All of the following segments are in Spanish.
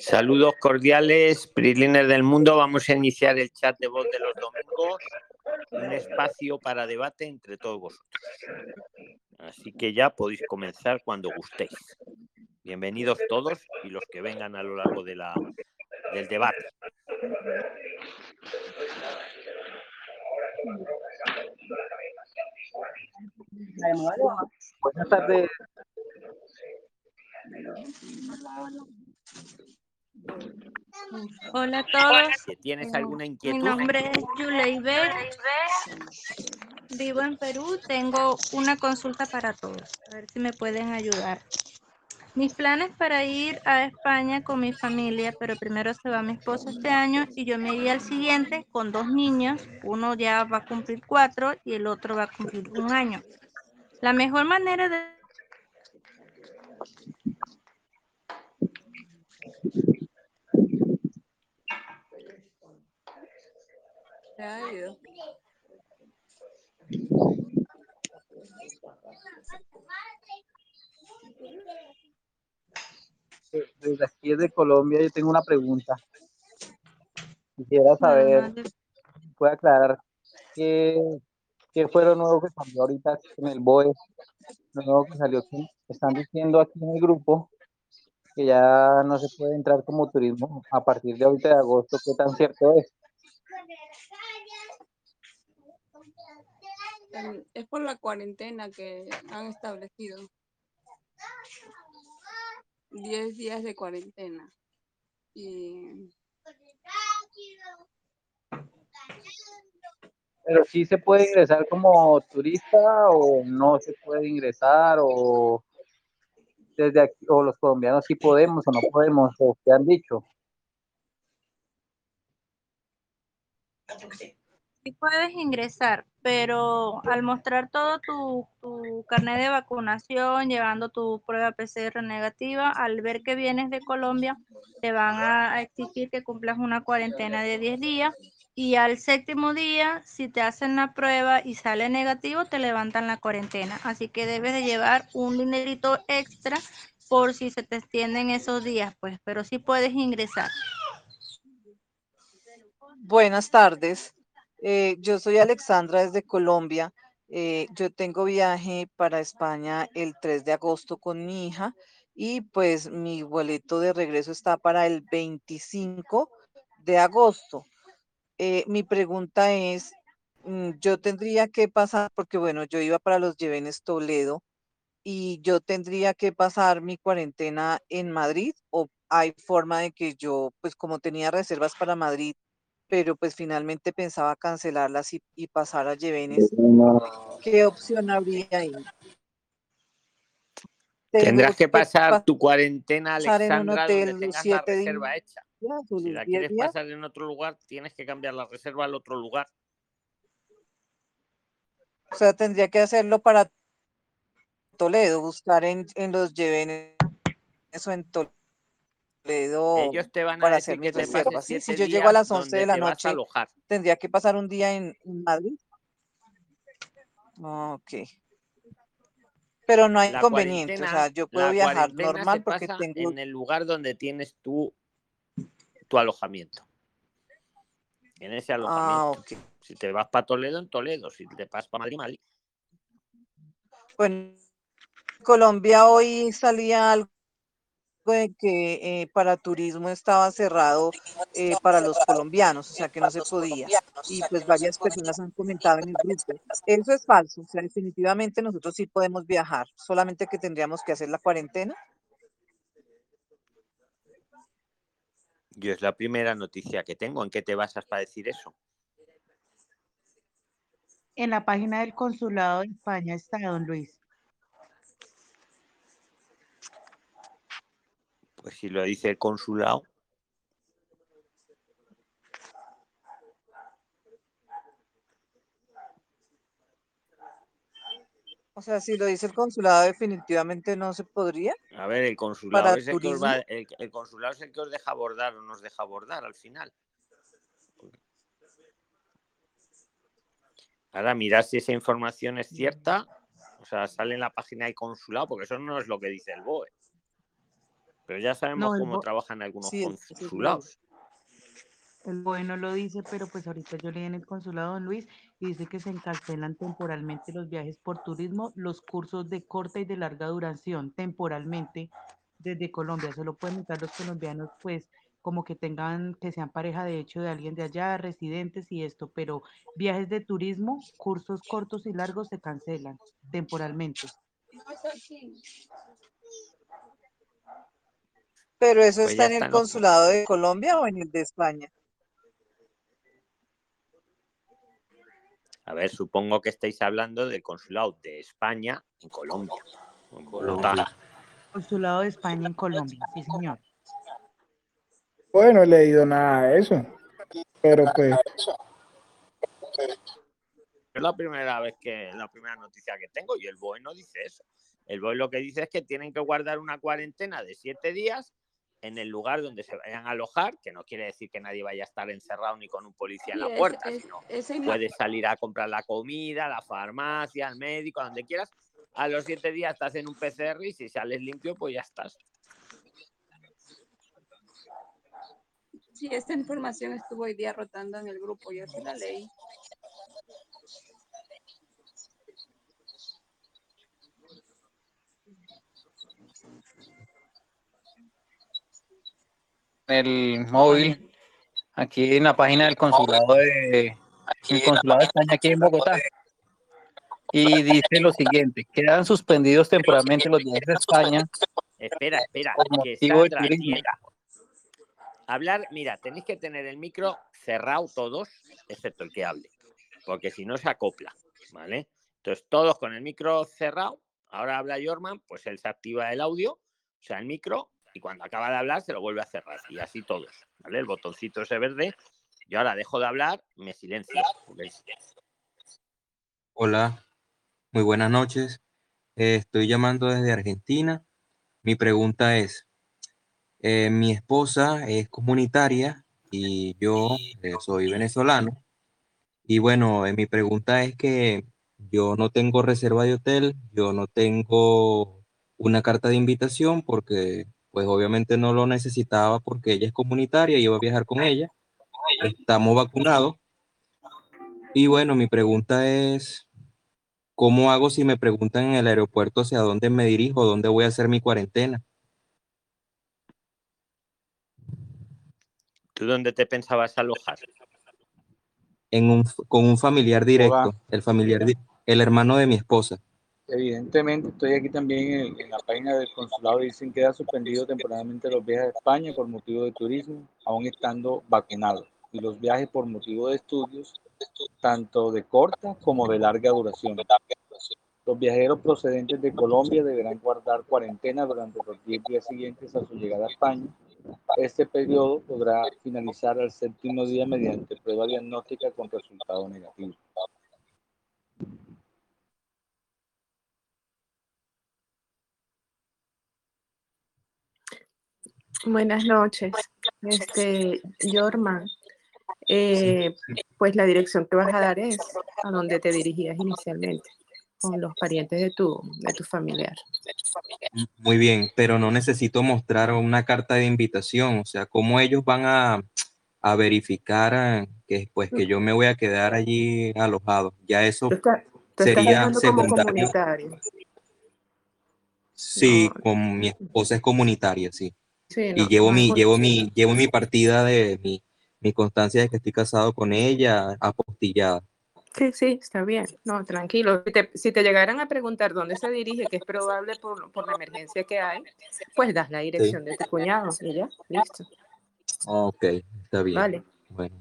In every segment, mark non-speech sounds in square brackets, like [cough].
Saludos cordiales, Prislines del mundo. Vamos a iniciar el chat de voz de los domingos, un espacio para debate entre todos vosotros. Así que ya podéis comenzar cuando gustéis. Bienvenidos todos y los que vengan a lo largo de la, del debate. Buenas tardes. Hola a todos. Si tienes alguna inquietud. Mi nombre es Yuleiber. Vivo en Perú. Tengo una consulta para todos. A ver si me pueden ayudar. Mis planes para ir a España con mi familia, pero primero se va mi esposo este año y yo me iría al siguiente con dos niños. Uno ya va a cumplir cuatro y el otro va a cumplir un año. La mejor manera de Desde aquí de Colombia yo tengo una pregunta. Quisiera saber, puede aclarar qué, qué fue lo nuevo que salió ahorita en el BOE, lo nuevo que salió que están diciendo aquí en el grupo que ya no se puede entrar como turismo a partir de ahorita de agosto, ¿qué tan cierto es? Es por la cuarentena que han establecido. 10 días de cuarentena. Y... Pero sí se puede ingresar como turista o no se puede ingresar o desde aquí, o los colombianos sí podemos o no podemos, o qué han dicho. Sí puedes ingresar, pero al mostrar todo tu, tu carnet de vacunación, llevando tu prueba PCR negativa, al ver que vienes de Colombia, te van a exigir que cumplas una cuarentena de 10 días y al séptimo día, si te hacen la prueba y sale negativo, te levantan la cuarentena. Así que debes de llevar un dinerito extra por si se te extienden esos días, pues, pero sí puedes ingresar. Buenas tardes. Eh, yo soy Alexandra desde Colombia. Eh, yo tengo viaje para España el 3 de agosto con mi hija y pues mi boleto de regreso está para el 25 de agosto. Eh, mi pregunta es, mm, yo tendría que pasar, porque bueno, yo iba para los Llevenes Toledo y yo tendría que pasar mi cuarentena en Madrid o hay forma de que yo, pues como tenía reservas para Madrid, pero pues finalmente pensaba cancelarlas y, y pasar a Llevenes, ¿qué opción habría ahí? Tendrás que pasar tu cuarentena, pasar en un Alexandra, hotel donde tengas la siete reserva días, hecha. Si la 10 quieres días. pasar en otro lugar, tienes que cambiar la reserva al otro lugar. O sea, tendría que hacerlo para Toledo, buscar en, en los Llevenes o en Toledo Ellos te van a para decir hacer que te pases reservas. ¿sí? Si yo llego a las 11 donde de la noche, tendría que pasar un día en, en Madrid. Ok. Pero no hay La inconveniente, o sea, yo puedo viajar normal porque tengo en el lugar donde tienes tu, tu alojamiento. En ese Ah, alojamiento. ok. Si te vas para Toledo, en Toledo. Si te vas para Madrid, Madrid. Bueno, en Colombia hoy salía algo de que eh, para turismo estaba cerrado eh, para los colombianos, o sea que no se podía. Y pues varias personas han comentado en el grupo. Eso es falso, o sea, definitivamente nosotros sí podemos viajar, solamente que tendríamos que hacer la cuarentena. Yo es la primera noticia que tengo. ¿En qué te basas para decir eso? En la página del Consulado de España está, don Luis. Pues si lo dice el consulado. O sea, si lo dice el consulado, definitivamente no se podría. A ver, el consulado es el que os va- el, el consulado es el que os deja abordar o nos deja abordar al final. Ahora mirar si esa información es cierta. O sea, sale en la página del consulado, porque eso no es lo que dice el BOE. Pero ya sabemos No, cómo trabajan algunos sí, consulados. El BOE no lo dice, pero pues ahorita yo leí en el consulado, don Luis, y dice que se encarcelan temporalmente los viajes por turismo, los cursos de corta y de larga duración, temporalmente, desde Colombia. Solo pueden entrar los colombianos, pues, como que tengan, que sean pareja de hecho de alguien de allá, residentes y esto, pero viajes de turismo, cursos cortos y largos se cancelan temporalmente. Pero eso Pues está en el consulado de Colombia o en el de España. A ver, supongo que estáis hablando del consulado de España en Colombia, en. Consulado de España en Colombia, sí señor. Bueno, no he leído nada de eso. Pero pues, Es la primera vez que, la primera noticia que tengo y el BOE no dice eso. El BOE lo que dice es que tienen que guardar una cuarentena de siete días en el lugar donde se vayan a alojar, que no quiere decir que nadie vaya a estar encerrado ni con un policía en la puerta, es- sino puedes salir a comprar la comida, la farmacia, al médico, a donde quieras. A los siete días estás en un PCR y si sales limpio, pues ya estás. Sí, esta información estuvo hoy día rotando en el grupo, yo sí la leí. El móvil, aquí en la página del consulado de, el consulado de España aquí en Bogotá. Y dice lo siguiente, quedan suspendidos temporalmente los viajes a España Espera, espera, que de Sandra. Hablar, mira, tenéis que tener el micro cerrado todos, excepto el que hable, porque si no se acopla, ¿vale? Entonces, todos con el micro cerrado, ahora habla Jorman, pues él se activa el audio, o sea, el micro, y cuando acaba de hablar se lo vuelve a cerrar, y así todos, ¿vale? El botoncito ese verde, yo ahora dejo de hablar, me silencio. Hola, muy buenas noches. Estoy llamando desde Argentina. Mi pregunta es, eh, mi esposa es comunitaria y yo eh, soy venezolano. Y bueno, eh, mi pregunta es que yo no tengo reserva de hotel, yo no tengo una carta de invitación porque pues obviamente no lo necesitaba porque ella es comunitaria y iba a viajar con ella. Estamos vacunados. Y bueno, mi pregunta es, ¿cómo hago si me preguntan en el aeropuerto hacia dónde me dirijo, dónde voy a hacer mi cuarentena? ¿Tú dónde te pensabas alojar? En un, con un familiar directo, el familiar, el hermano de mi esposa. Evidentemente, estoy aquí también en, la página del consulado. Dicen que queda suspendido temporalmente los viajes a España por motivo de turismo, aún estando vacunados, y los viajes por motivo de estudios, tanto de corta como de larga duración. Los viajeros procedentes de Colombia deberán guardar cuarentena durante los 10 días siguientes a su llegada a España. Este periodo podrá finalizar al séptimo día mediante prueba diagnóstica con resultado negativo. Buenas noches. Este, Jorman, eh, pues la dirección que vas a dar es a donde te dirigías inicialmente, con los parientes de tu, de tu familiar. Muy bien, pero no necesito mostrar una carta de invitación, o sea, ¿cómo ellos van a, a verificar ah, que, pues, que yo me voy a quedar allí alojado? Ya eso Tú tú sería secundario. comunitario. Sí, No. con mi esposa es comunitaria, sí. Sí, Y no, llevo no mi, llevo mi, llevo mi partida de mi, mi constancia de que estoy casado con ella apostillada. Sí, sí, está bien. No, tranquilo. Si te, si te llegaran a preguntar dónde se dirige, que es probable por, por la emergencia que hay, pues das la dirección de tu cuñado y ya, listo. Ok, está bien. Vale. Bueno,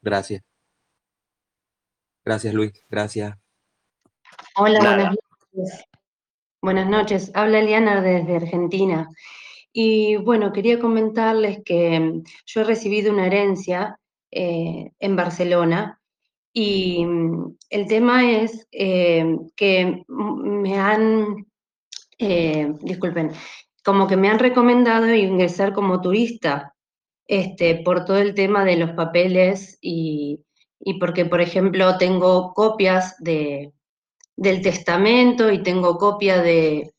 gracias. Gracias, Luis. Gracias. Hola, Nada. buenas noches. Buenas noches. Habla Eliana desde Argentina. Y bueno, quería comentarles que mm, yo he recibido una herencia eh, en Barcelona y mm, el tema es eh, que me han, eh, disculpen, como que me han recomendado ingresar como turista este, por todo el tema de los papeles y, y porque, por ejemplo, tengo copias de, del testamento y tengo copia de,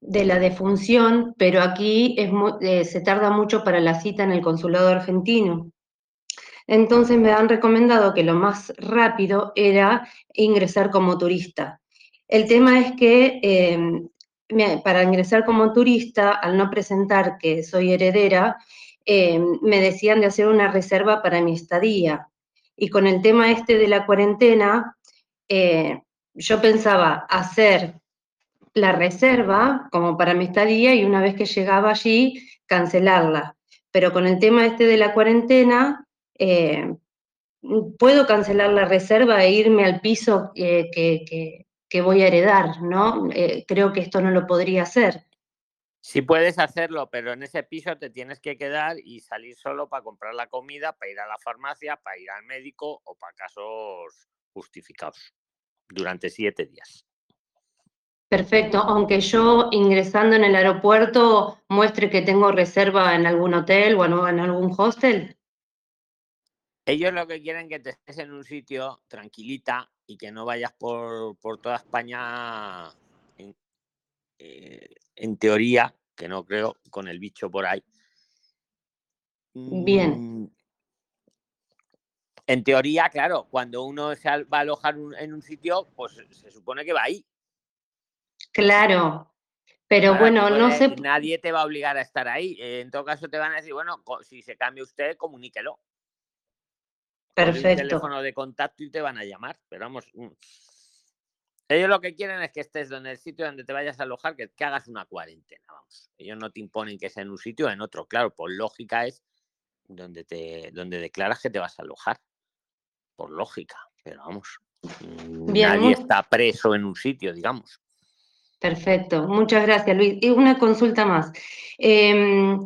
de la defunción, pero aquí eh, se tarda mucho para la cita en el consulado argentino. Entonces me han recomendado que lo más rápido era ingresar como turista. El tema es que em, para ingresar como turista, al no presentar que soy heredera, em, me decían de hacer una reserva para mi estadía. Y con el tema este de la cuarentena, eh, yo pensaba hacer la reserva como para mi estadía y una vez que llegaba allí, cancelarla. Pero con el tema este de la cuarentena, eh, puedo cancelar la reserva e irme al piso que, que, voy a heredar, ¿no? Eh, creo que esto no lo podría hacer. Sí puedes hacerlo, pero en ese piso te tienes que quedar y salir solo para comprar la comida, para ir a la farmacia, para ir al médico o para casos justificados durante siete días. Perfecto, aunque yo ingresando en el aeropuerto muestre que tengo reserva en algún hotel o en algún hostel. Ellos lo que quieren es que te estés en un sitio tranquilita y que no vayas por, toda España en, eh, en, teoría, que no creo, con el bicho por ahí. Bien. Mm, en teoría, claro, cuando uno se va a alojar en un sitio, pues se supone que va ahí. Claro, pero bueno, no sé. Nadie te va a obligar a estar ahí. En todo caso, te van a decir, bueno, si se cambia usted, comuníquelo. Perfecto. Un teléfono de contacto y te van a llamar. Pero vamos, mm, ellos lo que quieren es que estés en el sitio donde te vayas a alojar, que, que hagas una cuarentena, vamos. Ellos no te imponen que sea en un sitio o en otro. Claro, por lógica es donde te donde declaras que te vas a alojar por lógica, pero vamos, mm, nadie está preso en un sitio, digamos. Perfecto, muchas gracias Luis. Y una consulta más. Em,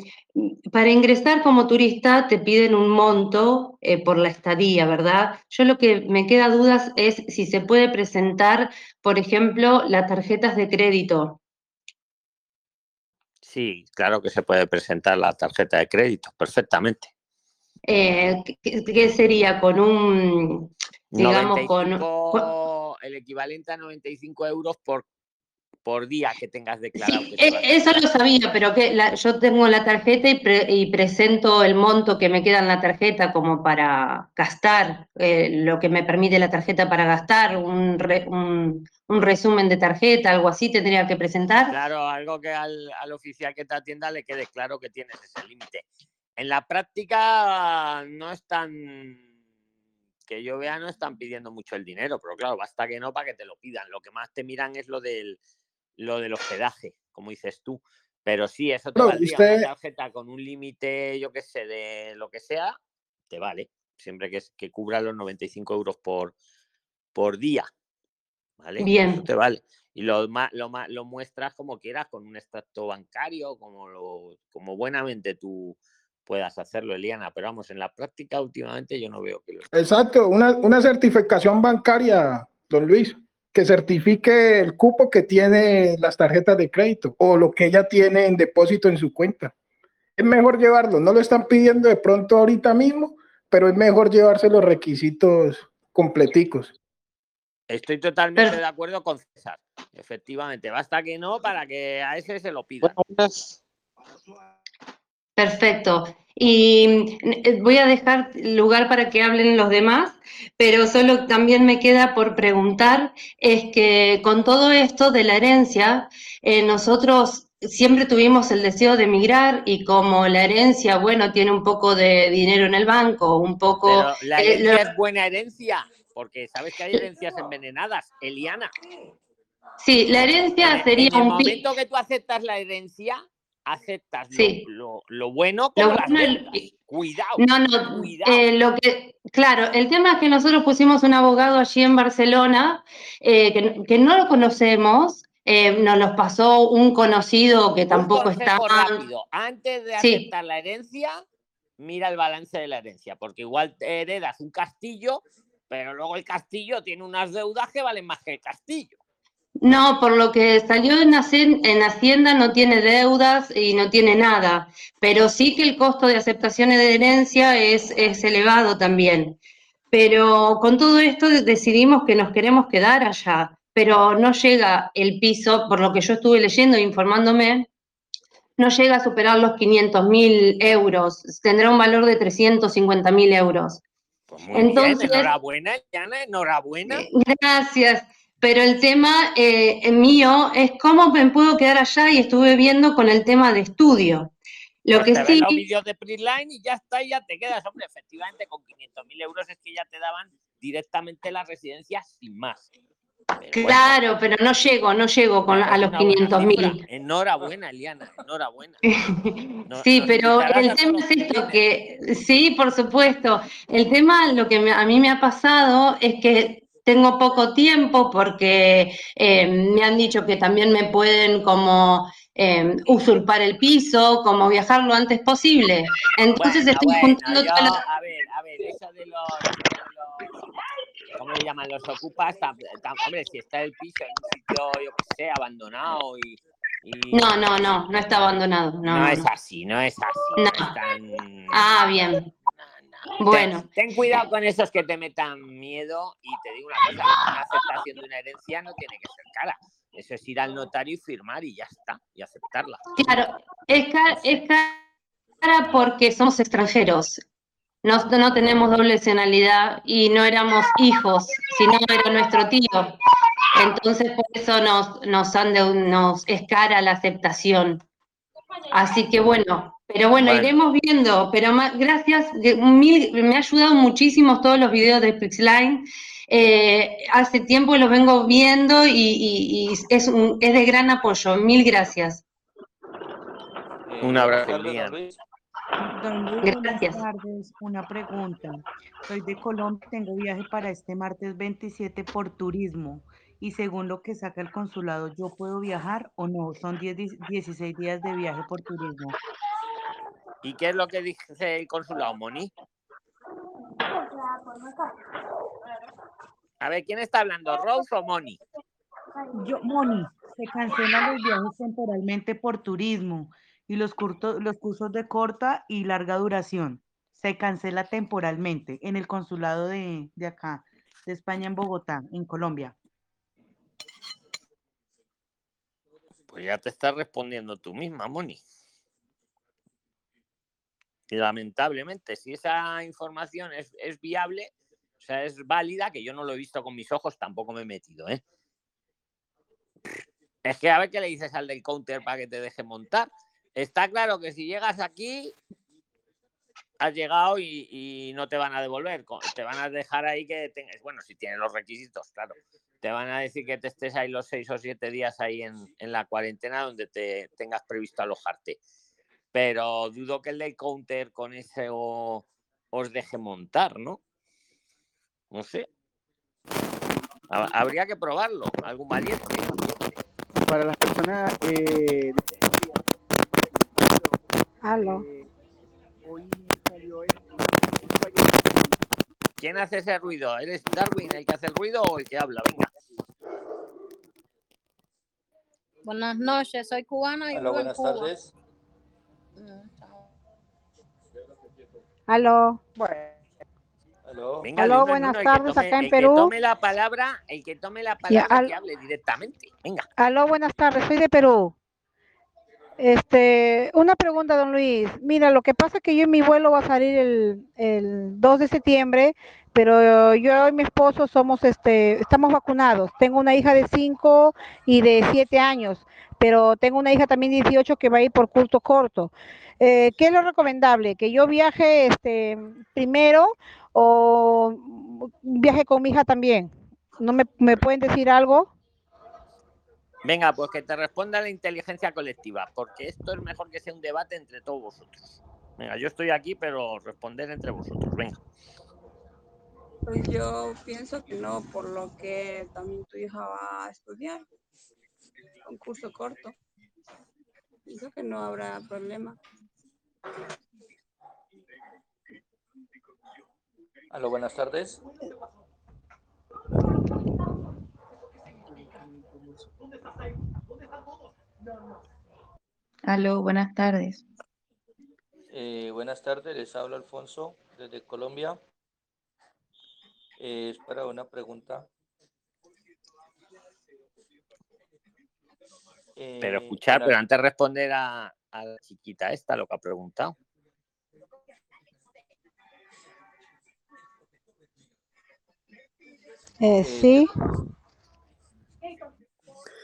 para ingresar como turista te piden un monto eh, por la estadía, ¿verdad? Yo lo que me queda dudas es si se puede presentar, por ejemplo, las tarjetas de crédito. Sí, claro que se puede presentar la tarjeta de crédito, perfectamente. Eh, ¿qué, sería con un, digamos, con... El equivalente a 95 euros por, por día que tengas declarado. E, eso lo sabía, pero que yo tengo la tarjeta y, presento el monto que me queda en la tarjeta como para gastar, eh, lo que me permite la tarjeta para gastar, un, un, resumen de tarjeta, algo así tendría que presentar. Claro, algo que al, al oficial que te atienda le quede claro que tienes ese límite. En la práctica no están, que yo vea, no están pidiendo mucho el dinero, pero claro, basta que no para que te lo pidan. Lo que más te miran es lo del, lo del hospedaje, como dices tú. Pero sí, eso te valdría una tarjeta con un límite, yo qué sé, de lo que sea, te vale. Siempre que, que cubra los 95 euros por, por día. ¿Vale? Bien. Eso te vale. Y lo, lo, lo muestras como quieras, con un extracto bancario, como, lo, como buenamente tú, puedas hacerlo, Eliana, pero vamos, en la práctica últimamente yo no veo que lo... Exacto, una, una certificación bancaria, don Luis, que certifique el cupo que tiene las tarjetas de crédito o lo que ella tiene en depósito en su cuenta. Es mejor llevarlo, no lo están pidiendo de pronto ahorita mismo, pero es mejor llevarse los requisitos completicos. Estoy totalmente de acuerdo con César. Efectivamente, basta que no para que a ese se lo pidan. Perfecto. Y eh, voy a dejar lugar para que hablen los demás, pero solo también me queda por preguntar, es que con todo esto de la herencia, eh, nosotros siempre tuvimos el deseo de emigrar y como la herencia, bueno, tiene un poco de dinero en el banco, un poco... Pero la eh, herencia es buena herencia, porque sabes que hay herencias envenenadas, Eliana. Sí, la herencia sería. En el momento que tú aceptas la herencia, aceptas lo, bueno como Cuidado. No, no, eh, lo que, claro, el tema es que nosotros pusimos un abogado allí en Barcelona eh, que, no lo conocemos, eh, nos los pasó un conocido que tampoco está. rápido. Antes de aceptar la herencia, mira el balance de la herencia, porque igual te heredas un castillo, pero luego el castillo tiene unas deudas que valen más que el castillo. No, por lo que salió en, Hacienda no tiene deudas y no tiene nada, pero sí que el costo de aceptaciones de herencia es, es elevado también. Pero con todo esto decidimos que nos queremos quedar allá, pero no llega el piso, por lo que yo estuve leyendo e informándome, no llega a superar los 500 mil euros, tendrá un valor de 350 mil euros. Pues muy Entonces, bien, enhorabuena, Yana, enhorabuena. Gracias. Pero el tema eh, mío es cómo me puedo quedar allá y estuve viendo con el tema de estudio. Lo pues que te sí. los vídeos de Prisline y ya está, y ya te quedas. Hombre, efectivamente, con 500 mil euros es que ya te daban directamente la residencia sin más. Pero claro, bueno, pero no llego, no llego con, a los 500 mil. Enhorabuena, Eliana, enhorabuena. [laughs] No, sí, pero el tema es esto que, sí, por supuesto. El tema, lo que me, a mí me ha pasado es que tengo poco tiempo porque eh, me han dicho que también me pueden como eh, usurpar el piso, como viajar lo antes posible. Entonces bueno, estoy bueno, juntando yo, todas las... A ver, a ver, eso de los, de los ¿cómo le llaman? Los ocupas, tam, tam, hombre, si está el piso en un sitio, yo qué sé, abandonado y... y... No, no, no, no está abandonado. No, No, no, es así, no es así. No. No es tan- Ah, bien. Bueno. Ten, ten cuidado con esos que te metan miedo y te digo una cosa, una aceptación de una herencia no tiene que ser cara. Eso es ir al notario y firmar y ya está, y aceptarla. Claro, es cara, es cara porque somos extranjeros. No, no tenemos doble nacionalidad y no éramos hijos, sino era nuestro tío. Entonces, por eso nos, nos, han de, nos es cara la aceptación. Así que bueno, pero bueno, Bueno. iremos viendo. Pero más, gracias, mil- me ha ayudado muchísimo todos los videos de Pixline. Eh, hace tiempo los vengo viendo y, y- y es, un- es de gran apoyo. Mil gracias. Un abrazo, don Luis. Luis, buenas Gracias. tardes. Una pregunta. Soy de Colombia, tengo viaje para este martes 27 por turismo y según lo que saca el consulado, ¿yo puedo viajar o no? Son 10, di- 16 días de viaje por turismo. ¿Y qué es lo que dice el consulado, Moni? A ver, ¿quién está hablando? ¿Rose o Moni? Yo, Moni, se cancelan los viajes temporalmente por turismo y los, curto- los cursos de corta y larga duración. Se cancela temporalmente en el consulado de, de acá, de España en Bogotá, en Colombia. Pues ya te estás respondiendo tú misma, Moni. Y lamentablemente, si esa información es, es viable, o sea, es válida, que yo no lo he visto con mis ojos, tampoco me he metido, ¿eh? Es que a ver qué le dices al del counter para que te deje montar. Está claro que si llegas aquí, has llegado y, y no te van a devolver. Te van a dejar ahí que tengas, bueno, si tienes los requisitos, claro. Te van a decir que te estés ahí los seis o siete días ahí en, en la cuarentena donde te tengas previsto alojarte. Pero dudo que el del counter con ese o- os deje montar, ¿no? No sé. Ha- Habría que probarlo, algún valiente. Para las personas eh, Aló. ¿Quién hace ese ruido? ¿Eres Darwin el que hace el ruido o el que habla? Venga. Buenas noches, soy cubana y Hola, vivo en buenas Cuba. tardes. Mm. Aló. Aló. Venga, Aló, buenas el que tardes, tome- acá en el que Perú. tome la palabra, el que tome la palabra al- que hable directamente. Venga. Aló, buenas tardes, soy de Perú. Este, una pregunta, don Luis. Mira, lo que pasa es que yo en mi vuelo va a salir el, el 2 de septiembre, pero yo y mi esposo somos, este, estamos vacunados. Tengo una hija de 5 y de 7 años, pero tengo una hija también de 18 que va a ir por curso corto. Eh, ¿qué es lo recomendable? ¿Que yo viaje, este, primero o viaje con mi hija también? ¿No me, me pueden decir algo? Venga, pues que te responda la inteligencia colectiva, porque esto es mejor que sea un debate entre todos vosotros. Venga, yo estoy aquí, pero responder entre vosotros. Venga. Pues yo pienso que no, por lo que también tu hija va a estudiar. Un curso corto. Pienso que no habrá problema. Aló, buenas tardes. Aló, buenas tardes. Eh, buenas tardes, les habla Alfonso desde Colombia. Eh, es para una pregunta. Pero Eh, escuchar, pero antes responder a, a la chiquita esta, lo que ha preguntado. Eh, eh, sí.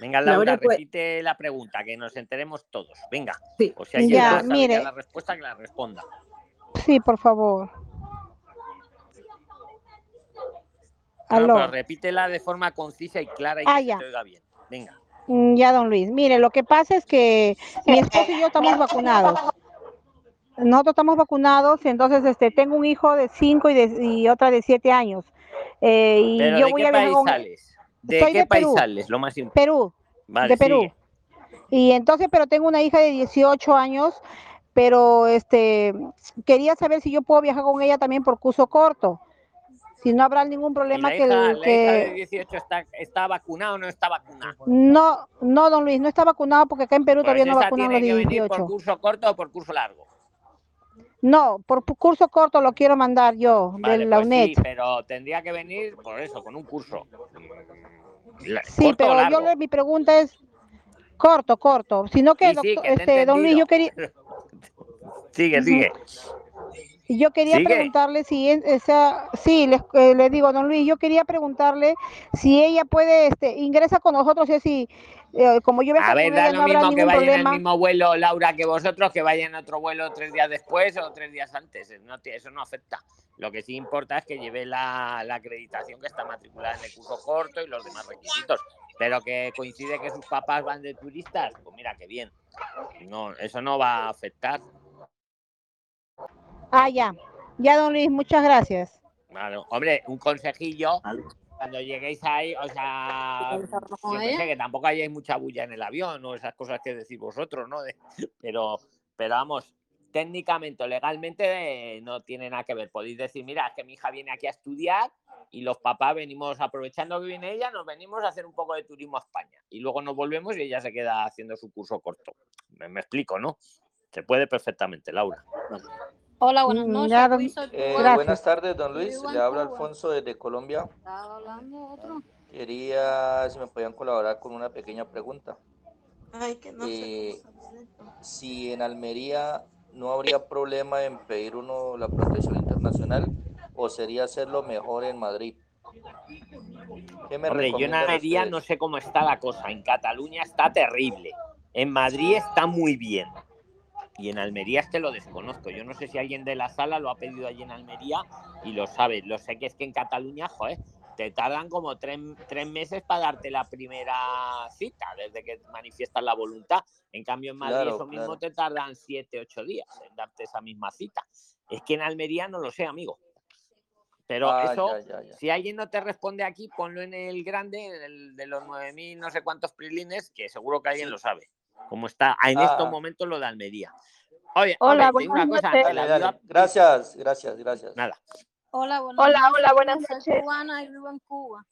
Venga, Laura, Laura, pues- repite la pregunta, que nos enteremos todos. Venga. Sí. O si alguien Ya, mire. ya la respuesta, que la responda. Sí, por favor. Aló. pero repítela de forma concisa y clara y Ah, que ya. se te oiga bien. Venga. Mm, Ya, don Luis. Mire, lo que pasa es que mi esposo y yo estamos vacunados. Nosotros estamos vacunados, entonces este, tengo un hijo de 5 y, de- y otra de 7 años. Eh, y ¿Pero yo de voy qué a viajar país con sales? ¿De Soy qué de país Perú. sales? Lo más importante. Perú, Vale, de Perú. sigue. Y entonces, pero tengo una hija de 18 años, pero este quería saber si yo puedo viajar con ella también por curso corto. Si no habrá ningún ¿Y problema la que, hija, el- la hija de que... 18 está, está vacunada o no está vacunada? No, no, don Luis, no está vacunado porque acá en Perú Pues todavía no vacunan los de que venir por 18. curso corto o por curso largo. No, por curso corto lo quiero mandar yo, de Vale, la pues UNED. sí, pero tendría que venir por eso, con un curso. La- Sí, ¿Corto o pero yo le- mi pregunta es corto, corto. Sino que, Sí, sí, doctor, que este, don Luis, yo quería, Sigue, sigue. Y yo quería Sigue. preguntarle si esa, sí, le, eh, le digo, don Luis, yo quería preguntarle si ella puede, este, ingresa con nosotros, y si, eh, como yo A ver, da lo no mismo que ningún vaya en el mismo vuelo, Laura, que vosotros, que vaya en otro vuelo tres días después o tres días antes. No, te- eso no afecta. Lo que sí importa es que lleve la, la acreditación que está matriculada en el curso corto y los demás requisitos. Pero que coincide que sus papás van de turistas, pues mira, qué bien. No, eso no va a afectar. Ah, ya, ya, don Luis, muchas gracias. Claro. Hombre, un consejillo. Cuando lleguéis ahí, o sea, yo que sé, que tampoco hayáis mucha bulla en el avión o esas cosas que decís vosotros, ¿no? De- pero, pero vamos, técnicamente o legalmente eh, no tiene nada que ver. Podéis decir, mira, es que mi hija viene aquí a estudiar y los papás venimos, aprovechando que viene ella, nos venimos a hacer un poco de turismo a España. Y luego nos volvemos y ella se queda haciendo su curso corto. Me, me explico, ¿no? Se puede perfectamente, Laura. Hola, buenas noches. ya, don- Eh, buenas tardes, don Luis. Le habla. Alfonso desde Colombia. Quería si me podían colaborar con una pequeña pregunta. Ay, que no Eh, si en Almería no habría problema en pedir uno la protección internacional o sería hacerlo mejor en Madrid. ¿Qué me Hombre, yo en Almería no sé cómo está la cosa. En Cataluña está terrible. En Madrid está muy bien. Y en Almería es que lo desconozco. Yo no sé si alguien de la sala lo ha pedido allí en Almería y lo sabe. Lo sé que es que en Cataluña, joder, te tardan como tres, tres meses para darte la primera cita, desde que manifiestas la voluntad. En cambio, en Madrid Claro, eso mismo claro. te tardan siete, ocho días en darte esa misma cita. Es que en Almería no lo sé, amigo. Pero Ah, eso, ya, ya, ya. si alguien no te responde aquí, ponlo en el grande, en el de los 9.000 no sé cuántos prilines, que seguro que alguien lo sabe. Cómo está en estos Ah. momentos lo de Almería. Oye, Hola, hombre, una buenas cosa, noches. Dale, dale. Gracias, gracias, gracias. Nada. Hola, buenas Hola, noches. hola, buenas Soy cubana y vivo en Cuba.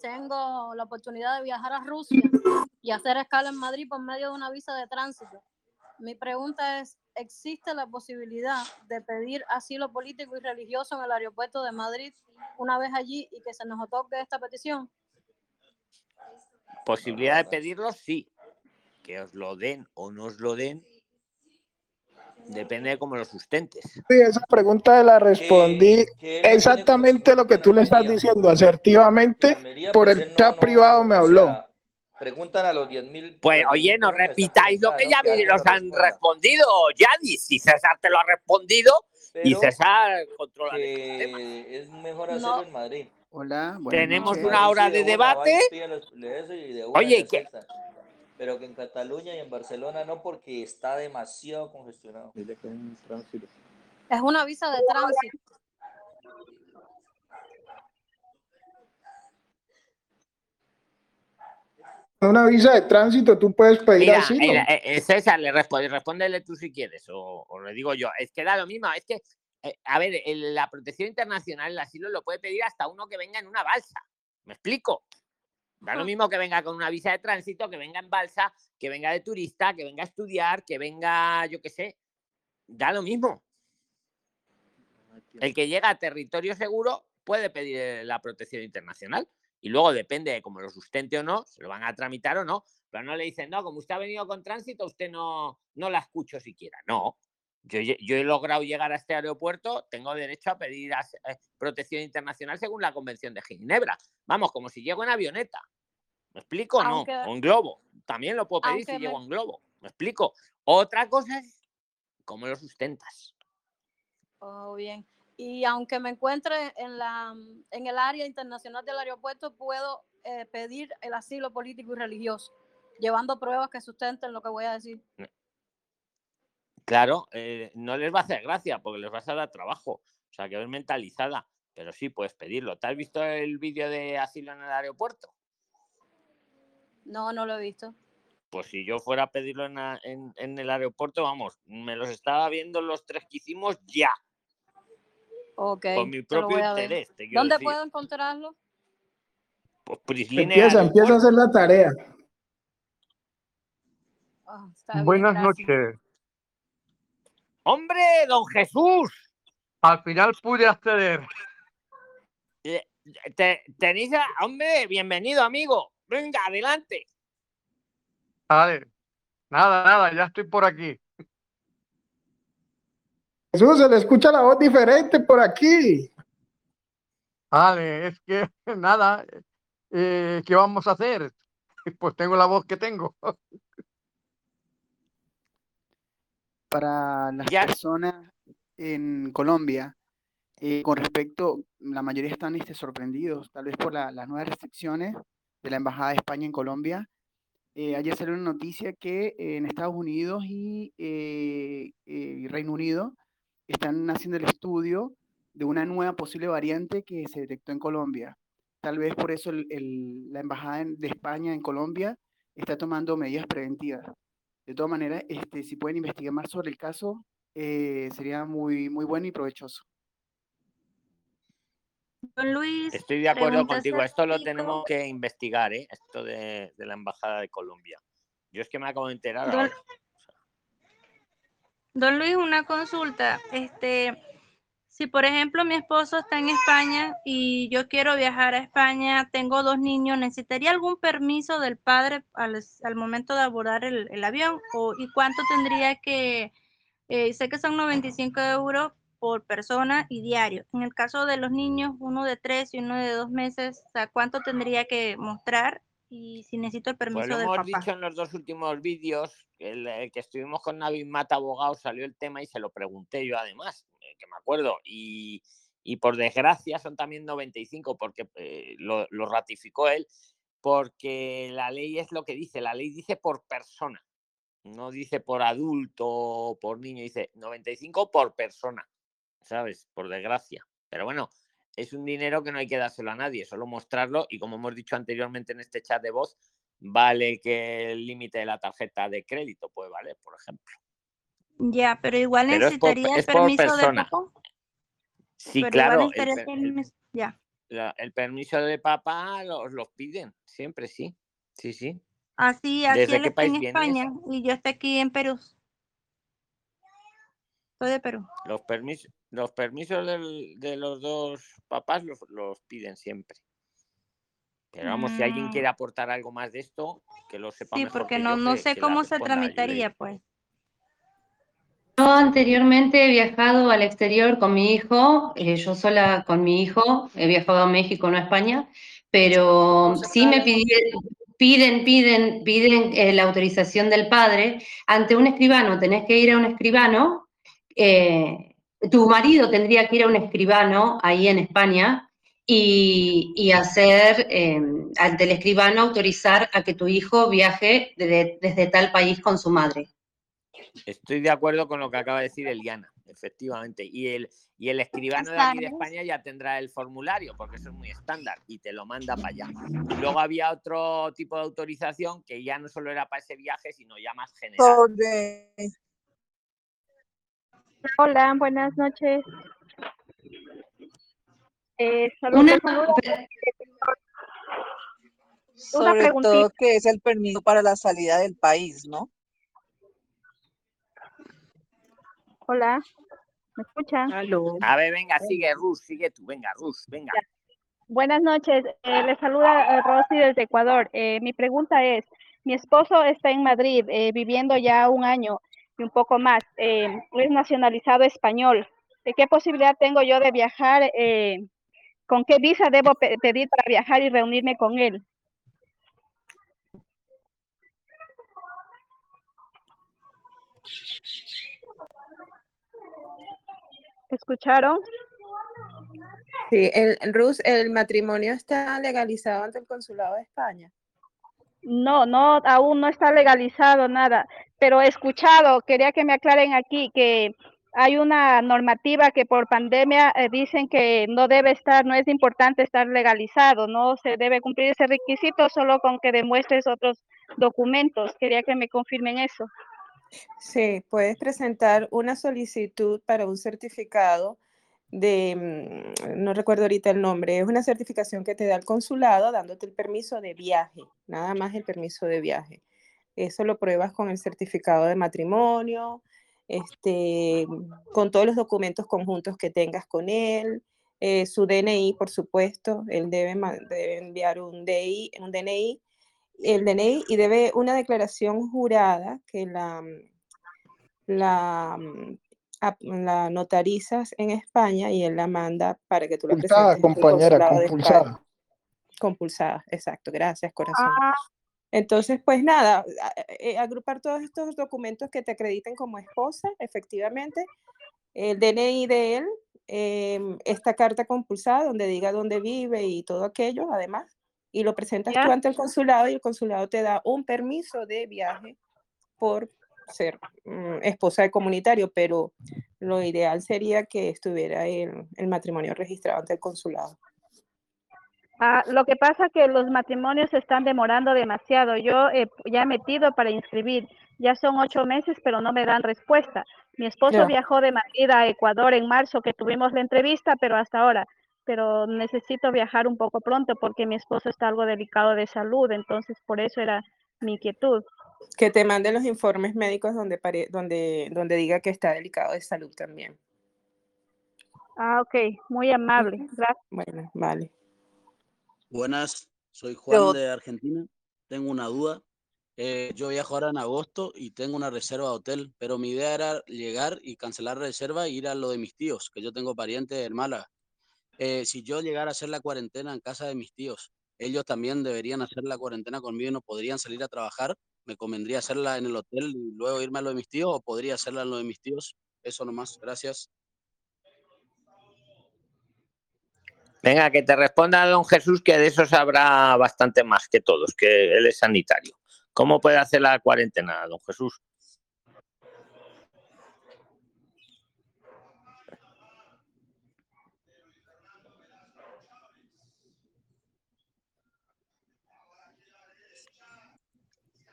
Tengo la oportunidad de viajar a Rusia y hacer escala en Madrid por medio de una visa de tránsito. Mi pregunta es, ¿existe la posibilidad de pedir asilo político y religioso en el aeropuerto de Madrid una vez allí y que se nos otorgue esta petición? Posibilidad de pedirlo, sí. Que os lo den o no os lo den, depende de cómo lo sustentes. Sí, esa pregunta la respondí Que- que exactamente lo que tú le estás diciendo, asertivamente. Por pues, el no- chat no- privado me o habló. sea, preguntan a los 10.000. Pues oye, no repitáis lo que ya vi- los han respondido, Yadis. Si César te lo ha respondido y César controla que es mejor hacerlo No. en Madrid. Hola, buenas Tenemos noches. una hora de debate. van, piden los- de eso y de una Oye, aceptan. Pero que en Cataluña y en Barcelona no, porque está demasiado congestionado. Es una visa de tránsito. Una visa de tránsito tú puedes pedir Mira, asilo. eh, eh, César, le responde, respóndele tú si quieres, o, o le digo yo. Es que da lo mismo, es que, eh, a ver, el- la protección internacional, el asilo lo puede pedir hasta uno que venga en una balsa. ¿Me explico? Da lo mismo que venga con una visa de tránsito, que venga en balsa, que venga de turista, que venga a estudiar, que venga, yo qué sé. Da lo mismo. El que llega a territorio seguro puede pedir eh, la protección internacional y luego depende de cómo lo sustente o no, se lo van a tramitar o no. pero no le dicen, no, como usted ha venido con tránsito, usted no, no la escucho siquiera. No, yo, yo, he logrado llegar a este aeropuerto, tengo derecho a pedir eh, protección internacional según la Convención de Ginebra. Vamos, como si llego en avioneta. ¿Me explico o no? O en globo. También lo puedo pedir si llego en globo. ¿Me explico? Otra cosa es cómo lo sustentas. Oh, bien. Y aunque me encuentre en, la, en el área internacional del aeropuerto, puedo eh, pedir el asilo político y religioso, llevando pruebas que sustenten lo que voy a decir. Claro, eh, no les va a hacer gracia porque les vas a dar trabajo. O sea, que ver mentalizada. Pero sí puedes pedirlo. ¿Te has visto el vídeo de asilo en el aeropuerto? No, no lo he visto. Pues si yo fuera a pedirlo en, el aeropuerto, vamos, me los estaba viendo los tres que hicimos ya. Ok. Con mi propio interés. ¿Dónde puedo encontrarlo? Pues Empieza, empieza a hacer la tarea. Ah, Buenas noches. ¡Hombre, don Jesús! Al final pude acceder. Te, tenéis Hombre, bienvenido, amigo. Venga, adelante. Vale. Nada, nada, ya estoy por aquí. Jesús, se le escucha la voz diferente por aquí. Vale, es que [laughs] nada, eh, ¿qué vamos a hacer? [laughs] Pues tengo la voz que tengo. [laughs] para las personas en Colombia, eh, con respecto, la mayoría están este, sorprendidos, tal vez por las nuevas restricciones de la Embajada de España en Colombia. Eh, ayer salió una noticia que en Estados Unidos y, eh, Reino Unido están haciendo el estudio de una nueva posible variante que se detectó en Colombia. Tal vez por eso la Embajada de España en Colombia está tomando medidas preventivas. De todas maneras, este, si pueden investigar más sobre el caso, eh, sería muy, muy bueno y provechoso. Don Luis. Estoy de acuerdo contigo. Esto lo tenemos que investigar, ¿eh? Esto de, la Embajada de Colombia. Yo es que me acabo de enterar. Don, Don Luis, una consulta. Este, si por ejemplo mi esposo está en España y yo quiero viajar a España, tengo dos niños, ¿necesitaría algún permiso del padre al, momento de abordar el, avión? O, ¿Y cuánto tendría que, eh, sé que son 95 euros por persona y diario. En el caso de los niños, uno de tres y uno de dos meses, ¿cuánto tendría que mostrar? Y si necesito el permiso pues lo hemos dicho en los dos últimos vídeos, el, el, que estuvimos con Navi Mata Abogado, salió el tema y se lo pregunté yo además que me acuerdo, y, por desgracia son también 95 porque eh, lo, ratificó él, porque la ley es lo que dice, la ley dice por persona, no dice por adulto o por niño, dice 95 por persona, ¿sabes? Por desgracia. Pero bueno, es un dinero que no hay que dárselo a nadie, solo mostrarlo y como hemos dicho anteriormente en este chat de voz, vale que el límite de la tarjeta de crédito puede valer, por ejemplo. Ya, pero igual necesitaría el permiso de papá. Sí, claro. El, ya. el permiso de papá los, los piden, siempre sí. Sí, sí. Así, aquí él está en España y yo estoy aquí en Perú. Soy de Perú. Los permisos, los permisos de los dos papás los, los piden siempre. Pero vamos, si alguien mm. quiere aportar algo más de esto, que lo sepa. Sí, porque no, no sé cómo se tramitaría, pues. Yo anteriormente he viajado al exterior con mi hijo, eh, yo sola con mi hijo, he viajado a México, no a España, pero sí me pidieron, piden, piden, piden eh, la autorización del padre. Ante un escribano tenés que ir a un escribano, eh, tu marido tendría que ir a un escribano ahí en España y, hacer, ante el escribano, autorizar a que tu hijo viaje desde tal país con su madre. Estoy de acuerdo con lo que acaba de decir Eliana, efectivamente. Y el, y el escribano de aquí de España ya tendrá el formulario, porque eso es muy estándar, y te lo manda para allá. Y luego había otro tipo de autorización que ya no solo era para ese viaje, sino ya más general. Hola, buenas noches. Eh, Una, Sobre todo que es el permiso para la salida del país, ¿no? Hola, ¿me escuchan? A ver, venga, sigue Rus, sigue tú, venga, Rus, venga. Buenas noches, eh, les saluda eh, Rosy desde Ecuador. Eh, mi pregunta es, Mi esposo está en Madrid, eh, viviendo ya un año y un poco más. Eh, es nacionalizado español. ¿De qué posibilidad tengo yo de viajar? Eh, ¿Con qué visa debo pe- pedir para viajar y reunirme con él? ¿Escucharon? Sí, el, Rus, el matrimonio está legalizado ante el consulado de España. No, no, aún no está legalizado nada, pero he escuchado, quería que me aclaren aquí que hay una normativa que por pandemia eh, dicen que no debe estar, no es importante estar legalizado, no se debe cumplir ese requisito solo con que demuestres otros documentos. Quería que me confirmen eso. Sí, puedes presentar una solicitud para un certificado de, mm, no recuerdo ahorita el nombre, es una certificación que te da el consulado dándote el permiso de viaje, nada más el permiso de viaje. Eso lo pruebas con el certificado de matrimonio, este, con todos los documentos conjuntos que tengas con él, eh, su DNI, por supuesto, él debe, debe enviar un DI, un DNI, el DNI y debe una declaración jurada que la, mm, la, notarizas en España y él la manda para que tú la Compulsada, presentes compañera, compulsada. Compulsada, exacto, gracias, corazón. Ah, Entonces, pues nada, a- eh, agrupar todos estos documentos que te acrediten como esposa, efectivamente, el DNI de él, em, esta carta compulsada donde diga dónde vive y todo aquello, además, y lo presentas tú ante el consulado y el consulado te da un permiso de viaje por ser mm, esposa de comunitario, pero lo ideal sería que estuviera el, el matrimonio registrado ante el consulado. Ah, lo que pasa que los matrimonios se están demorando demasiado. Yo eh, ya he metido para inscribir, ya son ocho meses, pero no me dan respuesta. Mi esposo viajó de Madrid a Ecuador en marzo, que tuvimos la entrevista, pero hasta ahora. Pero necesito viajar un poco pronto porque mi esposo está algo delicado de salud, entonces por eso era mi inquietud. Que te manden los informes médicos donde, pare- donde, donde diga que está delicado de salud también. Ah, ok, muy amable. Gracias. Bueno, vale. Buenas, soy Juan Yo- de Argentina. Tengo una duda. Eh, yo viajo ahora en agosto y tengo una reserva de hotel, pero mi idea era llegar y cancelar la reserva e ir a lo de mis tíos, que yo tengo parientes en Málaga. Eh, si yo llegara a hacer la cuarentena en casa de mis tíos, ellos también deberían hacer la cuarentena conmigo y no podrían salir a trabajar. ¿Me convendría hacerla en el hotel y luego irme a lo de mis tíos o podría hacerla en lo de mis tíos? Eso nomás, gracias. Venga, que te responda don Jesús, que de eso sabrá bastante más que todos, que él es sanitario. ¿Cómo puede hacer la cuarentena, don Jesús?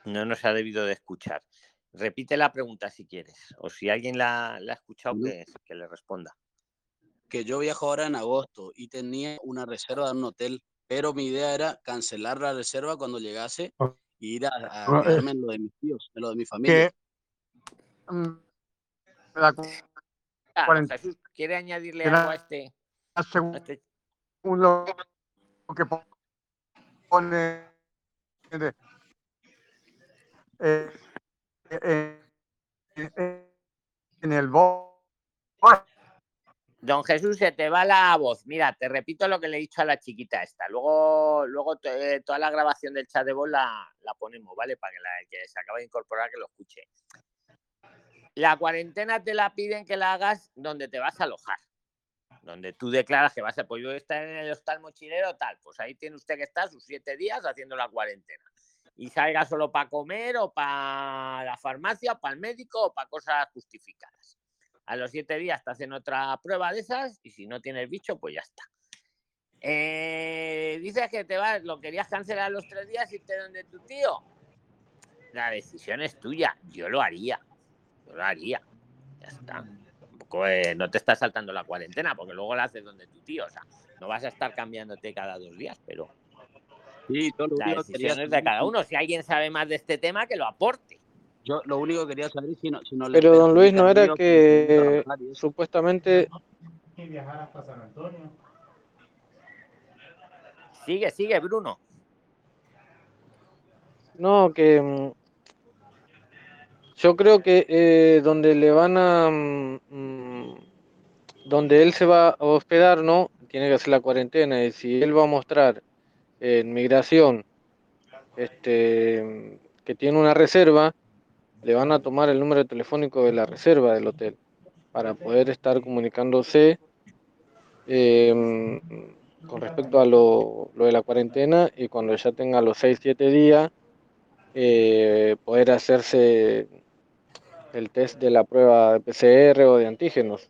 No nos ha debido de escuchar. Repite la pregunta si quieres, o si alguien la, la ha escuchado, que, que le responda. que yo viajo ahora en agosto y tenía una reserva en un hotel, pero mi idea era cancelar la reserva cuando llegase e ir a, a eh, quedarme en lo de mis tíos, en lo de mi familia. mm, la cu- Ah, ¿quiere añadirle algo a este? según a este- lo que pone de- eh, eh, eh, en el BOE. Don Jesús, se te va la voz. Mira, te repito lo que le he dicho a la chiquita esta. Luego, luego toda la grabación del chat de voz la, la ponemos, ¿vale? Para que, la, que se acaba de incorporar que lo escuche. La cuarentena te la piden que la hagas donde te vas a alojar. Donde tú declaras que vas a, pues yo estar en el hostal mochilero, tal. Pues ahí tiene usted que estar sus siete días haciendo la cuarentena. Y salga solo para comer o para la farmacia, o para el médico o para cosas justificadas. A los siete días te hacen otra prueba de esas y si no tienes bicho, pues ya está. Eh, dices que te vas, lo querías cancelar los tres días y irte donde tu tío. La decisión es tuya. Yo lo haría. Yo lo haría. Ya está. Tampoco, eh, no te estás saltando la cuarentena porque luego la haces donde tu tío. O sea, no vas a estar cambiándote cada dos días, pero Sí, yo lo la único que quería decisión es de cada si- uno. Si alguien sabe más de este tema, que lo aporte. Yo lo único que quería saber es si no, si no Pero don Luis, ¿no a era que que que supuestamente Y viajar hasta San Antonio. Sigue, sigue, Bruno. No, que mm, yo creo que eh, donde le van a, mm, mm, donde él se va a hospedar, ¿no? Tiene que hacer la cuarentena y si él va a mostrar en migración, este, que tiene una reserva, le van a tomar el número telefónico de la reserva del hotel para poder estar comunicándose em, con respecto a lo, lo de la cuarentena y cuando ya tenga los 6, 7 días, eh, poder hacerse el test de la prueba de PCR o de antígenos.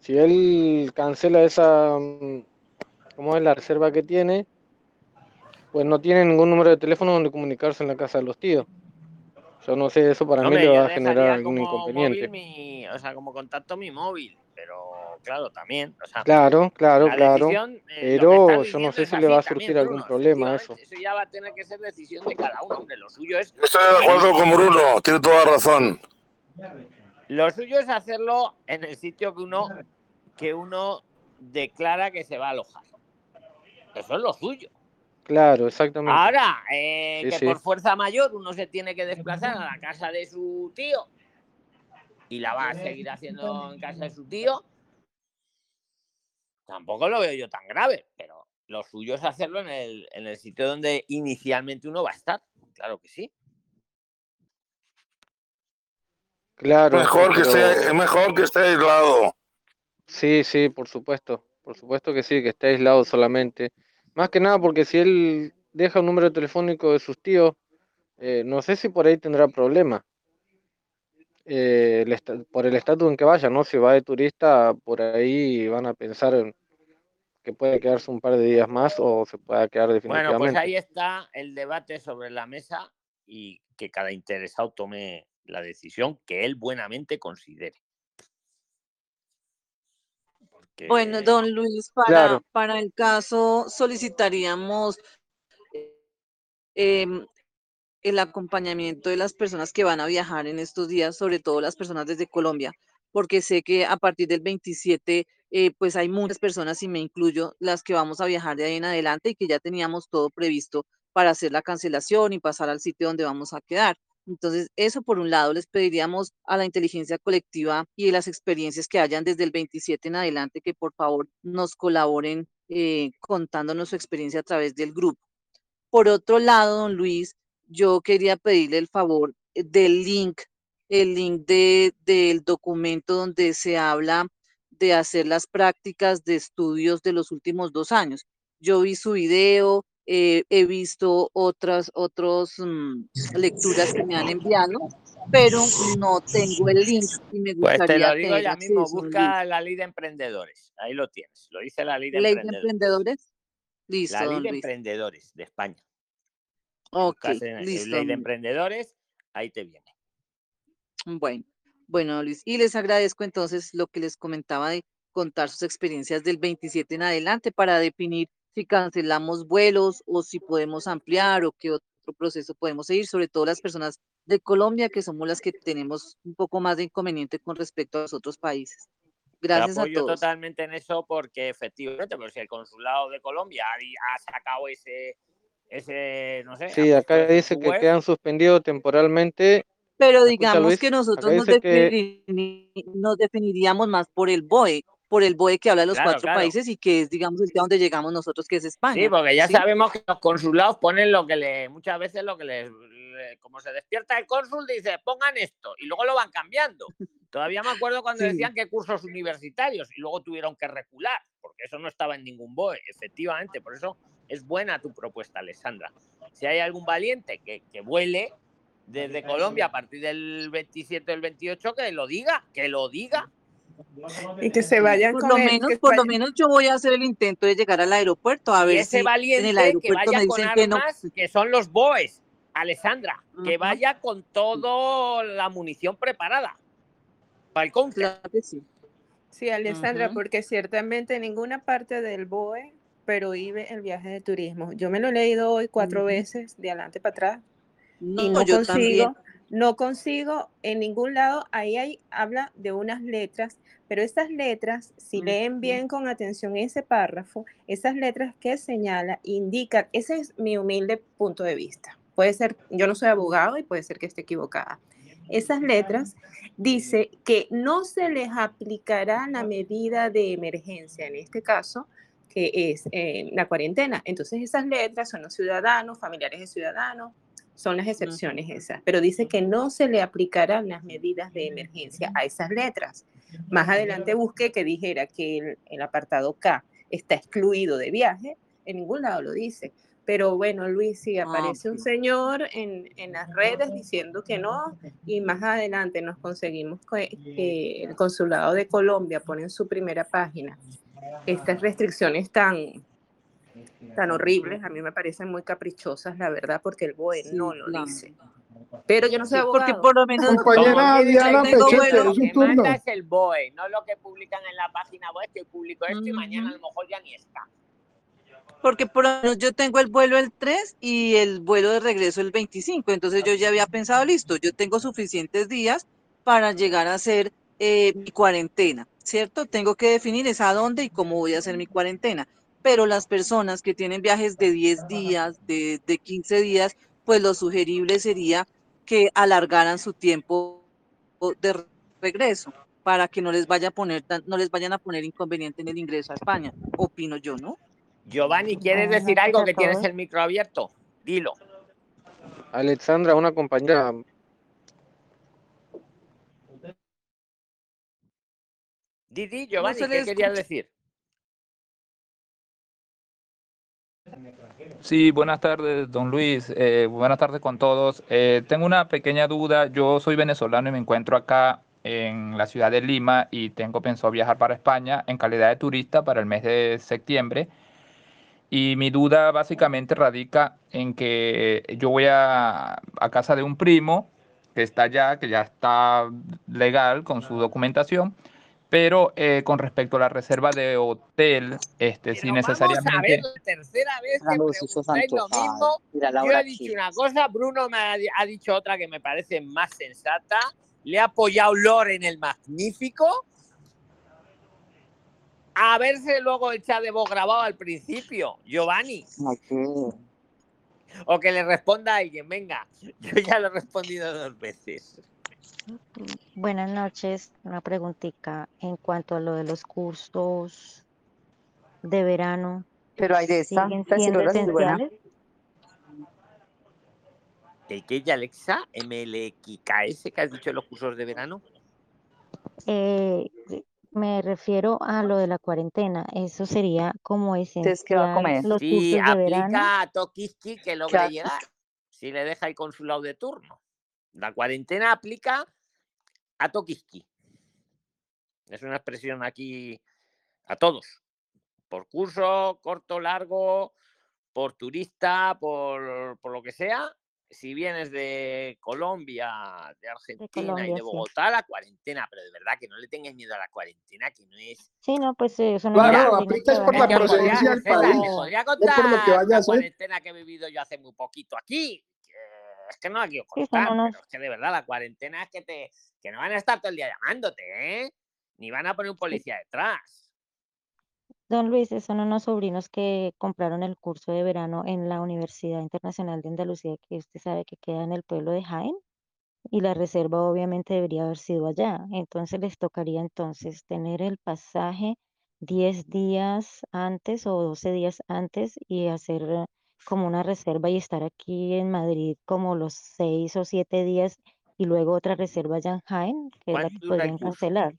Si él cancela esa, ¿cómo es la reserva que tiene? Pues no tiene ningún número de teléfono donde comunicarse en la casa de los tíos. Yo no sé, eso para mí le va a generar algún inconveniente. mi, o sea, como contacto mi móvil, pero claro, también, o sea, Claro, claro, la claro. decisión, eh, Pero yo no sé si le va a también, surgir algún Bruno, problema eso. eso ya va a tener que ser decisión de cada uno, hombre, lo suyo es Estoy de acuerdo con Bruno, tiene toda razón. Lo suyo es hacerlo en el sitio que uno, que uno declara que se va a alojar. Eso es lo suyo. Claro, exactamente. Ahora, eh, Sí, que sí. por fuerza mayor uno se tiene que desplazar a la casa de su tío y la va a seguir haciendo en casa de su tío, tampoco lo veo yo tan grave, pero lo suyo es hacerlo en el, en el sitio donde inicialmente uno va a estar. Claro que sí. Claro, Mejor que esté, es mejor que esté aislado. Sí, sí, por supuesto. Por supuesto que sí, que esté aislado solamente. Más que nada porque si él deja un número telefónico de sus tíos, eh, no sé si por ahí tendrá problema. Eh, el por el estatus en que vaya, ¿no? Si va de turista, por ahí van a pensar en que puede quedarse un par de días más o se pueda quedar Bueno, pues definitivamente. ahí está el debate sobre la mesa y que cada interesado tome la decisión que él buenamente considere. Bueno, don Luis, para, Claro. para el caso solicitaríamos em, el acompañamiento de las personas que van a viajar en estos días, sobre todo las personas desde Colombia, porque sé que a partir del 27, eh, pues hay muchas personas, y me incluyo, las que vamos a viajar de ahí en adelante y que ya teníamos todo previsto para hacer la cancelación y pasar al sitio donde vamos a quedar. Entonces, eso por un lado, les pediríamos a la inteligencia colectiva y las experiencias que hayan desde el 27 en adelante, que por favor nos colaboren eh, contándonos su experiencia a través del grupo. Por otro lado, don Luis, yo quería pedirle el favor eh, del link, el link de, del documento donde se habla de hacer las prácticas de estudios de los últimos dos años. Yo vi su video, eh, he visto otras otros, mm, lecturas que me han enviado, pero no tengo el link y me Pues te gustaría lo digo ya mismo, busca la ley de emprendedores. Ahí lo tienes. Lo dice la ley de ¿Ley de emprendedores. emprendedores? Listo, La ley de Luis. emprendedores de España. Ok, en, listo, ley de emprendedores, ahí te viene. Bueno, bueno, Luis, y les agradezco entonces lo que les comentaba de contar sus experiencias del 27 en adelante para definir si cancelamos vuelos o si podemos ampliar o qué otro proceso podemos seguir, sobre todo las personas de Colombia, que somos las que tenemos un poco más de inconveniente con respecto a los otros países. Te Gracias a apoyo todos. totalmente en eso porque efectivamente, pues si el consulado de Colombia ha, ha sacado ese, ese, no sé, Sí, acá dice que quedan suspendidos temporalmente. Pero ¿Me escucha digamos Luis? que nosotros nos, dice que defini- nos definiríamos más por el BOE, por el BOE que habla de los Claro, cuatro claro. países y que es, digamos, el donde llegamos nosotros, que es Sí, España. porque ya ¿sí? sabemos que los consulados ponen lo que le, muchas veces lo que les, le- como se despierta el cónsul, dice, pongan esto, y luego lo van cambiando. Todavía me acuerdo cuando Sí. decían que cursos universitarios, y luego tuvieron que recular, porque eso no estaba en ningún BOE, efectivamente, por eso es buena tu propuesta, Alessandra. Si hay algún valiente que, que vuele desde Colombia a partir del 27 o el 28, que lo diga, que lo diga. Y que se vayan Por con lo el, menos, que por lo menos yo voy a hacer el intento de llegar al aeropuerto a ver ese si en el valiente que aeropuerto me dicen que no. que son los BOEs, Alessandra, que Ujú. vaya con toda la munición preparada para el. Claro que sí. Sí, Alessandra, Ujú. porque ciertamente ninguna parte del BOE prohíbe el viaje de turismo. Yo me lo he leído hoy cuatro Ujú. veces, de adelante para atrás, y No, no yo también. No consigo en ningún lado, ahí hay, habla de unas letras, pero estas letras, si leen bien con atención ese párrafo, esas letras que señala indican, ese es mi humilde punto de vista, puede ser, yo no soy abogado y puede ser que esté equivocada. Esas letras dice que no se les aplicará la medida de emergencia, en este caso, que es eh, la cuarentena. Entonces esas letras son los ciudadanos, familiares de ciudadanos, son las excepciones esas, pero dice que no se le aplicarán las medidas de emergencia a esas letras. Más adelante busqué que dijera que el, el apartado K está excluido de viaje, en ningún lado lo dice. Pero bueno, Luis, si aparece un señor en, en, las redes diciendo que no, [laughs] y más adelante nos conseguimos que, que, el consulado de Colombia pone en su primera página estas restricciones tan, tan horribles, a mí me parecen muy caprichosas, la verdad, porque el BOE sí, no lo claro. dice. Pero yo no soy abogado. Porque por lo menos... Compañera Diana Pechete, es su turno. Manda es el BOE, no lo que publican en la página web, que publico esto uh -huh. y mañana a lo mejor ya ni está porque por lo menos yo tengo el vuelo el 3 y el vuelo de regreso el 25, entonces yo ya había pensado, listo, yo tengo suficientes días para llegar a hacer eh, mi cuarentena, ¿cierto? Tengo que definir es a dónde y cómo voy a hacer mi cuarentena, pero las personas que tienen viajes de 10 días, de, de 15 días, pues lo sugerible sería que alargaran su tiempo de regreso para que no les vaya a poner no les vayan a poner inconveniente en el ingreso a España, opino yo, ¿no? Giovanni, ¿quieres decir algo que tienes el micro abierto? Dilo. Alexandra, una compañera. Didi, Giovanni, no ¿qué querías decir? Sí, buenas tardes, don Luis. Eh, buenas tardes con todos. Eh, tengo una pequeña duda. Yo soy venezolano y me encuentro acá en la ciudad de Lima y tengo pensado viajar para España en calidad de turista para el mes de septiembre. Y mi duda básicamente radica en que yo voy a, casa de un primo que está allá, que ya está legal con su documentación, pero eh, con respecto a la reserva de hotel, este, si necesariamente... Vamos a ver, la tercera vez que preguntáis lo mismo, yo he dicho una cosa, Bruno me ha, ha dicho otra que me parece más sensata, le ha apoyado Lore en el magnífico, a verse luego el chat de voz grabado al principio, Giovanni. Okay. O que le responda a alguien, venga, yo ya lo he respondido dos veces. Buenas noches, una preguntita en cuanto a lo de los cursos de verano. Pero hay de esta, ¿siguen siendo? ¿El que ya Alexa? ¿MLXKS que has dicho en los cursos de verano? Eh, me refiero a lo de la cuarentena. Eso sería como esencial. ¿qué va a comer? Los sí, cursos de aplica verano. a Tokiski que logre llegar. Si le deja el consulado de turno. La cuarentena aplica a Tokiski. Es una expresión aquí a todos. Por curso, corto, largo, por turista, por, por lo que sea, si vienes de Colombia, de Argentina de Colombia, y de Bogotá, sí. la cuarentena, pero de verdad que no le tengas miedo a la cuarentena, que no es. Sí, no, pues eso no Claro, aplicas por la procedencia del país. No por lo que contar vaya la hacer. cuarentena que he vivido yo hace muy poquito aquí. Es que no la quiero Sí, son unos- pero es que de verdad la cuarentena es que te que no van a estar todo el día llamándote, ¿eh? Ni van a poner un policía detrás. Don Luis, esos son unos sobrinos que compraron el curso de verano en la Universidad Internacional de Andalucía, que usted sabe que queda en el pueblo de Jaén, y la reserva obviamente debería haber sido allá. Entonces les tocaría entonces tener el pasaje 10 días antes o 12 días antes y hacer como una reserva y estar aquí en Madrid como los 6 o 7 días y luego otra reserva allá en Jaén, que es la que ¿Cuánto dura el podrían cancelar.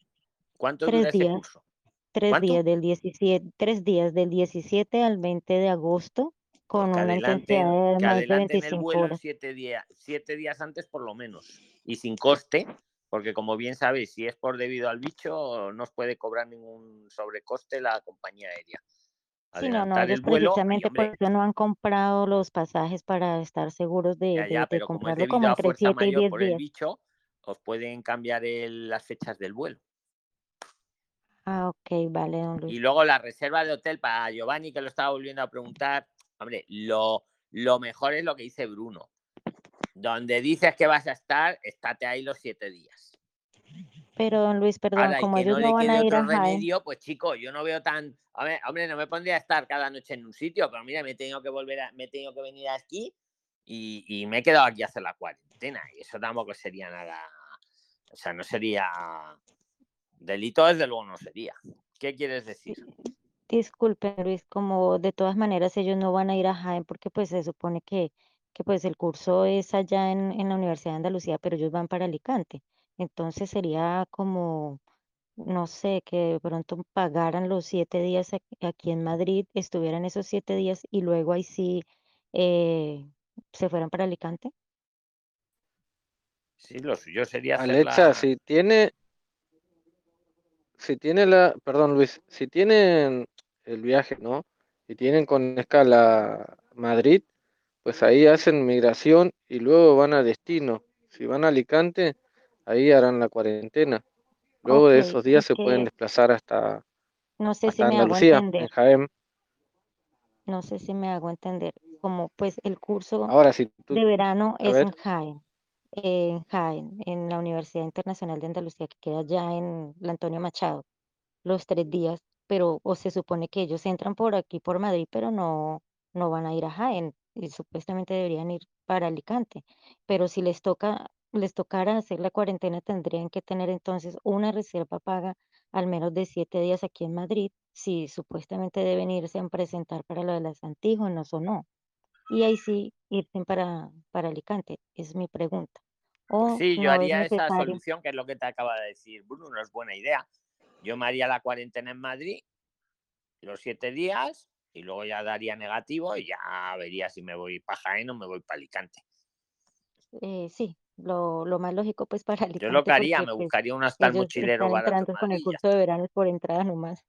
¿Cuánto Tres dura ese días. curso? Tres ¿Cuánto? días del 17, tres días del 17 al 20 de agosto con que una intensidad de más de adelanten el 25 vuelo horas. siete días, siete días antes por lo menos. Y sin coste, porque como bien sabéis, si es por debido al bicho, no os puede cobrar ningún sobrecoste la compañía aérea. Sí, no, no, Adelantar ellos el vuelo, y precisamente por hombre, eso no han comprado los pasajes para estar seguros de, ya, de, ya, de pero como es comprarlo como a entre fuerza 7 y mayor 10 por el días. bicho, os pueden cambiar el- las fechas del vuelo. Ah, ok, vale, don Y Luis. luego la reserva de hotel para Giovanni, que lo estaba volviendo a preguntar. Hombre, lo, lo mejor es lo que dice Bruno. Donde dices que vas a estar, estate ahí los siete días. Pero don Luis, perdón, Ahora, como ellos no van a ir otro a Jaén, remedio, pues chico, yo no veo tan. Hombre, hombre, no me pondría a estar cada noche en un sitio, pero mira, me he tenido que volver a, me he tenido que venir aquí y, y me he quedado aquí a hacer la cuarentena y eso tampoco sería nada, o sea, no sería delito, desde luego no sería. ¿Qué quieres decir? Disculpe, Luis, como de todas maneras ellos no van a ir a Jaén porque pues se supone que, que pues el curso es allá en, en la Universidad de Andalucía, pero ellos van para Alicante. Entonces sería como, no sé, que de pronto pagaran los siete días ac- aquí en Madrid, estuvieran esos siete días y luego ahí sí eh, se fueran para Alicante. Sí, lo suyo sería hacer Alexa, la... si tiene, si tiene la, perdón Luis, si tienen el viaje, ¿no? Y tienen con escala Madrid, pues ahí hacen migración y luego van a destino. Si van a Alicante, ahí harán la cuarentena. Luego de esos días se pueden desplazar hasta, no sé si me hago Andalucía, en entender, Jaén. no sé si me hago entender, como pues el curso Ahora, si tú, de verano es en Jaén, en Jaén, en la Universidad Internacional de Andalucía, que queda allá en la Antonio Machado, los tres días, pero o se supone que ellos entran por aquí, por Madrid, pero no, no van a ir a Jaén, y supuestamente deberían ir para Alicante, pero si les toca, les tocara hacer la cuarentena, tendrían que tener entonces una reserva paga al menos de siete días aquí en Madrid, si supuestamente deben irse a presentar para lo de las antígenos o no. Y ahí sí irse para, para Alicante, es mi pregunta. O sí, yo no es haría esa solución, que es lo que te acaba de decir Bruno, no es buena idea. Yo me haría la cuarentena en Madrid los siete días y luego ya daría negativo y ya vería si me voy para Jaén o me voy para Alicante. Eh, sí, lo, lo más lógico pues para Yo lo Alicante que haría, porque me pues buscaría un hostal ellos mochilero están barato en entrando con el curso de verano es por entrada nomás.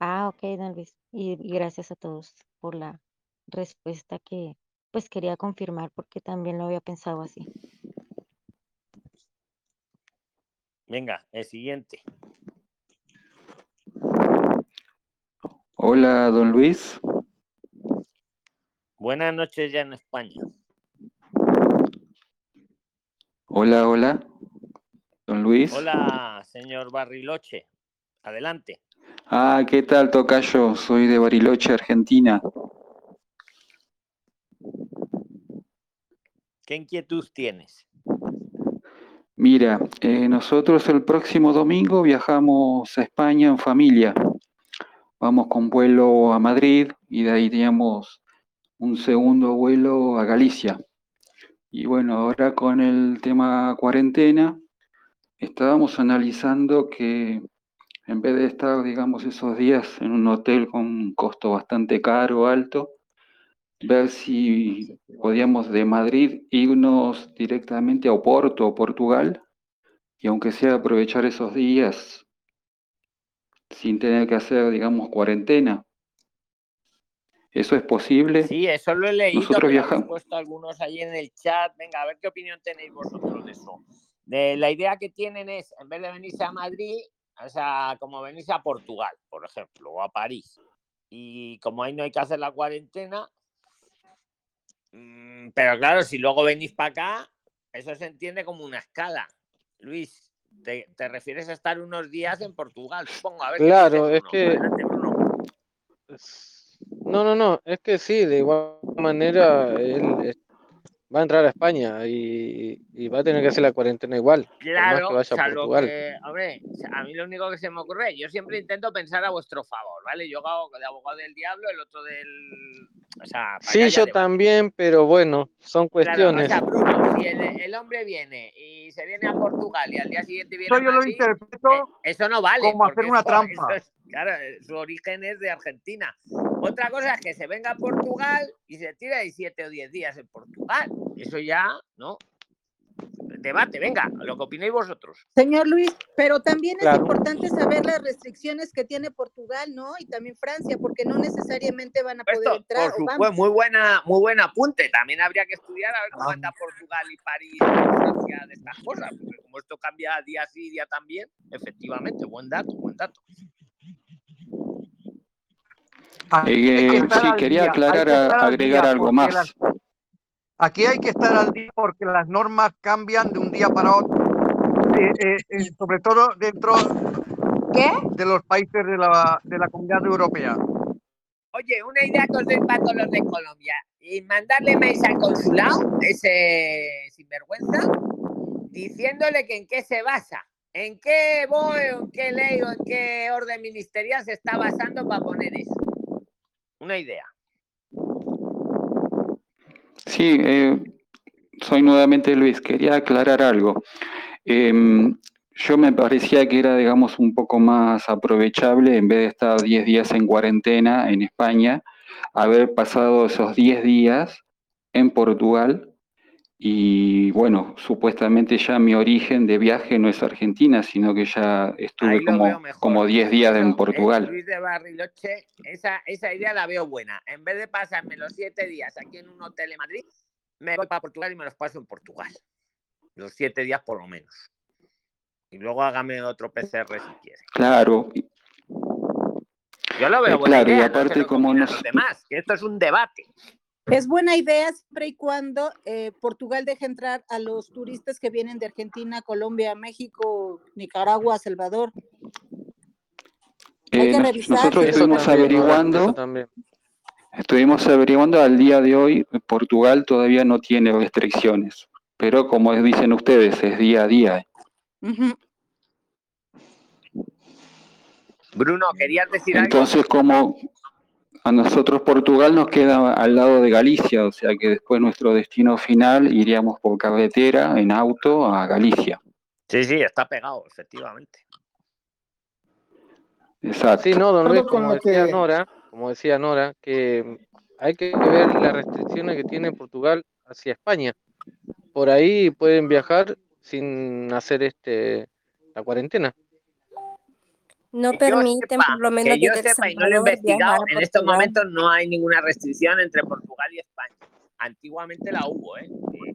Ah, ok, don Luis. Y, y gracias a todos por la respuesta que pues quería confirmar porque también lo había pensado así. Venga, el siguiente. Hola, don Luis. Buenas noches ya en España. Hola, hola, don Luis. Hola, señor Barriloche. Adelante. Ah, ¿qué tal, tocayo? Soy de Bariloche, Argentina. ¿Qué inquietud tienes? Mira, eh, nosotros el próximo domingo viajamos a España en familia. Vamos con vuelo a Madrid y de ahí teníamos un segundo vuelo a Galicia. Y bueno, ahora con el tema cuarentena, estábamos analizando que en vez de estar, digamos, esos días en un hotel con un costo bastante caro, alto, ver si podíamos de Madrid irnos directamente a Oporto o Portugal y aunque sea aprovechar esos días sin tener que hacer, digamos, cuarentena. ¿Eso es posible? Sí, eso lo he leído, Nosotros viajamos. puesto algunos ahí en el chat. Venga, a ver qué opinión tenéis vosotros de eso. De, la idea que tienen es, en vez de venirse a Madrid, o sea, como venirse a Portugal, por ejemplo, o a París. Y como ahí no hay que hacer la cuarentena, mm, pero claro, si luego venís para acá, eso se entiende como una escala. Luis, te, te refieres a estar unos días en Portugal, supongo. A ver, ¿qué dice claro, es que Bruno. No, no, no, es que sí, de igual manera él va a entrar a España y, y va a tener que hacer la cuarentena igual, más que Claro, vaya a salvo Portugal. que, hombre, a mí lo único que se me ocurre, yo siempre intento pensar a vuestro favor, ¿vale? Yo hago de abogado del diablo, el otro del. O sea, Sí, yo debate. también, pero bueno, son Claro, o cuestiones. sea, Bruno, si el, el hombre viene y se viene a Portugal y al día siguiente viene a Eso yo lo Madrid, eh, interpreto eso no vale, como hacer una eso, trampa. eso es, claro, eh, su origen es de Argentina. Otra cosa es que se venga a Portugal y se tire ahí siete o diez días en Portugal. Eso ya, ¿no? Debate, venga, lo que opinéis vosotros. Señor Luis, pero también es Claro. importante saber las restricciones que tiene Portugal, ¿no? Y también Francia, porque no necesariamente van a poder Esto, entrar. por supuesto, muy buena, muy buen apunte. También habría que estudiar a ver cómo anda Portugal y París y Francia de estas cosas, porque como esto cambia día sí, día también, efectivamente, buen dato, buen dato. Que Eh, estar sí, quería día, aclarar, que agregar algo más. las, aquí hay que estar al día porque las normas cambian de un día para otro, eh, eh, eh, sobre todo dentro de los países de la, de la Comunidad Europea. Oye, una idea que os doy para todos los de Colombia. Y mandarle mails al consulado, ese sinvergüenza, diciéndole que en qué se basa, en qué voy, en qué ley o en qué orden ministerial se está basando para poner eso. Una idea. Sí, eh, soy nuevamente Luis. Quería aclarar algo. Em, yo me parecía que era, digamos, un poco más aprovechable, en vez de estar 10 días en cuarentena en España, haber pasado esos 10 días en Portugal. Y bueno, supuestamente ya mi origen de viaje no es Argentina, sino que ya estuve como, como 10 días en eh, Portugal. Luis de Barriloche, esa, esa idea la veo buena. En vez de pasarme los siete días aquí en un hotel en Madrid, me voy para Portugal y me los paso en Portugal. Los siete días por lo menos. Y luego hágame otro PCR si quiere. Claro, y- Yo lo veo eh, buena claro, y idea, no sé aparte que como los demás, que esto es un debate. Es buena idea siempre y cuando eh, Portugal deje entrar a los turistas que vienen de Argentina, Colombia, México, Nicaragua, Salvador. Hay eh, que revisar. nosotros eso averiguando, también. estuvimos averiguando al día de hoy, Portugal todavía no tiene restricciones, pero como dicen ustedes, es día a día. Ujú. Bruno, ¿querías decir algo? Entonces, como a nosotros Portugal nos queda al lado de Galicia, o sea que después nuestro destino final iríamos por carretera, en auto, a Galicia. Sí, sí, está pegado, efectivamente. Exacto. Sí, no, don Luis, como decía Nora, como decía Nora, que hay que ver las restricciones que tiene Portugal hacia España. Por ahí pueden viajar sin hacer este la cuarentena. No permiten, sepa, por lo menos que yo sepa y no lo he investigado, en estos momentos no hay ninguna restricción entre Portugal y España. Antiguamente la hubo, ¿eh? Eh,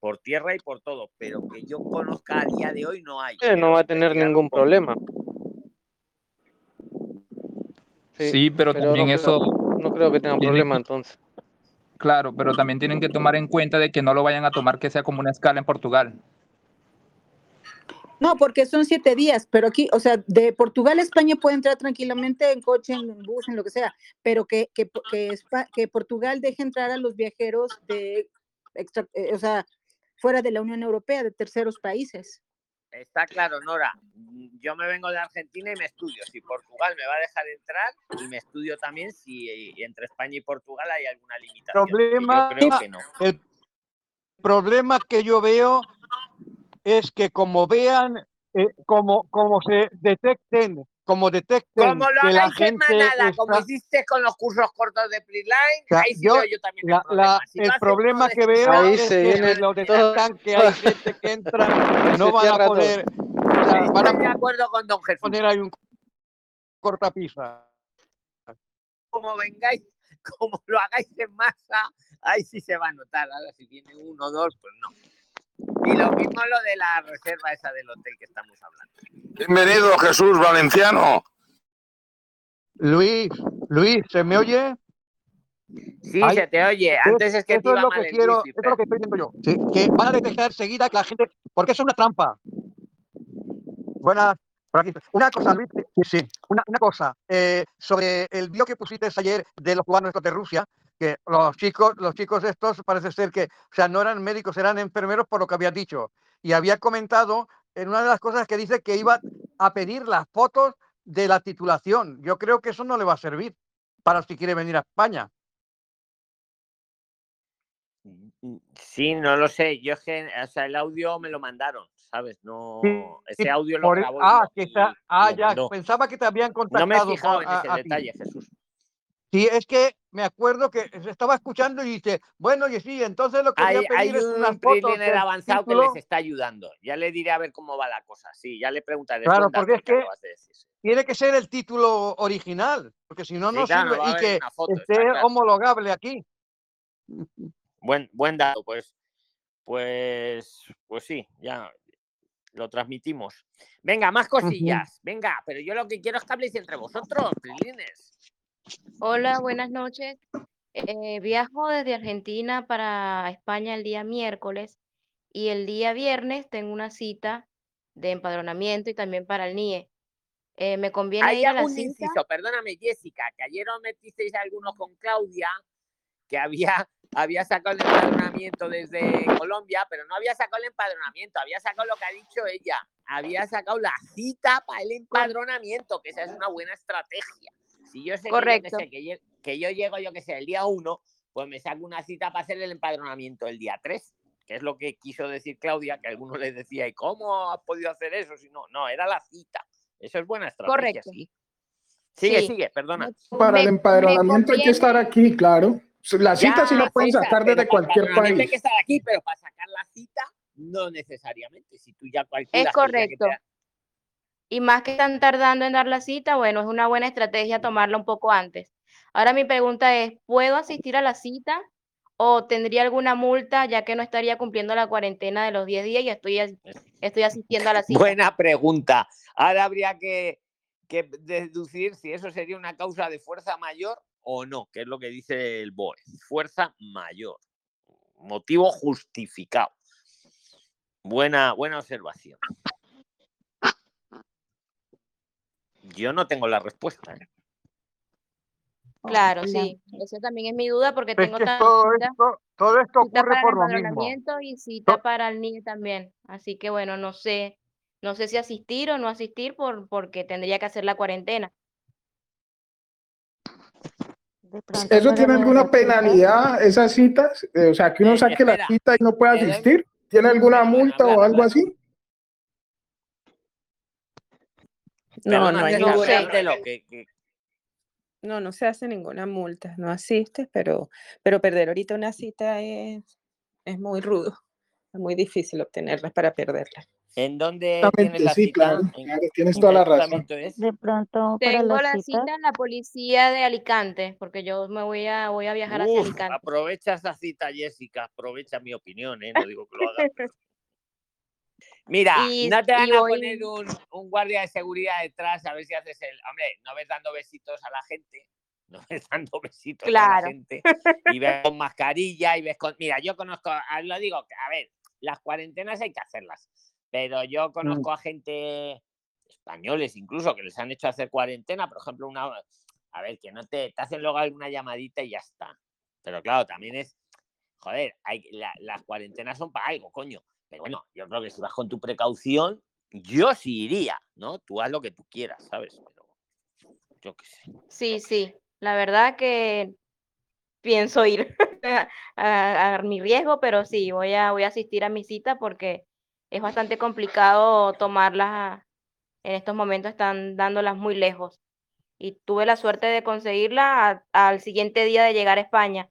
por tierra y por todo, pero que yo conozca a día de hoy no hay. Eh, no va a tener ningún problema. Sí, pero también no eso creo, no creo que tengan tiene problema entonces. Claro, pero también tienen que tomar en cuenta de que no lo vayan a tomar que sea como una escala en Portugal. No, porque son siete días, pero aquí, o sea, de Portugal a España puede entrar tranquilamente en coche, en bus, en lo que sea, pero que, que, que, que Portugal deje entrar a los viajeros de, extra- eh, o sea, fuera de la Unión Europea, de terceros países. Está claro, Nora. Mm, Yo me vengo de Argentina y me estudio si Portugal me va a dejar entrar y me estudio también si eh, entre España y Portugal hay alguna limitación. problema, Yo creo que no. el problema que yo veo es que como vean, eh, como, como se detecten, como detecten Como lo que la gente manada, como hiciste con los cursos cortos de Preline, O sea, ahí sí yo- veo yo también la- el problema. la- Si el problema que veo Ahí es se que lo detectan que hay [laughs] gente que entra, no van a poder, o sea, van Estoy de a acuerdo con don Jesús. poner ahí un cortapisa. Como vengáis, como lo hagáis en masa, ahí sí se va a notar. Ahora si viene uno o dos, pues no. Y lo mismo lo de la reserva esa del hotel que estamos hablando. Bienvenido, Jesús Valenciano. Luis, Luis, ¿se me oye? Sí, Ay, se te oye. es- Antes es que te eso es iba lo mal que el quiero, wifi, eso es lo que estoy diciendo yo. Sí, que van a detectar seguida que la gente, porque eso es una trampa. Buenas, por aquí. Una cosa, Luis, sí, sí, una, una cosa, eh, sobre el vídeo que pusiste ayer de los cubanos de Rusia, que los chicos, los chicos estos parece ser que, o sea, no eran médicos, eran enfermeros por lo que habías dicho. Y había comentado en una de las cosas que dice que iba a pedir las fotos de la titulación. Yo creo que eso no le va a servir para si quiere venir a España. Sí, no lo sé. Yo es que, o sea, el audio me lo mandaron, ¿sabes? No, Sí, ese audio lo por- grabó ah, y está, ah, ya, mandó. pensaba que te habían No me he contactado fijado en ese a detalle, Jesús. Sí, es que me acuerdo que [laughs] estaba escuchando y dice, bueno, y sí, entonces lo que voy Hay, a pedir hay es un del avanzado que título. les está ayudando. Ya le diré a ver cómo va la cosa. Sí, ya le preguntaré. Claro, porque es que que tiene que ser el título original, porque si no, Sí, no claro, sirve y que foto, esté claro. homologable aquí. Buen, buen dato, pues, pues, pues sí, ya lo transmitimos. Venga, más cosillas. Venga, pero yo lo que quiero es que habléis entre vosotros, prilines. Hola, buenas noches. Eh, viajo desde Argentina para España el día miércoles y el día viernes tengo una cita de empadronamiento y también para el NIE. Eh, ¿Me conviene Hay ir a la algún cita? inciso, perdóname, Jessica, que ayer os metisteis algunos con Claudia, que había, había sacado el empadronamiento desde Colombia, pero no había sacado el empadronamiento, había sacado lo que ha dicho ella, había sacado la cita para el empadronamiento, que esa es una buena estrategia. Si yo sé, que yo, que Correcto. sé, que yo, que yo llego, yo que sé, el día 1, pues me saco una cita para hacer el empadronamiento el día 3, que es lo que quiso decir Claudia, que a algunos les decía, ¿y cómo has podido hacer eso? Si no, no, era la cita. Eso es buena estrategia, Correcto. sí. Sigue, Sí. sigue, perdona. Para el Me- empadronamiento hay que estar aquí, claro. La cita sí la Ya, pueden sacar pero desde para el cualquier empadronamiento Hay que país. estar aquí, pero para sacar la cita, no necesariamente. Si tú ya calculas Es que correcto. te Y más que están tardando en dar la cita, bueno, es una buena estrategia tomarla un poco antes. Ahora mi pregunta es, ¿puedo asistir a la cita o tendría alguna multa ya que no estaría cumpliendo la cuarentena de los 10 días y estoy, estoy asistiendo a la cita? Buena pregunta. Ahora habría que, que deducir si eso sería una causa de fuerza mayor o no, que es lo que dice el BOE. Fuerza mayor. Motivo justificado. Buena, buena observación. Yo no tengo la respuesta. ¿eh? Claro, La- sí. Esa también es mi duda porque Es tengo tanto todo cita, esto, todo esto cita ocurre para el por lo mismo. empadronamiento y cita para el NIE también. Así que bueno, no sé, no sé si asistir o no asistir por, porque tendría que hacer la cuarentena. ¿Eso tiene alguna penalidad, esas citas? Eh, o sea, que uno Eh, saque la cita y no pueda asistir. ¿Tiene alguna multa o algo así? No, no hay no sé. ninguna, repítelo, que, que- no, no se hace ninguna multa, no asistes, pero, pero perder ahorita una cita es, es muy rudo, es muy difícil obtenerla para perderla. ¿En dónde tienes la sí, cita? claro, ¿En claro, tienes toda la razón. de pronto Tengo la cita en la policía de Alicante, porque yo me voy a, voy a viajar hacia Uf, Alicante. aprovecha esa cita, Jessica. Aprovecha mi opinión, ¿eh? No digo que lo hagas. Mira, Y, no te van a poner un, un guardia de seguridad detrás a ver si haces el. Hombre, no ves dando besitos a la gente. [laughs] No ves dando besitos a la gente. Y ves con mascarilla y ves con. Mira, yo conozco. ah, Lo digo, a ver, las cuarentenas hay que hacerlas. Pero yo conozco a gente españoles incluso que les han hecho hacer cuarentena, por ejemplo, una, a ver, que no te, te hacen luego alguna llamadita y ya está. Pero claro, también es, joder, hay, la- las cuarentenas son para algo, coño. Pero bueno, yo creo que si vas con tu precaución, yo sí iría, ¿no? Tú haz lo que tú quieras, ¿sabes? Pero yo qué sé. Sí, sí. La verdad que pienso ir [laughs] a, a mi riesgo, pero sí, voy a, voy a asistir a mi cita porque es bastante complicado tomarlas. En estos momentos están dándolas muy lejos. Y tuve la suerte de conseguirla a- al siguiente día de llegar a España.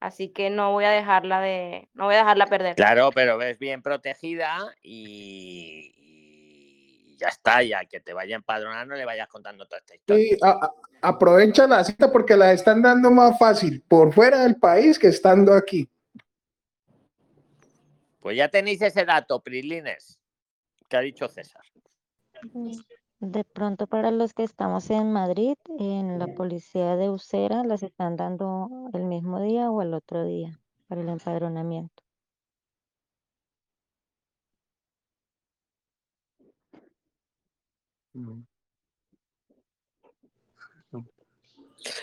Así que no voy a dejarla de, no voy a dejarla perder. Claro, pero ves bien protegida y, y ya está, ya que te vaya empadronando, le vayas contando toda esta historia. Sí, a- a- aprovecha la cita porque la están dando más fácil por fuera del país que estando aquí. Pues ya tenéis ese dato, Prilines, que ha dicho César. De pronto para los que estamos en Madrid, en la policía de Usera las están dando el mismo día o el otro día para el empadronamiento.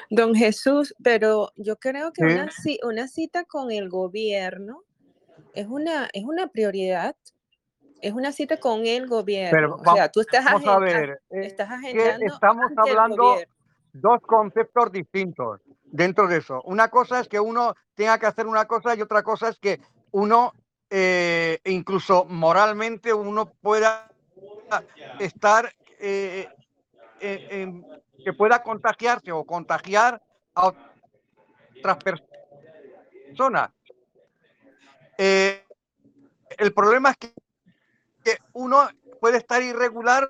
Don Jesús, pero yo creo que una, una cita con el gobierno es una, es una prioridad, es una cita con el gobierno. Pero O sea, tú estás, vamos a ver, eh, estás agendando estamos hablando dos conceptos distintos dentro de eso. Una cosa es que uno tenga que hacer una cosa y otra cosa es que uno, eh, incluso moralmente, uno pueda estar, eh, que pueda contagiarse o contagiar a otras personas. El problema es que, que uno puede estar irregular,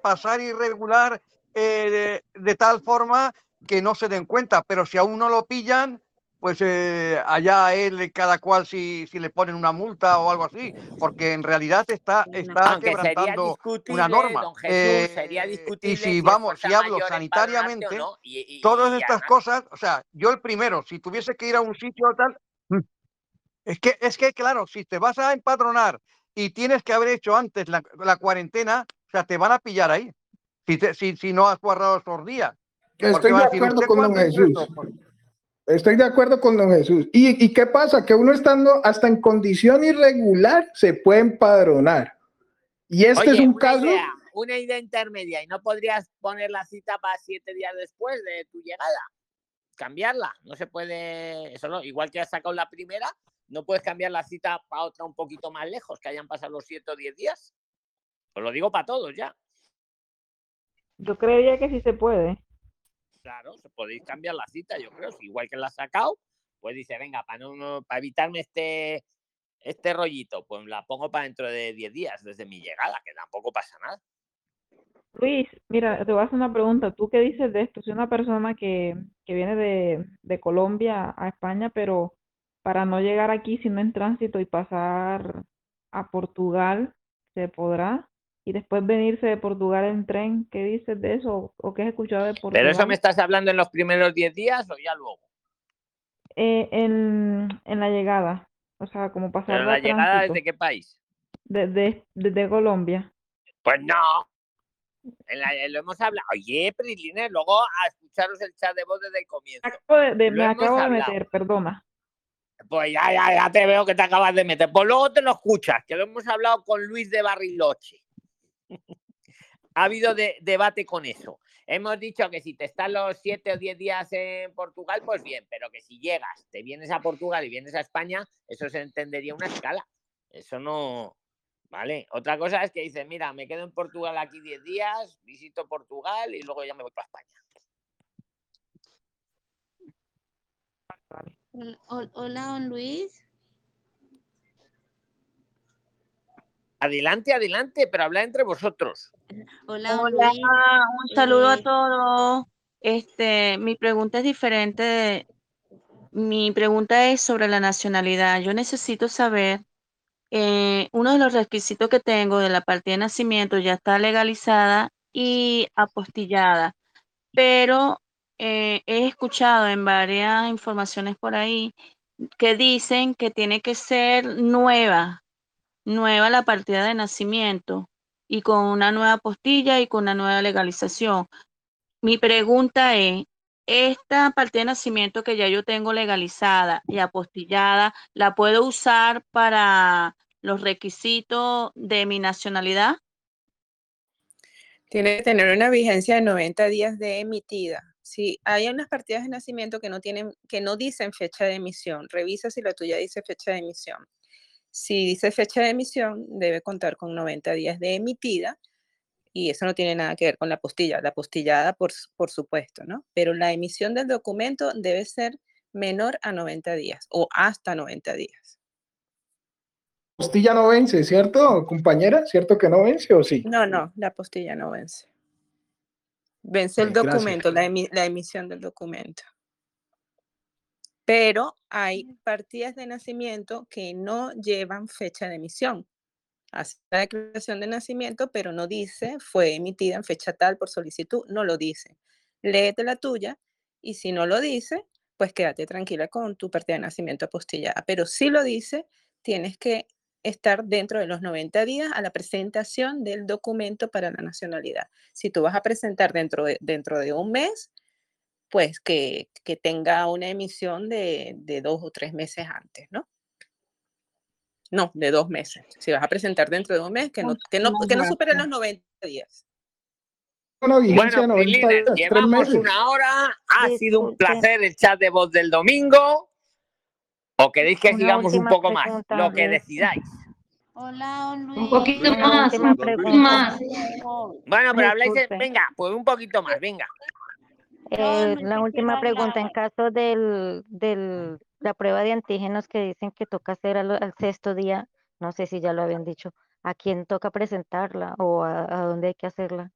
pasar irregular eh, de, de tal forma que no se den cuenta, pero si a uno lo pillan, pues eh, allá él, cada cual si, si le ponen una multa o algo así, porque en realidad está, está Aunque quebrantando una norma. don Jesús, Eh, sería y discutible si es vamos, si hablo sanitariamente, no, y- y- todas y estas además- cosas, o sea, yo el primero, si tuviese que ir a un sitio o tal, mm, es que, es que, claro, si te vas a empadronar y tienes que haber hecho antes la, la cuarentena, o sea, te van a pillar ahí. si, te- si, si no has guardado esos días. Estoy de acuerdo ¿usted con don Jesús. esto? Estoy de acuerdo con don Jesús. ¿Y, y qué pasa? Que uno estando hasta en condición irregular se puede empadronar. Y este es un caso. idea, una idea intermedia. ¿Y no podrías poner la cita para siete días después de tu llegada? Cambiarla. No se puede. Eso no. Igual que has sacado la primera, no puedes cambiar la cita para otra un poquito más lejos, que hayan pasado los siete o diez días. Os lo digo para todos ya. Yo creería que sí se puede. Claro, se podéis cambiar la cita, yo creo. Si igual que la has sacado, pues dice, venga, para no, no- para evitarme este, este rollito, pues la pongo para dentro de 10 días desde mi llegada, que tampoco pasa nada. Luis, mira, te voy a hacer una pregunta. ¿Tú qué dices de esto? Soy una persona que, que viene de, de Colombia a España, pero para no llegar aquí sino en tránsito y pasar a Portugal, ¿se podrá? Y después venirse de Portugal en tren, ¿qué dices de eso? ¿O qué has escuchado de ¿Pero eso Portugal? me estás hablando en los primeros 10 días o ya luego? Eh, en, en la llegada, o sea, como ¿Pero pasar la a llegada desde qué país? desde, desde Colombia. Pues no. En la- lo hemos hablado. Oye, Prilines, luego a escucharos el chat de voz desde el comienzo. Acabo de- de- Lo me acabo de meter, perdona. Pues ya, ya, ya te veo que te acabas de meter. Pues luego te lo escuchas, que lo hemos hablado con Luis de Barriloche. [laughs] ha habido de- debate con eso. Hemos dicho que si te estás los siete o diez días en Portugal, pues bien, pero que si llegas, te vienes a Portugal y vienes a España, eso se entendería una escala. Eso no. Vale. Otra cosa es que dices, mira, me quedo en Portugal aquí 10 días, visito Portugal y luego ya me voy para España. Hol- Hola, don Luis. Adelante, adelante, pero habla entre vosotros. Hola, don Hola, un saludo a Eh, todos. Este, mi pregunta es diferente. de- mi pregunta es sobre la nacionalidad. Yo necesito saber, eh, uno de los requisitos que tengo de la partida de nacimiento ya está legalizada y apostillada, pero eh, he escuchado en varias informaciones por ahí que dicen que tiene que ser nueva, nueva la partida de nacimiento y con una nueva postilla y con una nueva legalización. Mi pregunta es, ¿esta partida de nacimiento que ya yo tengo legalizada y apostillada, la puedo usar para los requisitos de mi nacionalidad? Tiene que tener una vigencia de 90 días de emitida. Si hay unas partidas de nacimiento que no tienen, que no dicen fecha de emisión, revisa si la tuya dice fecha de emisión. Si dice fecha de emisión, debe contar con 90 días de emitida y eso no tiene nada que ver con la postilla. La postillada, por, por supuesto, ¿no? Pero la emisión del documento debe ser menor a 90 días o hasta 90 días. Postilla no vence, ¿cierto, compañera? ¿Cierto que no vence o sí? No, no, la postilla no vence. Vence el gracias. documento, la, emi- la emisión del documento. Pero hay partidas de nacimiento que no llevan fecha de emisión. Hace la declaración de nacimiento, pero no dice fue emitida en fecha tal por solicitud, no lo dice. Léete la tuya y si no lo dice, pues quédate tranquila con tu partida de nacimiento apostillada. Pero si lo dice, tienes que estar dentro de los 90 días a la presentación del documento para la nacionalidad. Si tú vas a presentar dentro de, dentro de un mes, pues que, que tenga una emisión de, de dos o tres meses antes, ¿no? No, de dos meses. Si vas a presentar dentro de un mes, que no, que no, que no supere los 90 días. Una Bueno, 90 Prilines, días, tres llevamos meses. una hora. Ha sido un placer el chat de voz del domingo. ¿O queréis que Una sigamos un poco más? Lo que decidáis. Hola, Luis. poquito Una más, última un poquito más. Bueno, pero habláis. de-. Venga, pues un poquito más, venga. Eh, la última pregunta, en caso del, del, la prueba de antígenos que dicen que toca hacer al, al sexto día, no sé si ya lo habían dicho, ¿a quién toca presentarla o a, a dónde hay que hacerla?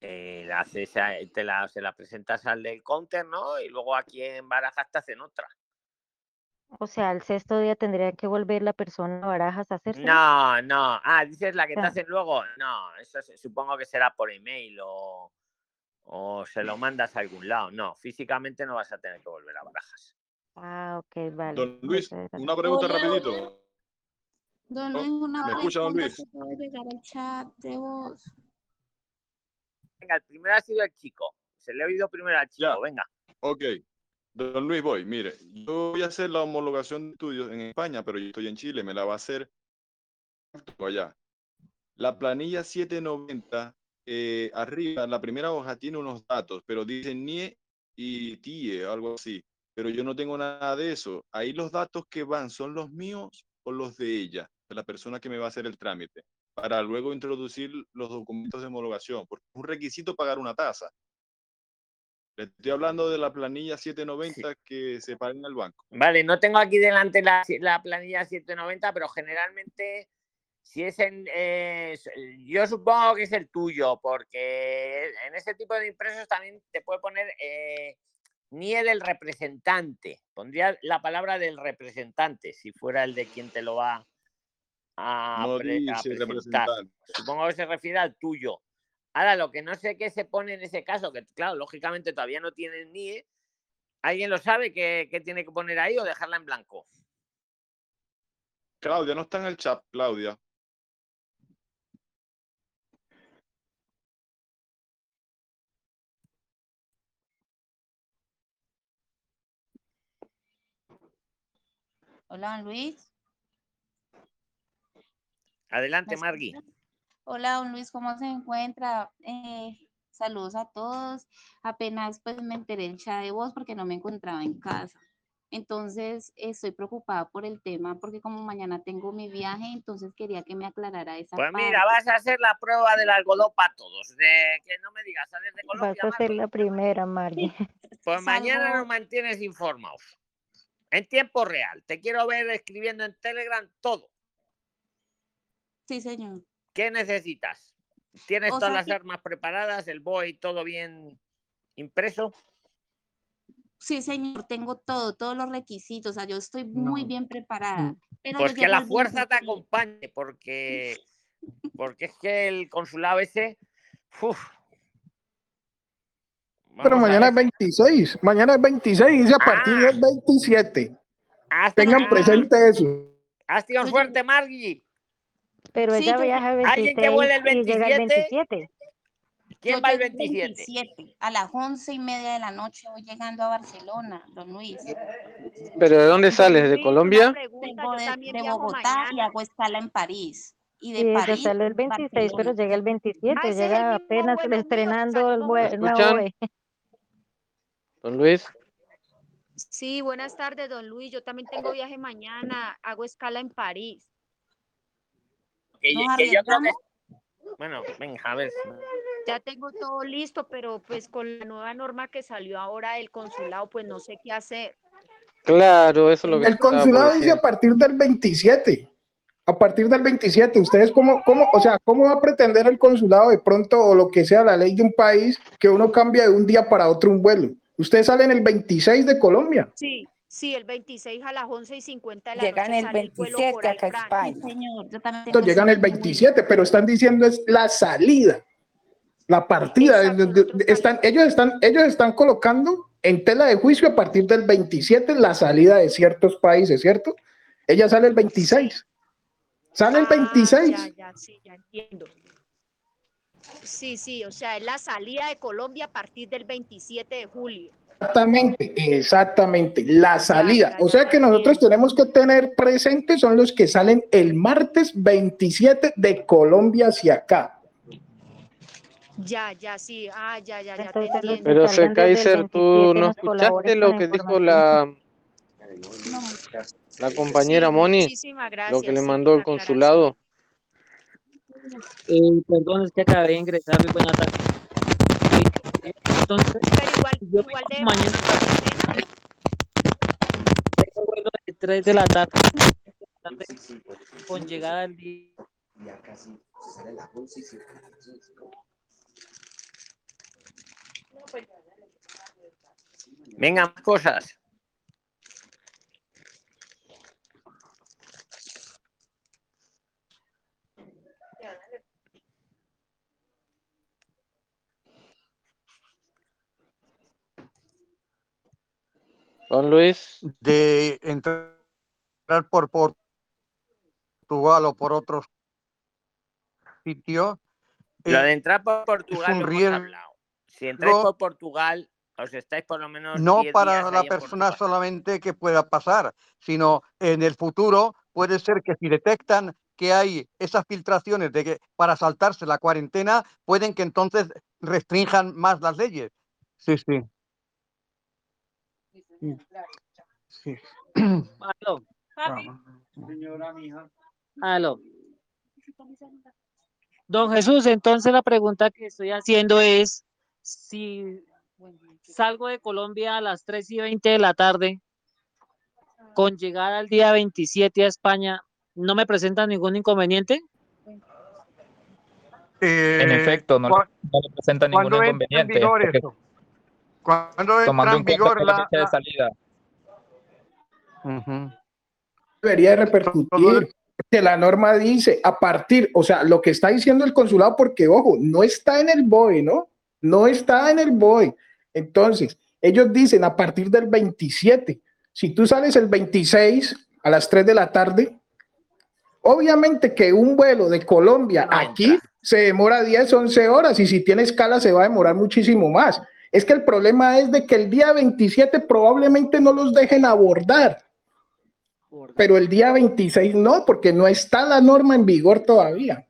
Eh, la haces a- te la, se la presentas al del counter, ¿no? Y luego aquí en Barajas te hacen otra. O sea, al sexto día tendría que volver la persona a Barajas a hacerse. No, no. Ah, dices la que te hacen luego. No, eso se- supongo que será por email o, o se lo mandas a algún lado. No, físicamente no vas a tener que volver a Barajas. Ah, ok, vale. Don Luis, una pregunta Hola, rapidito. Don. Luis, una ¿Me escucha, don pregunta Luis? que puede llegar al chat de voz. Venga, el primero ha sido el chico. Se le ha oído primero al chico, Ya. venga. Ok. Don Luis, voy. Mire, yo voy a hacer la homologación de estudios en España, pero yo estoy en Chile, me la va a hacer allá. La planilla 790, eh, arriba, la primera hoja tiene unos datos, pero dice NIE y TIE, algo así. Pero yo no tengo nada de eso. Ahí los datos que van son los míos o los de ella, de la persona que me va a hacer el trámite, para luego introducir los documentos de homologación, porque es un requisito pagar una tasa. Le estoy hablando de la planilla 790 que se paga en el banco. Vale, no tengo aquí delante la, la planilla 790, pero generalmente, si es en. eh, yo supongo que es el tuyo, porque en ese tipo de impresos también te puede poner eh, NIE del representante. Pondría la palabra del representante, si fuera el de quien te lo va a, No a presentar. Supongo que se refiere al tuyo. Ahora, lo que no sé qué se pone en ese caso, que claro, lógicamente todavía no tienen NIE. ¿Alguien lo sabe qué, qué tiene que poner ahí o dejarla en blanco? Claudia, no está en el chat, Claudia. Hola, Luis. Adelante, ¿Me Margui. Hola, don Luis, ¿cómo se encuentra? Eh, saludos a todos. Apenas pues me enteré en chat de voz porque no me encontraba en casa. Entonces estoy preocupada por el tema porque como mañana tengo mi viaje, entonces quería que me aclarara esa Pues parte. mira, vas a hacer la prueba del algodón para todos. De que no me digas, sales de Vas Colombia, a ser Margui. la primera, Margie. [laughs] Pues mañana nos mantienes informados. En tiempo real. Te quiero ver escribiendo en Telegram todo. Sí, señor. ¿Qué necesitas? ¿Tienes O todas sea las que- armas preparadas? ¿El BOE todo bien impreso? Sí, señor, tengo todo, todos los requisitos. O sea, yo estoy muy No. bien preparada. Pero Pues que la fuerza te 26. acompañe, porque, [laughs] porque es que el consulado ese. uf. Pero mañana es ver. 26. Mañana es 26 y a partir Ah. del 27. Haz, Tengan ah, presente eso. haz tío Yo suerte, Margui. Pero Sí, ella yo viaja el Alguien que 26 vuele el y llega el 27. 27. ¿Quién Yo va el llego 27? A las once y media de la noche voy llegando a Barcelona, don Luis. ¿Pero de dónde sales? ¿De Colombia? Vengo de, de Bogotá y hago escala en París. Y de Sí, París, sale el 26, pero Barcelona. llega el 27, llega apenas estrenando el, ¿Me vue- el nuevo. Don Luis. Sí, buenas tardes, don Luis. Yo también tengo viaje mañana. Hago escala en París. Que, ¿Nos que yo creo que. arriesgamos? Bueno, venga, a ver. Ya tengo todo listo, pero pues con la nueva norma que salió ahora del consulado, pues no sé qué hacer. Claro, eso es lo que El consulado dice a partir del 27. A partir del 27, ustedes cómo, cómo, o sea, cómo va a pretender el consulado de pronto o lo que sea la ley de un país que uno cambia de un día para otro un vuelo. Ustedes salen el 26 de Colombia. Sí, sí, el 26 a las 11 y 50 de la Llegan noche el sale el vuelo 27 por acá a. España. Señor, yo Entonces llegan el 27, pero están diciendo es la salida, la partida. de- están, ellos, están, ellos están colocando en tela de juicio a partir del 27 la salida de ciertos países, ¿cierto? Ella sale el 26. Sale el 26. Ah, ya, ya, sí, ya entiendo. Sí, sí, o sea, es la salida de Colombia a partir del 27 de julio. Exactamente, exactamente, la salida. O sea que nosotros tenemos que tener presentes son los que salen el martes 27 de Colombia hacia acá. Ya, ya, sí, ah, ya, ya, ya te. Pero el Kaiser, ¿tú 27 no escuchaste lo que dijo la, la compañera Moni? Muchísimas Lo que le mandó el consulado. Eh, perdón, es que acabé de ingresar. Buenas tardes. Entonces, Pero igual, yo igual de mañana vuelo de 3 de la tarde, con llegada al día. Venga, más cosas. Don Luis. de entrar por, por Portugal o por otros sitios, Lo eh, de entrar por Portugal un lo hemos riesgo-. Si entráis por Portugal, os estáis por lo menos no 10 para días la persona solamente que pueda pasar, sino en el futuro puede ser que si detectan que hay esas filtraciones de que para saltarse la cuarentena, pueden que entonces restrinjan más las leyes. Sí, sí. Sí. Aló. Aló. Don Jesús, entonces la pregunta que estoy haciendo es si salgo de Colombia a las 3 y 20 de la tarde, con llegada al día 27 a España, ¿no me presenta ningún inconveniente? En efecto, no, no le presenta ningún ¿Cuándo entra en inconveniente. ¿Cuándo entra tomando en vigor la la, fecha de salida. Ujú. debería de repercutir. Que la norma dice a partir, o sea, lo que está diciendo el consulado, porque ojo, no está en el BOE, ¿no? No está en el BOE. Entonces, ellos dicen a partir del 27. Si tú sales el 26 a las 3 de la tarde, obviamente que un vuelo de Colombia aquí se demora 10, 11 horas y si tiene escala se va a demorar muchísimo más. Es que el problema es de que el día 27 probablemente no los dejen abordar pero el día 26 no, porque no está la norma en vigor todavía.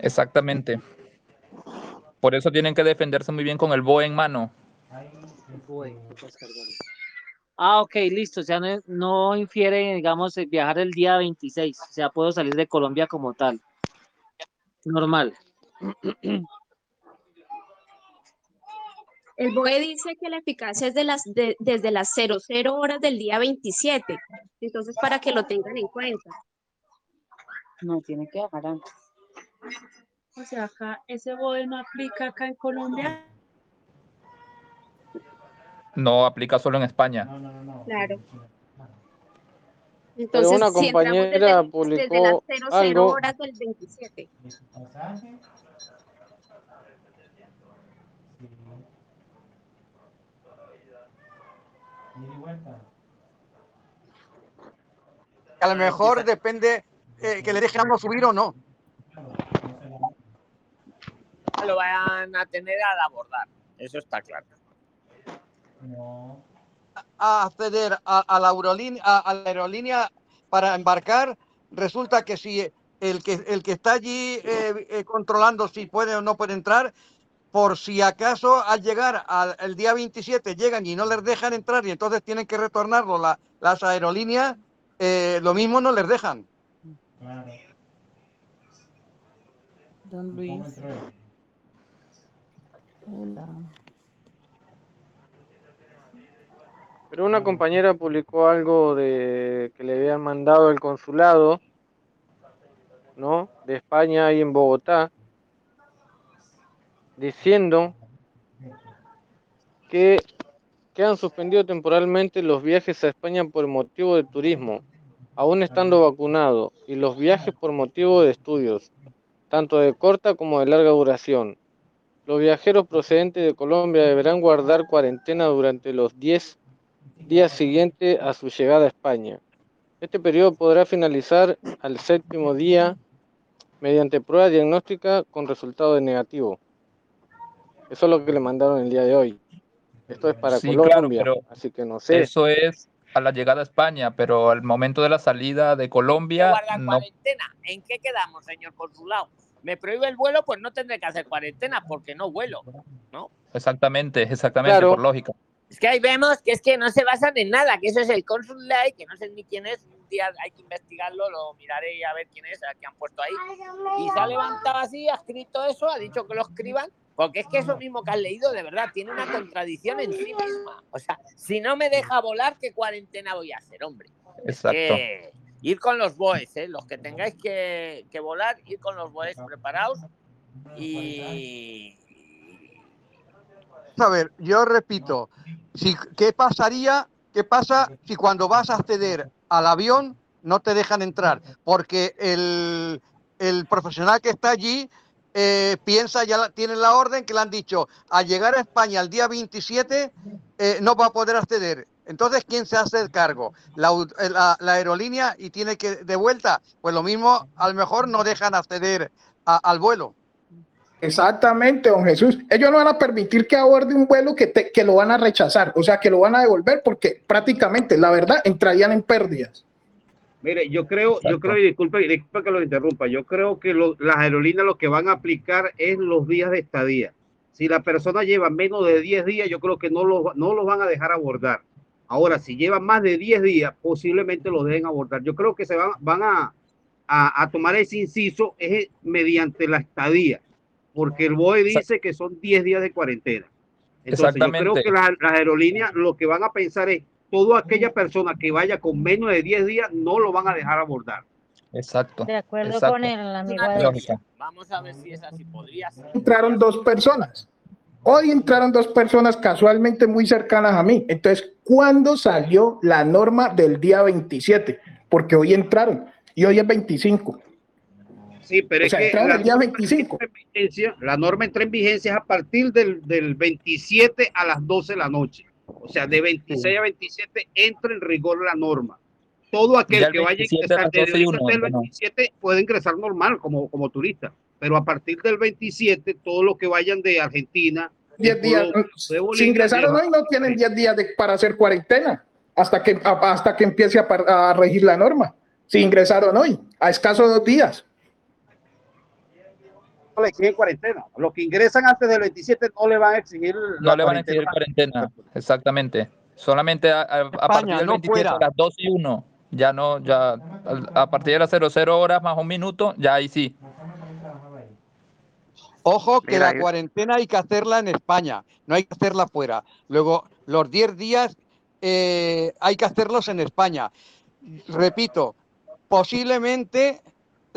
Exactamente. Por eso tienen que defenderse muy bien con el BOE en mano. Ah, ok, listo. O sea, no, no infiere, digamos, viajar el día 26. O sea, puedo salir de Colombia como tal. Normal. [clears throat] El BOE dice que la eficacia es de las, de- desde las 00 horas del día 27. Entonces, para que lo tengan en cuenta. No, tiene que bajar antes. O sea, acá, ese BOE no aplica acá en Colombia. No aplica solo en España. Claro. Pero Entonces, una si entramos desde, compañera desde publicó las 00 algo. horas del 27. A lo mejor depende eh, que le dejen a subir o no. Lo van a tener al abordar. Eso está claro. a acceder a, a la aerolínea, a, a la aerolínea para embarcar, resulta que si el que, el que está allí eh, eh, controlando si puede o no puede entrar, por si acaso al llegar al el día 27 llegan y no les dejan entrar y entonces tienen que retornarlo la- las aerolíneas, eh, lo mismo no les dejan. Don Luis. Hola. Pero una compañera publicó algo de que le habían mandado el consulado, ¿no? De España ahí en Bogotá, diciendo que quedan suspendidos temporalmente los viajes a España por motivo de turismo, aún estando vacunados, y los viajes por motivo de estudios, tanto de corta como de larga duración. Los viajeros procedentes de Colombia deberán guardar cuarentena durante los 10 días siguientes a su llegada a España. Este periodo podrá finalizar al séptimo día mediante prueba diagnóstica con resultado de negativo. Eso es lo que le mandaron el día de hoy. Esto es para Sí, claro, Colombia, pero así que no sé. Eso es a la llegada a España, pero al momento de la salida de Colombia, no. cuarentena. ¿En qué quedamos, señor consulado? Me prohíbe el vuelo, pues no tendré que hacer cuarentena porque no vuelo, ¿no? Exactamente, exactamente, Claro. por lógica. Es que ahí vemos que es que no se basan en nada, que eso es el consulado y que no sé ni quién es. Un día hay que investigarlo, lo miraré y a ver quién es, a qué han puesto ahí. Y se ha levantado así, ha escrito eso, ha dicho que lo escriban, porque es que eso mismo que has leído, de verdad, tiene una contradicción en sí misma. O sea, si no me deja volar, ¿qué cuarentena voy a hacer, hombre? Exacto. ir con los boes, ¿eh? los que tengáis que, que volar, ir con los boes preparados y A ver, yo repito, si, ¿qué pasaría? ¿Qué pasa si cuando vas a acceder al avión no te dejan entrar? Porque el, el profesional que está allí eh, piensa, ya la- tiene la orden que le han dicho, al llegar a España el día 27 eh, no va a poder acceder. Entonces, ¿quién se hace el cargo? Eh, la- la aerolínea y tiene que de vuelta. Pues lo mismo, a lo mejor no dejan acceder al vuelo. Exactamente, don Jesús. Ellos no van a permitir que aborde un vuelo que, te- que lo van a rechazar, o sea, que lo van a devolver porque prácticamente, la verdad, entrarían en pérdidas. Mire, yo creo, yo creo, y disculpe, disculpe que lo interrumpa, yo creo que lo- las aerolíneas lo que van a aplicar es los días de estadía. Si la persona lleva menos de 10 días, yo creo que no los, no los van a dejar abordar. Ahora, si lleva más de 10 días, posiblemente los dejen abordar. Yo creo que se van, van a, a, a tomar ese inciso es mediante la estadía, porque el BOE dice que son 10 días de cuarentena. Entonces, yo creo que las, las aerolíneas lo que van a pensar es, toda aquella persona que vaya con menos de 10 días no lo van a dejar abordar. Exacto. De acuerdo exacto. con el amigo. Lógica. Vamos a ver si es así. Podría ser. Entraron dos personas. Hoy entraron dos personas casualmente muy cercanas a mí. Entonces, ¿cuándo salió la norma del día 27? Porque hoy entraron y hoy es 25. Sí, pero O es sea, que entraron la el día norma 25. entra en vigencia- la norma entra en vigencia a partir del, del 27 a las 12 de la noche. O sea, de 26 a 27 entra en rigor la norma. Todo aquel que vaya a 27 a ingresar desde 12 y ahorita uno, hasta el ¿no? 27 puede ingresar normal como, como turista. Pero a partir del 27, todos los que vayan de Argentina, 10 días. Colombia, de Si ingresaron hoy, no tienen 10 días de- para hacer cuarentena hasta que, hasta que empiece a, a regir la norma. Si ingresaron hoy, a escaso dos días. No le exigen cuarentena. Los que ingresan antes del 27 no le van a exigir No la le van a exigir cuarentena. exactamente. Solamente a, a- a partir del no 27 a las 12 y 1, ya no, ya a partir de las 00 horas más un minuto, ya ahí sí. Ojo que Mira, la cuarentena hay que hacerla en España, no hay que hacerla fuera. Luego, los 10 días eh, hay que hacerlos en España. Repito, posiblemente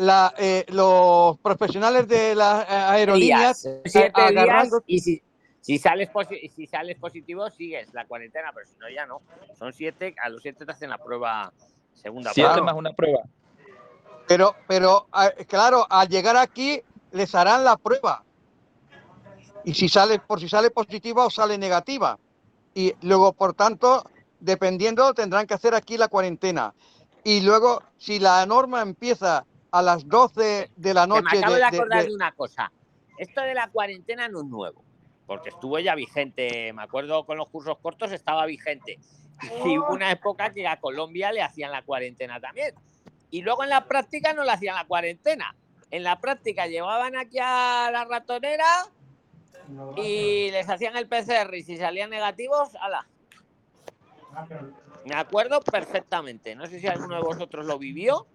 la, eh, los profesionales de las eh, aerolíneas días, a- siete agarrando días y si, si sales posi- si sales positivo sigues la cuarentena, pero si no ya no. Son siete, a los siete te hacen la prueba segunda Siete prueba. más una prueba. Pero, pero ah, claro, al llegar aquí les harán la prueba. Y si sale, por si sale positiva o sale negativa. Y luego, por tanto, dependiendo, tendrán que hacer aquí la cuarentena. Y luego, si la norma empieza a las 12 de la Que noche me acabo de, de- de- acordar de- de una cosa. Esto de la cuarentena no es nuevo, porque estuvo ya vigente. Me acuerdo con los cursos cortos estaba vigente. Y hubo una época que a Colombia le hacían la cuarentena también. Y luego en la práctica no le hacían la cuarentena. En la práctica llevaban aquí a la ratonera y les hacían el PCR y si salían negativos, ala. Me acuerdo perfectamente. No sé si alguno de vosotros lo vivió.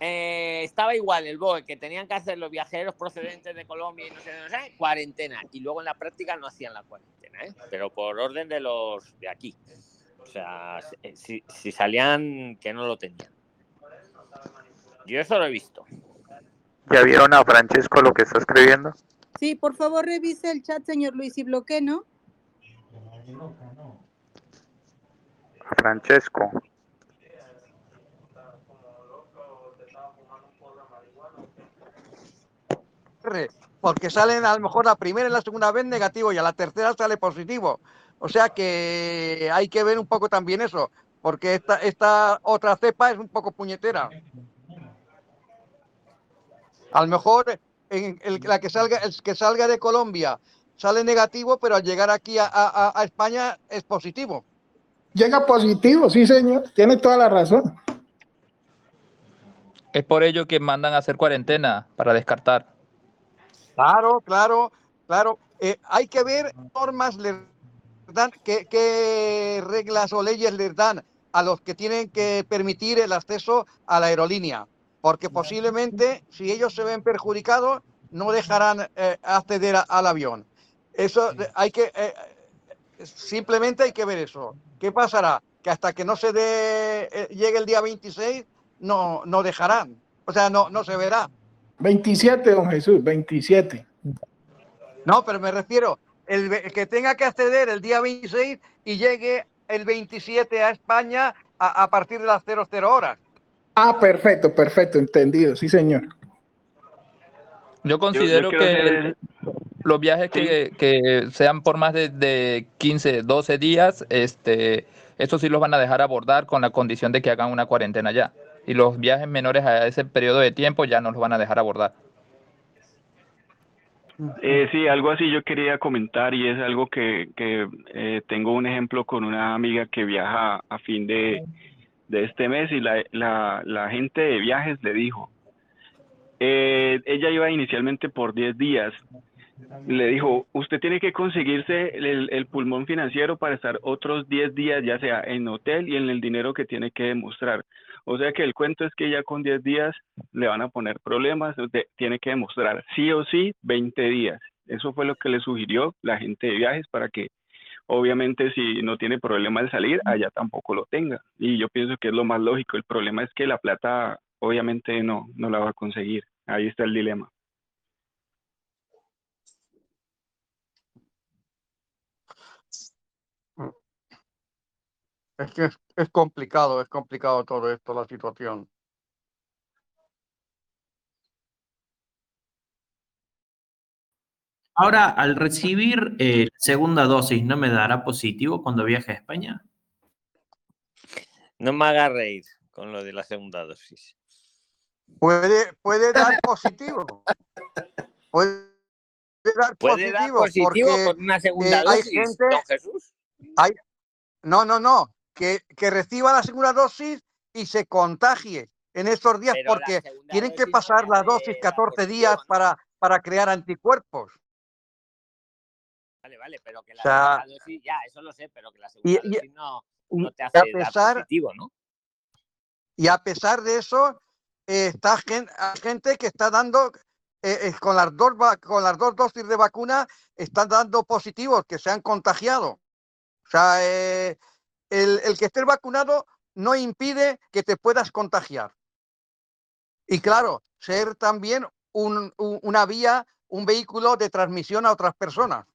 Eh, estaba igual el BOE, que tenían que hacer los viajeros procedentes de Colombia y no sé, no sé, cuarentena. Y luego en la práctica no hacían la cuarentena, ¿eh? pero por orden de los de aquí. O sea, si- si, salían que no lo tenían. Yo eso lo he visto. ¿Ya vieron a Francesco lo que está escribiendo? Sí, por favor revise el chat, señor Luis, y bloquee, ¿no? A Francesco. Porque salen a lo mejor la primera y la segunda vez negativo y a la tercera sale positivo. O sea que hay que ver un poco también eso, porque esta, esta otra cepa es un poco puñetera. A lo mejor en el, la que salga, el que salga de Colombia sale negativo, pero al llegar aquí a, a- a España es positivo. Llega positivo, sí, señor. Tiene toda la razón. Es por ello que mandan a hacer cuarentena para descartar. Claro, claro, claro. Eh, hay que ver normas les dan, qué, qué reglas o leyes les dan a los que tienen que permitir el acceso a la aerolínea, porque posiblemente si ellos se ven perjudicados no dejarán eh, acceder a- al avión. Eso hay que eh, simplemente hay que ver eso. ¿Qué pasará? Que hasta que no se dé, eh, llegue el día 26 no, no dejarán. O sea, no, no se verá. 27, don Jesús, 27. No, pero me refiero, el, que tenga que acceder el día 26 y llegue el 27 a España a, a partir de las 00 horas. Ah, perfecto, perfecto, entendido, sí, señor. Yo considero que hacer- los viajes que, que sean por más de, de 15, 12 días, este, Estos sí los van a dejar abordar con la condición de que hagan una cuarentena ya. Y los viajes menores a ese periodo de tiempo ya no los van a dejar abordar. Eh, sí, algo así yo quería comentar y es algo que, que eh, tengo un ejemplo con una amiga que viaja a fin de, de este mes y la, la, la gente de viajes le dijo, eh, ella iba inicialmente por 10 días, le dijo, usted tiene que conseguirse el, el pulmón financiero para estar otros 10 días, ya sea en hotel y en el dinero que tiene que demostrar. O sea que el cuento es que ya con 10 días le van a poner problemas, de- tiene que demostrar sí o sí 20 días. Eso fue lo que le sugirió la gente de viajes para que obviamente si no tiene problema de salir, allá tampoco lo tenga. Y yo pienso que es lo más lógico. El problema es que la plata obviamente no, no la va a conseguir. Ahí está el dilema. Es que es, complicado, es complicado todo esto, la situación. Ahora, al recibir eh, la segunda dosis, ¿no me dará positivo cuando viaje a España? No me haga reír con lo de la segunda dosis. Puede, puede dar positivo. Puede dar ¿Puede dar positivo, porque con una segunda eh, hay dosis, gente, don Jesús? hay, no, no, no, que, que reciba la segunda dosis y se contagie en estos días Pero la porque tienen que pasar la dosis dar 14 positivo, días para, para crear anticuerpos. Vale, vale, pero que la O sea, segunda dosis, ya, eso lo sé, pero que la segunda y- dosis no, te a hace pesar, positivo, ¿no? y a pesar de eso, eh, está gen- hay gente que está dando, eh, eh, con, las dos, con las dos dosis de vacuna, están dando positivos, que se han contagiado. O sea, eh, el, el que estés vacunado no impide que te puedas contagiar. Y claro, ser también un- un- una vía, un vehículo de transmisión a otras personas.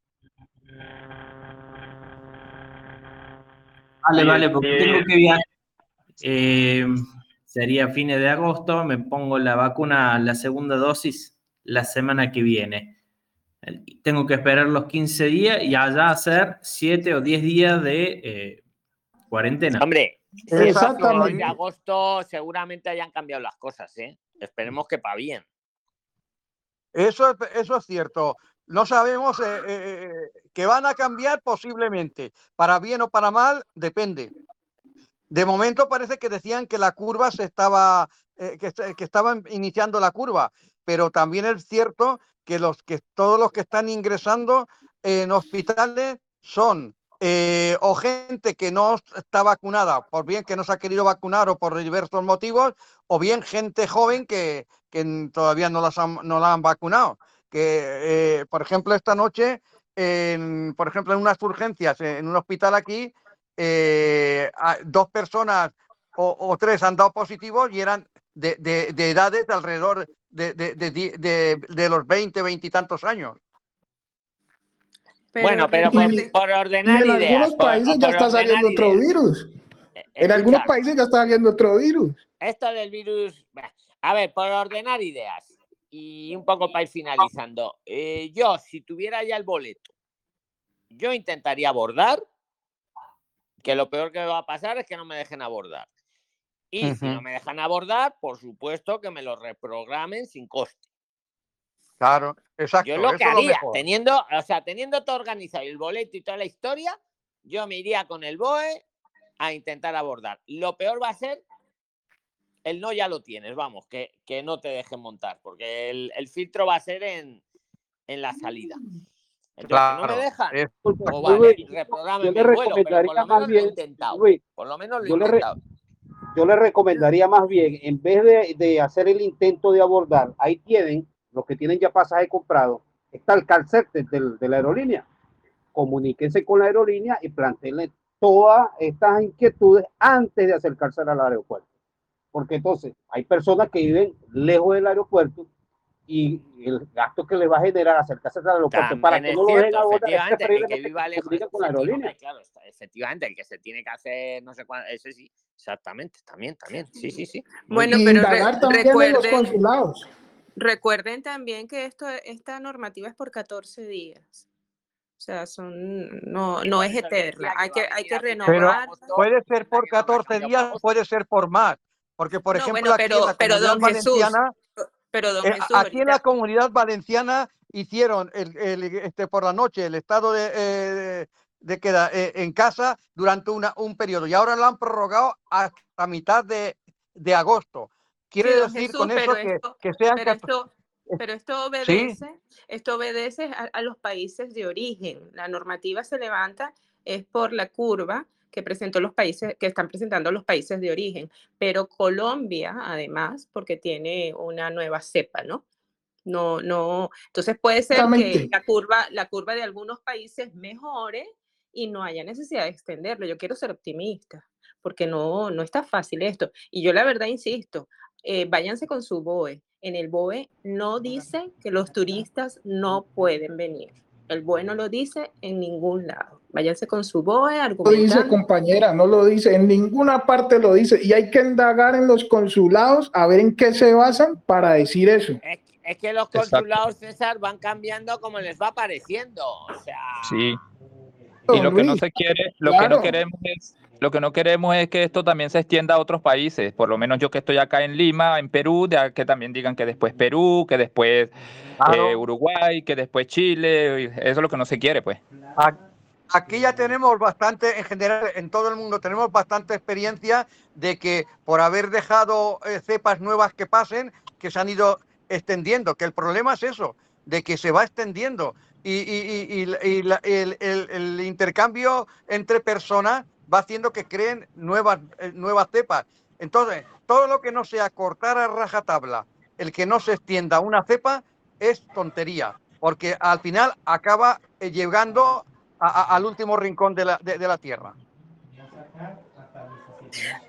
Vale, vale, porque tengo que viajar. eh, sería fines de agosto, me pongo la vacuna, la segunda dosis, la semana que viene. Tengo que esperar los 15 días y allá hacer 7 o 10 días de eh, cuarentena. Hombre, Exactamente. desde agosto seguramente hayan cambiado las cosas, ¿eh? Esperemos que para bien. Eso, es- eso es cierto. No sabemos eh, eh, eh, que van a cambiar posiblemente. Para bien o para mal, depende. De momento parece que decían que la curva se estaba, eh, que, se- que estaban iniciando la curva, pero también es cierto que los que todos los que están ingresando en hospitales son eh, o gente que no está vacunada, por bien que no se ha querido vacunar o por diversos motivos, o bien gente joven que, que todavía no, las han, no la han vacunado. Que, eh, por ejemplo, esta noche, en, por ejemplo, en unas urgencias, en un hospital aquí, eh, dos personas o, tres han dado positivos y eran de, de- de edades de alrededor de- de los 20, 20 y tantos años. Bueno, pero por, Y- por Y ordenar en ideas. algunos por- países ya por está ordenar saliendo otro virus. Eh, En algunos países ya está saliendo otro virus. esto del virus. A ver, por ordenar ideas y un poco para ir finalizando. eh, yo, si tuviera ya el boleto, yo intentaría abordar, que lo peor que va a pasar es que no me dejen abordar. Y si no me dejan abordar, por supuesto que me lo reprogramen sin coste. Claro, exacto. Yo lo que lo haría, mejor. teniendo, o sea, teniendo todo organizado, y el boleto y toda la historia, yo me iría con el BOE a intentar abordar. Lo peor va a ser el no ya lo tienes, vamos, que, que no te dejen montar, porque el, el filtro va a ser en, en la salida. Entonces, si no Claro, me dejan, es- pues Luis, vale, yo le el vuelo, pero por recomendaría lo más lo he bien, intentado. Luis, Por lo menos lo he yo le, re- intentado. yo le recomendaría más bien, en vez de, de hacer el intento de abordar, ahí tienen, los que tienen ya pasaje comprado, está el call center del- de la aerolínea. Comuníquense con la aerolínea y planteenle todas estas inquietudes antes de acercarse al aeropuerto. Porque entonces hay personas que viven lejos del aeropuerto y el gasto que les va a generar acercarse al aeropuerto para que no lo dejen cierto, abordar es efectivamente, el que viva se lejos, con la aerolínea. claro, está- efectivamente, el que se tiene que hacer, no sé cuánto, ese sí, exactamente, también, también, sí, sí, sí. Bueno, bien. pero re- Indagar también en los recuerden, consulados. Recuerden también que esto, esta normativa es por 14 días. O sea, son, no, no es eterna. Hay que, hay que Pero renovar. puede ser por 14 días, puede ser por más. Porque, por No, ejemplo, bueno, aquí en pero, la pero comunidad don Jesús, valenciana, pero don eh, Jesús, aquí en la comunidad valenciana hicieron el, el, este, por la noche el estado de, eh, de queda eh, en casa durante una, un periodo y ahora lo han prorrogado hasta mitad de, de agosto. Quiere Sí, decir Jesús, con eso pero que, esto- que sean pero 14 esto, pero esto obedece, esto obedece a, a los países de origen. La normativa se levanta es por la curva que presentó los países, que están presentando los países de origen. Pero Colombia, además, porque tiene una nueva cepa, ¿no? No, no. Entonces puede ser que la curva, la curva de algunos países mejore y no haya necesidad de extenderlo. Yo quiero ser optimista, porque no, no está fácil esto. Y yo la verdad insisto, eh, váyanse con su BOE. En el BOE no dice que los turistas no pueden venir. El BOE no lo dice en ningún lado. Váyanse con su BOE lo dice, compañera, no lo dice, en ninguna parte lo dice. Y hay que indagar en los consulados a ver en qué se basan para decir eso. Es, es que los Exacto. consulados, César, van cambiando como les va pareciendo. O sea, Sí. Y lo que no se quiere, lo que no queremos es, lo que no queremos es que esto también se extienda a otros países. Por lo menos yo que estoy acá en Lima, en Perú, de que también digan que después Perú, que después Claro. eh, Uruguay, que después Chile. Eso es lo que no se quiere, pues. Aquí ya tenemos bastante, en general, en todo el mundo, tenemos bastante experiencia de que por haber dejado eh, cepas nuevas que pasen, que se han ido extendiendo, que el problema es eso, de que se va extendiendo y, y- y- y- y la- el, el- el intercambio entre personas va haciendo que creen nuevas, eh, nuevas cepas. Entonces, todo lo que no sea cortar a rajatabla, el que no se extienda una cepa, es tontería, porque al final acaba eh, llegando al último rincón de la, de la Tierra.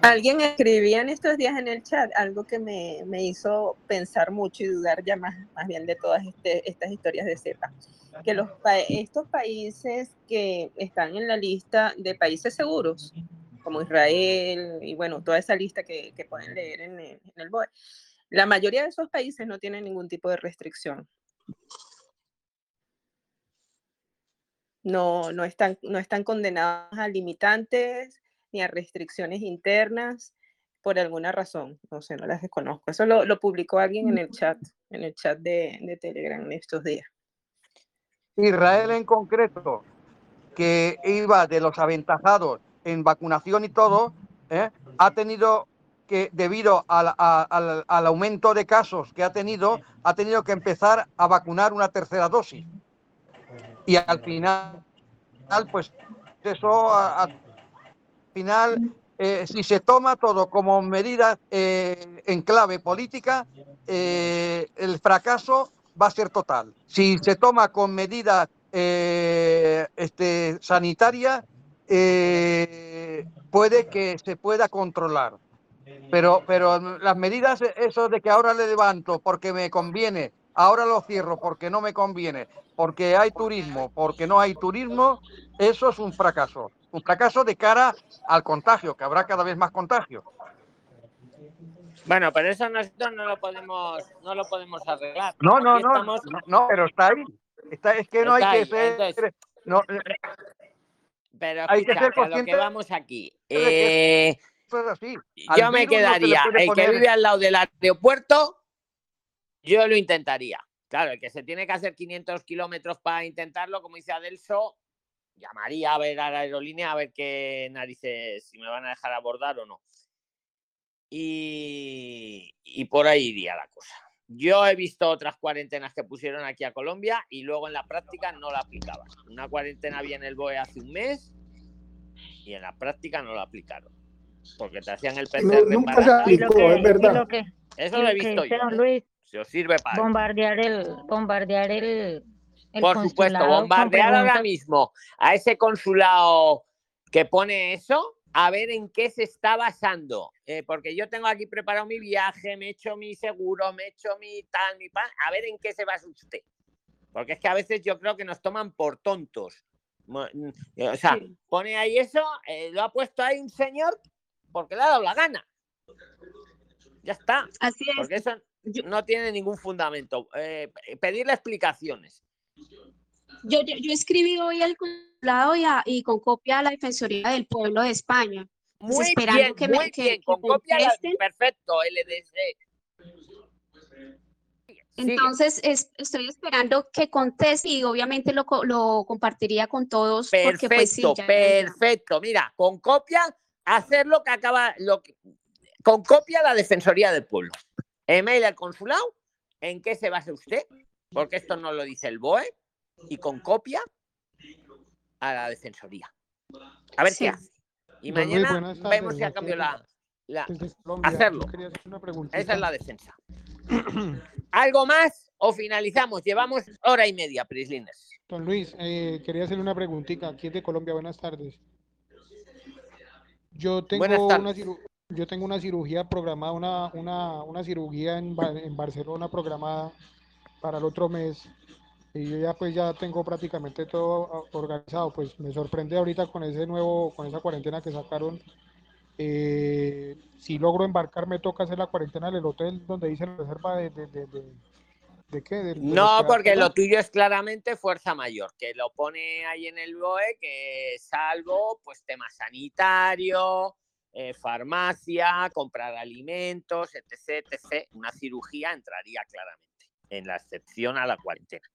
Alguien escribía en estos días en el chat algo que me, me hizo pensar mucho y dudar ya más, más bien de todas este- estas historias de cepa. Que los, pa- estos países que están en la lista de países seguros, como Israel y bueno, toda esa lista que, que pueden leer en el, en BOE, la mayoría de esos países no tienen ningún tipo de restricción. No, no, están, no están condenados a limitantes ni a restricciones internas por alguna razón. No sé, no las desconozco. Eso lo, lo publicó alguien en el chat, en el chat de, de Telegram estos días. Israel en concreto, que iba de los aventajados en vacunación y todo, ¿eh? ha tenido que, debido al, al- al aumento de casos que ha tenido, ha tenido que empezar a vacunar una tercera dosis. Y al final, pues eso, al final, eh, si se toma todo como medida eh, en clave política, eh, el fracaso va a ser total. Si se toma con medidas eh, este, sanitarias, eh, puede que se pueda controlar. Pero, pero las medidas, eso de que ahora le levanto porque me conviene, ahora lo cierro porque no me conviene, porque hay turismo, porque no hay turismo, eso es un fracaso. Un fracaso de cara al contagio, que habrá cada vez más contagio. Bueno, pero eso nosotros no lo podemos, no lo podemos arreglar. No, no, no, estamos- no, no, pero está ahí. Está, es que no hay ahí, que ser. entonces- no, Pero hay que ser a lo consciente que vamos aquí. Eh, así. Yo me no quedaría, el que vive al lado del aeropuerto, yo lo intentaría. Claro, el que se tiene que hacer 500 kilómetros para intentarlo, como dice Adelso, llamaría a ver a la aerolínea a ver qué narices, si me van a dejar abordar o no. Y, y por ahí iría la cosa. Yo he visto otras cuarentenas que pusieron aquí a Colombia y luego en la práctica no la aplicaban. Una cuarentena había en el BOE hace un mes y en la práctica no la aplicaron. Porque te hacían el No, PCR nunca para se aplicó, es y verdad. lo que, Eso lo lo he que visto dice yo. ¿eh? Luis, Si os sirve para bombardear el, bombardear el, el Por supuesto, bombardear ahora mismo a ese consulado que pone eso, a ver en qué se está basando. Eh, porque yo tengo aquí preparado mi viaje, me he hecho mi seguro, me he hecho mi tal, mi pan, a ver en qué se basa usted. Porque es que a veces yo creo que nos toman por tontos. Mm, eh, O sea, Sí. pone ahí eso, eh, lo ha puesto ahí un señor porque le ha dado la gana. Ya está. Así es. Porque eso no tiene ningún fundamento. Eh, pedirle explicaciones. Yo, yo, yo escribí hoy al consulado y, a- y con copia a la Defensoría del Pueblo de España. Pues Muy esperando bien, que me muy que- bien, que con copia la- perfecto, LDC. Entonces, es- estoy esperando que conteste y obviamente lo, lo compartiría con todos porque pues sí, Perfecto, ya- perfecto. Mira, con copia, hacer lo que acaba, lo que- con copia la Defensoría del Pueblo. Email al consulado, ¿en qué se basa usted? Porque esto no lo dice el BOE. Y con copia a la Defensoría. A ver Sí. qué hace. Y mañana vemos si a aquí cambio la, Colombia, hacerlo. Esa es la defensa. [clears throat] ¿Algo más o finalizamos? Llevamos hora y media, Prislines. Don Luis, eh, quería hacerle una preguntita. Aquí es de Colombia, buenas tardes. Yo tengo Buenas una ciru- yo tengo una cirugía programada, una, una, una cirugía en, Ba- en Barcelona programada para el otro mes. Y yo ya pues ya tengo prácticamente todo organizado. Pues me sorprende ahorita con ese nuevo, con esa cuarentena que sacaron. Eh, si logro embarcar, me toca hacer la cuarentena en el hotel donde dice la reserva de, de, de, de- ¿de qué? De- de No, que porque lo tuyo es claramente fuerza mayor, que lo pone ahí en el BOE, que salvo pues tema sanitario, eh, farmacia, comprar alimentos, etc, etc. Una cirugía entraría claramente en la excepción a la cuarentena.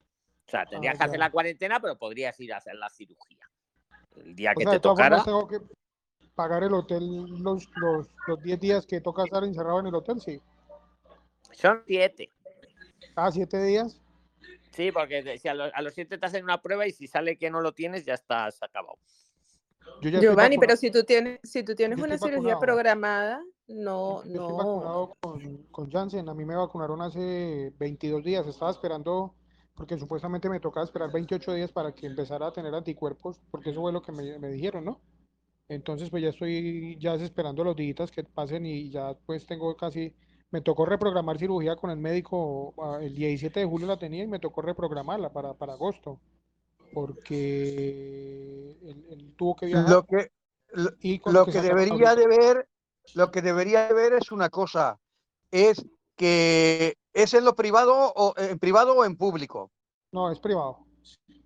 O sea, tendrías Ah, que hacer la cuarentena, pero podrías ir a hacer la cirugía. El día O que sea, te tocara, tengo que pagar el hotel los, los, los 10 días que toca estar encerrado en el hotel, sí. son siete. Ah, 7 días. Sí, porque si a, los, a los siete te hacen una prueba y si sale que no lo tienes, ya estás acabado. Yo ya estoy Giovanni, pero si tú tienes, si tú tienes Yo una estoy cirugía vacunado. programada, no, Yo estoy no. vacunado con, con Janssen. A mí me vacunaron hace 22 días. Estaba esperando, porque supuestamente me tocaba esperar 28 días para que empezara a tener anticuerpos, porque eso fue lo que me, me dijeron, ¿no? Entonces, pues ya estoy ya esperando los días que pasen y ya pues tengo casi, me tocó reprogramar cirugía con el médico, ah, el 17 de julio la tenía y me tocó reprogramarla para, para agosto, porque él, él tuvo que viajar Lo que, lo, y lo que que debería de ver, lo que debería de ver es una cosa, es que es en lo privado o en privado o en público. No, es privado.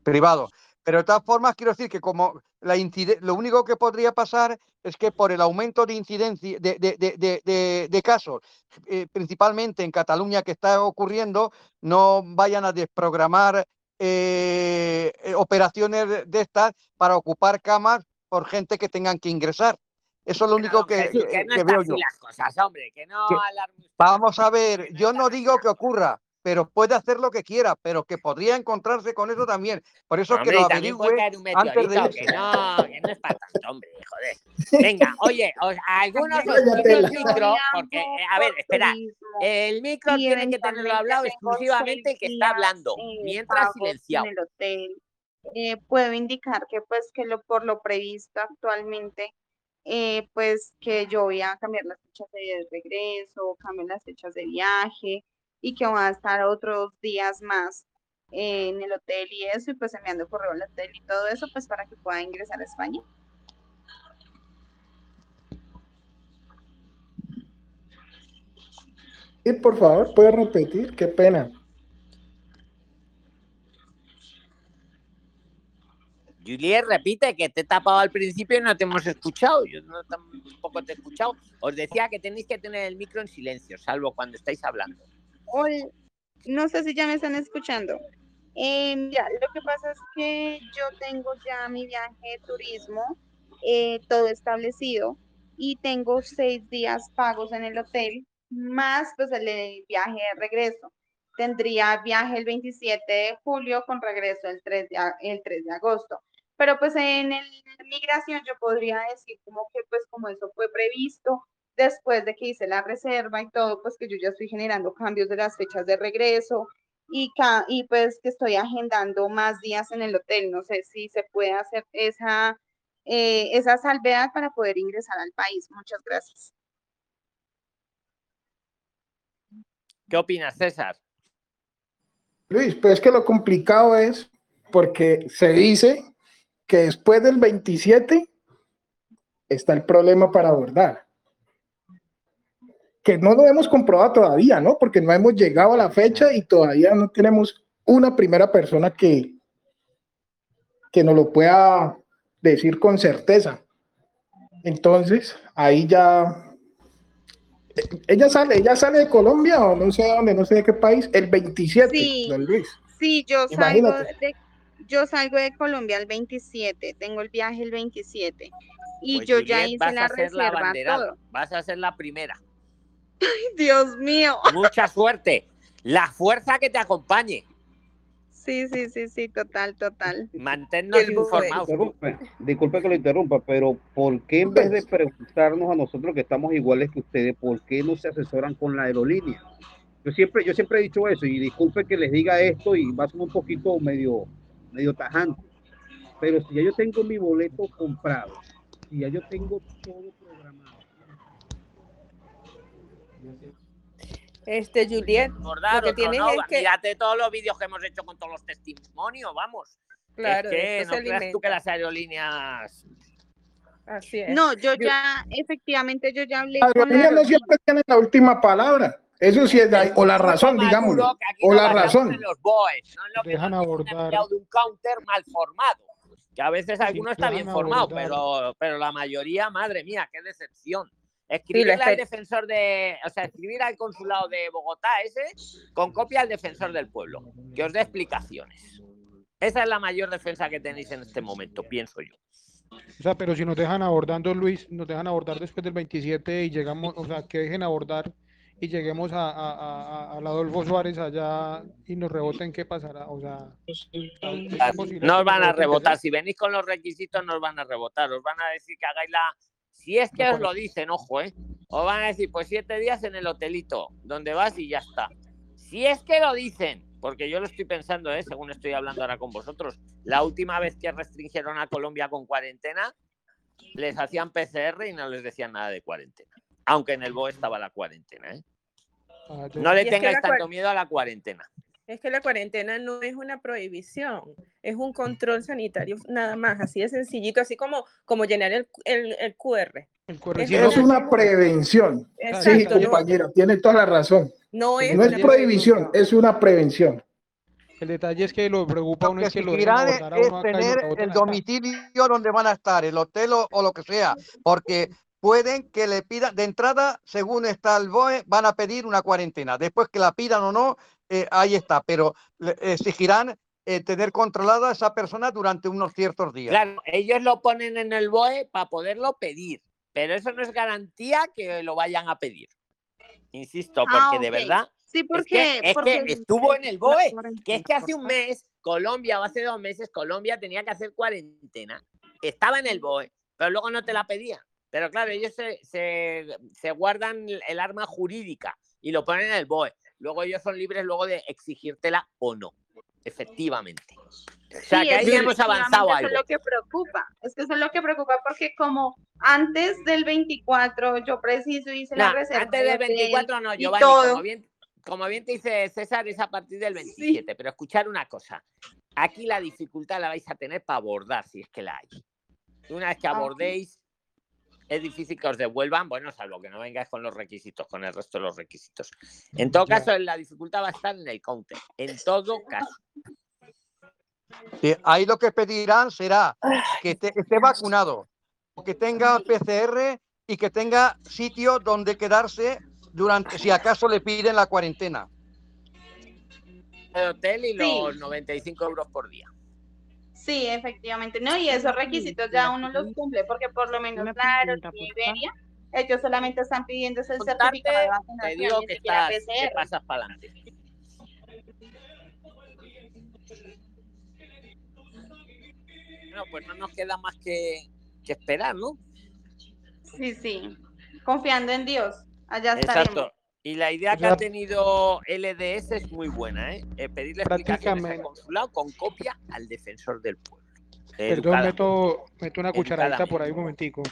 privado. Pero de todas formas, quiero decir que como la lo único que podría pasar es que por el aumento de incidencia de, de- de- de- de- de casos, eh, principalmente en Cataluña que está ocurriendo, no vayan a desprogramar eh, eh, operaciones de estas para ocupar camas por gente que tengan que ingresar. Eso es lo único que, Jesús, que- que no que veo yo. las cosas, hombre, que no Que- Vamos a ver, yo no digo que ocurra, pero puede hacer lo que quiera, pero que podría encontrarse con eso también. Por eso que Hombre, lo también puede averigüe antes de que no, que no es para tanto, hombre, joder. [laughs] Venga, oye, os- algunos os el micro, porque, eh, a ver, espera, el micro tiene que tenerlo hablado exclusivamente el que está hablando, eh, mientras silenciado. en el hotel. Eh, puedo indicar que pues que lo por lo previsto actualmente eh, pues que yo voy a cambiar las fechas de regreso, cambiar las fechas de viaje y que voy a estar otros días más eh, en el hotel y eso y pues enviando correo al hotel y todo eso pues para que pueda ingresar a España. Sí, por favor, puede repetir, qué pena. Juliet, repite que te he tapado al principio y no te hemos escuchado. Yo no tampoco te he escuchado. Os decía que tenéis que tener el micro en silencio, salvo cuando estáis hablando. Ol- no sé si ya me están escuchando. Eh, lo que pasa es que yo tengo ya mi viaje de turismo eh, todo establecido y tengo seis días pagos en el hotel, más pues el, viaje de regreso. Tendría viaje el 27 de julio con regreso el 3 de, el 3 de agosto. Pero pues en el migración yo podría decir como que pues como eso fue previsto, después de que hice la reserva y todo, pues que yo ya estoy generando cambios de las fechas de regreso y, ca- y pues que estoy agendando más días en el hotel. No sé si se puede hacer esa, eh, esa salvedad para poder ingresar al país. Muchas gracias. ¿Qué opinas, César? Luis, pues es que lo complicado es porque se dice que después del 27 está el problema para abordar. Que no lo hemos comprobado todavía, ¿no? Porque no hemos llegado a la fecha y todavía no tenemos una primera persona que, que nos lo pueda decir con certeza. Entonces, ahí ya ella sale, ella sale de Colombia o no sé de dónde, no sé de qué país, el 27, Sí. don Luis. Sí, yo salgo de, yo salgo de Colombia el 27, tengo el viaje el 27 y Pues, yo ya hice vas la a ser la reserva abanderada, todo. vas a ser la primera. Dios mío. Mucha suerte. La fuerza que te acompañe. Sí, sí, sí, sí, total, total. Manténnos informados. Disculpe, disculpe que lo interrumpa, pero ¿por qué en vez de preguntarnos a nosotros que estamos iguales que ustedes, por qué no se asesoran con la aerolínea? Yo siempre, yo siempre he dicho eso, y disculpe que les diga esto y va a ser un poquito medio, medio tajante. Pero si ya yo tengo mi boleto comprado, si ya yo tengo todo programado, Este, Juliet, Recordar, lo que tienes no, es que, mírate todos los vídeos que hemos hecho con todos los testimonios, vamos. Claro, es que no se creas tú que las aerolíneas así es. No, yo ya, efectivamente, yo ya hablé aerolíneas no siempre tienen la última palabra. Eso sí es la- o la razón, digámoslo. O la razón. los BOEs, no en lo que Dejan abordar. de un counter mal formado. Que a veces alguno está bien formado, pero, pero la mayoría, madre mía, qué decepción. Escribirle al defensor de, o sea, escribir al consulado de Bogotá ese con copia al defensor del pueblo, que os dé explicaciones. Esa es la mayor defensa que tenéis en este momento, pienso yo. O sea, pero si nos dejan abordando, Luis, nos dejan abordar después del 27 y llegamos, o sea, que dejen abordar y lleguemos a, a, a, a- al Adolfo Suárez allá y nos reboten, ¿qué pasará? O sea, ¿hay esa posibilidad No que os van nos a rebotar. Si venís con los requisitos, no os van a rebotar. Os van a decir que hagáis la. Si es que os lo dicen, ojo, ¿eh? Os van a decir, pues siete días en el hotelito, donde vas y ya está. Si es que lo dicen, porque yo lo estoy pensando, ¿eh? Según estoy hablando ahora con vosotros. La última vez que restringieron a Colombia con cuarentena, les hacían PCR y no les decían nada de cuarentena. Aunque en el BOE estaba la cuarentena, ¿eh? No le que tengáis tanto miedo a la cuarentena. Es que la cuarentena no es una prohibición, es un control sanitario nada más, así de sencillito, así como, como llenar el, el, el QR. El QR, Es una prevención. Sí, no, compañero, tiene toda la razón. no es No es prohibición, es una prevención. El detalle es que lo preocupa a uno Lo es que que lo es, uno es acá y lo tener el domicilio donde van a estar, el hotel o, o lo que sea, porque pueden que le pidan, de entrada, según está el BOE, van a pedir una cuarentena. Después que la pidan o no, eh, ahí está, pero exigirán eh, tener controlada a esa persona durante unos ciertos días. Claro, ellos lo ponen en el BOE para poderlo pedir, pero eso no es garantía que lo vayan a pedir. Insisto, porque Ah, de ok. verdad Sí, es porque, que, es porque que estuvo en el BOE, que es que hace un mes Colombia o hace dos meses Colombia tenía que hacer cuarentena, estaba en el BOE, pero luego no te la pedían. Pero claro, ellos se, se, se guardan el arma jurídica y lo ponen en el BOE. Luego ellos son libres luego de exigírtela o no, efectivamente. O sea, Sí, que ahí hemos avanzado algo. Eso es lo que preocupa. Es que eso es lo que preocupa porque como antes del 24 yo preciso hice la No, reserva antes de del hotel 24 no, Giovanni, todo. como bien, como bien te dice César, es a partir del 27. Pero escuchar una cosa, aquí la dificultad la vais a tener para abordar, si es que la hay. Una vez que Ah, abordéis, es difícil que os devuelvan, bueno, salvo que no vengáis con los requisitos, con el resto de los requisitos. En todo caso, la dificultad va a estar en el counter, en todo caso. Sí, ahí lo que pedirán será que esté, esté vacunado, que tenga PCR y que tenga sitio donde quedarse durante, si acaso le piden la cuarentena. El hotel y Sí. los 95 euros por día. Sí, efectivamente. No, y esos requisitos ya uno los cumple porque por lo menos la aerolínea Iberia, ellos solamente están pidiendo ese certificado de Te vacunación, digo ni que, estás, que pasas para adelante. Bueno, pues no nos queda más que, que esperar, ¿no? Sí, sí. Confiando en Dios. Allá estaremos. Y la idea O que ha tenido LDS es muy buena, ¿eh? Eh, pedirle explicaciones al consulado con copia al defensor del pueblo. Perdón, meto, meto una cucharadita por ahí un momentico.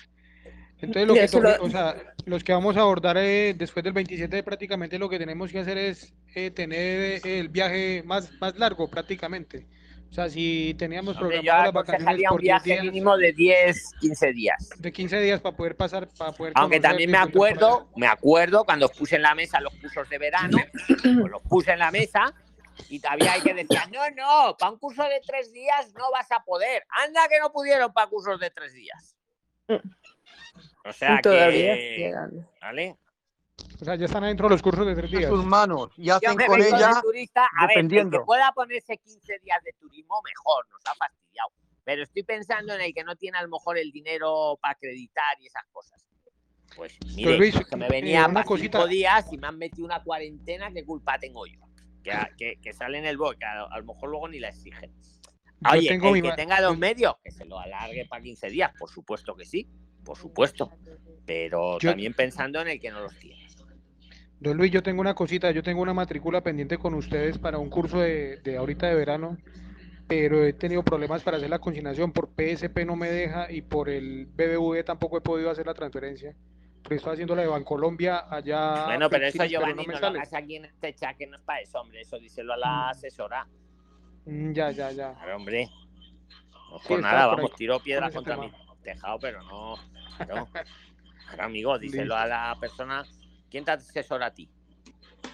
Entonces, lo [laughs] que eso to- lo- o sea, los que vamos a abordar eh, después del 27, prácticamente lo que tenemos que hacer es eh, tener eh, el viaje más, más largo, prácticamente. O sea, si teníamos programado las vacaciones un por 10 viaje días, mínimo de 10, 15 días. de 15 días para poder pasar, para poder Aunque también me acuerdo, me acuerdo cuando os puse en la mesa los cursos de verano, os los puse en la mesa Y todavía hay que decir, no, no, para un curso de tres días no vas a poder. Anda que no pudieron para cursos de tres días. O sea Todavía que... llegando. ¿Vale? O sea, ya están adentro de los cursos de tres días. sus manos y hacen con de ella turista, a ver, el dependiendo. que pueda ponerse 15 días de turismo, mejor, nos ha fastidiado. Pero estoy pensando en el que no tiene a lo mejor el dinero para acreditar y esas cosas. Pues mire, Luis, que me eh, venía una para cosita. cinco días y me han metido una cuarentena, ¿qué culpa tengo yo? Que, que, que sale en el que a, a lo mejor luego ni la exigen. Oye, tengo el mi que tenga dos medios, que se lo alargue para 15 días, por supuesto que sí, por supuesto. Pero Yo- también pensando en el que no los tiene. Don Luis, yo tengo una cosita, yo tengo una matrícula pendiente con ustedes para un curso de, de ahorita de verano, pero he tenido problemas para hacer la consignación, por PSP no me deja y por el BBVA tampoco he podido hacer la transferencia. Porque estoy haciendo la de Bancolombia allá. Bueno, pero eso, Giovanni, no me no lo hagas aquí en este chat, que no es para eso, hombre. Eso díselo a la asesora. Mm, Ya, ya, ya. Claro, hombre. No Sí, por nada, por vamos, tiro piedra contra tema. mi tejado, pero no. Claro, [laughs] Claro, amigo, díselo Listo. a la persona. ¿Quién te asesora a ti?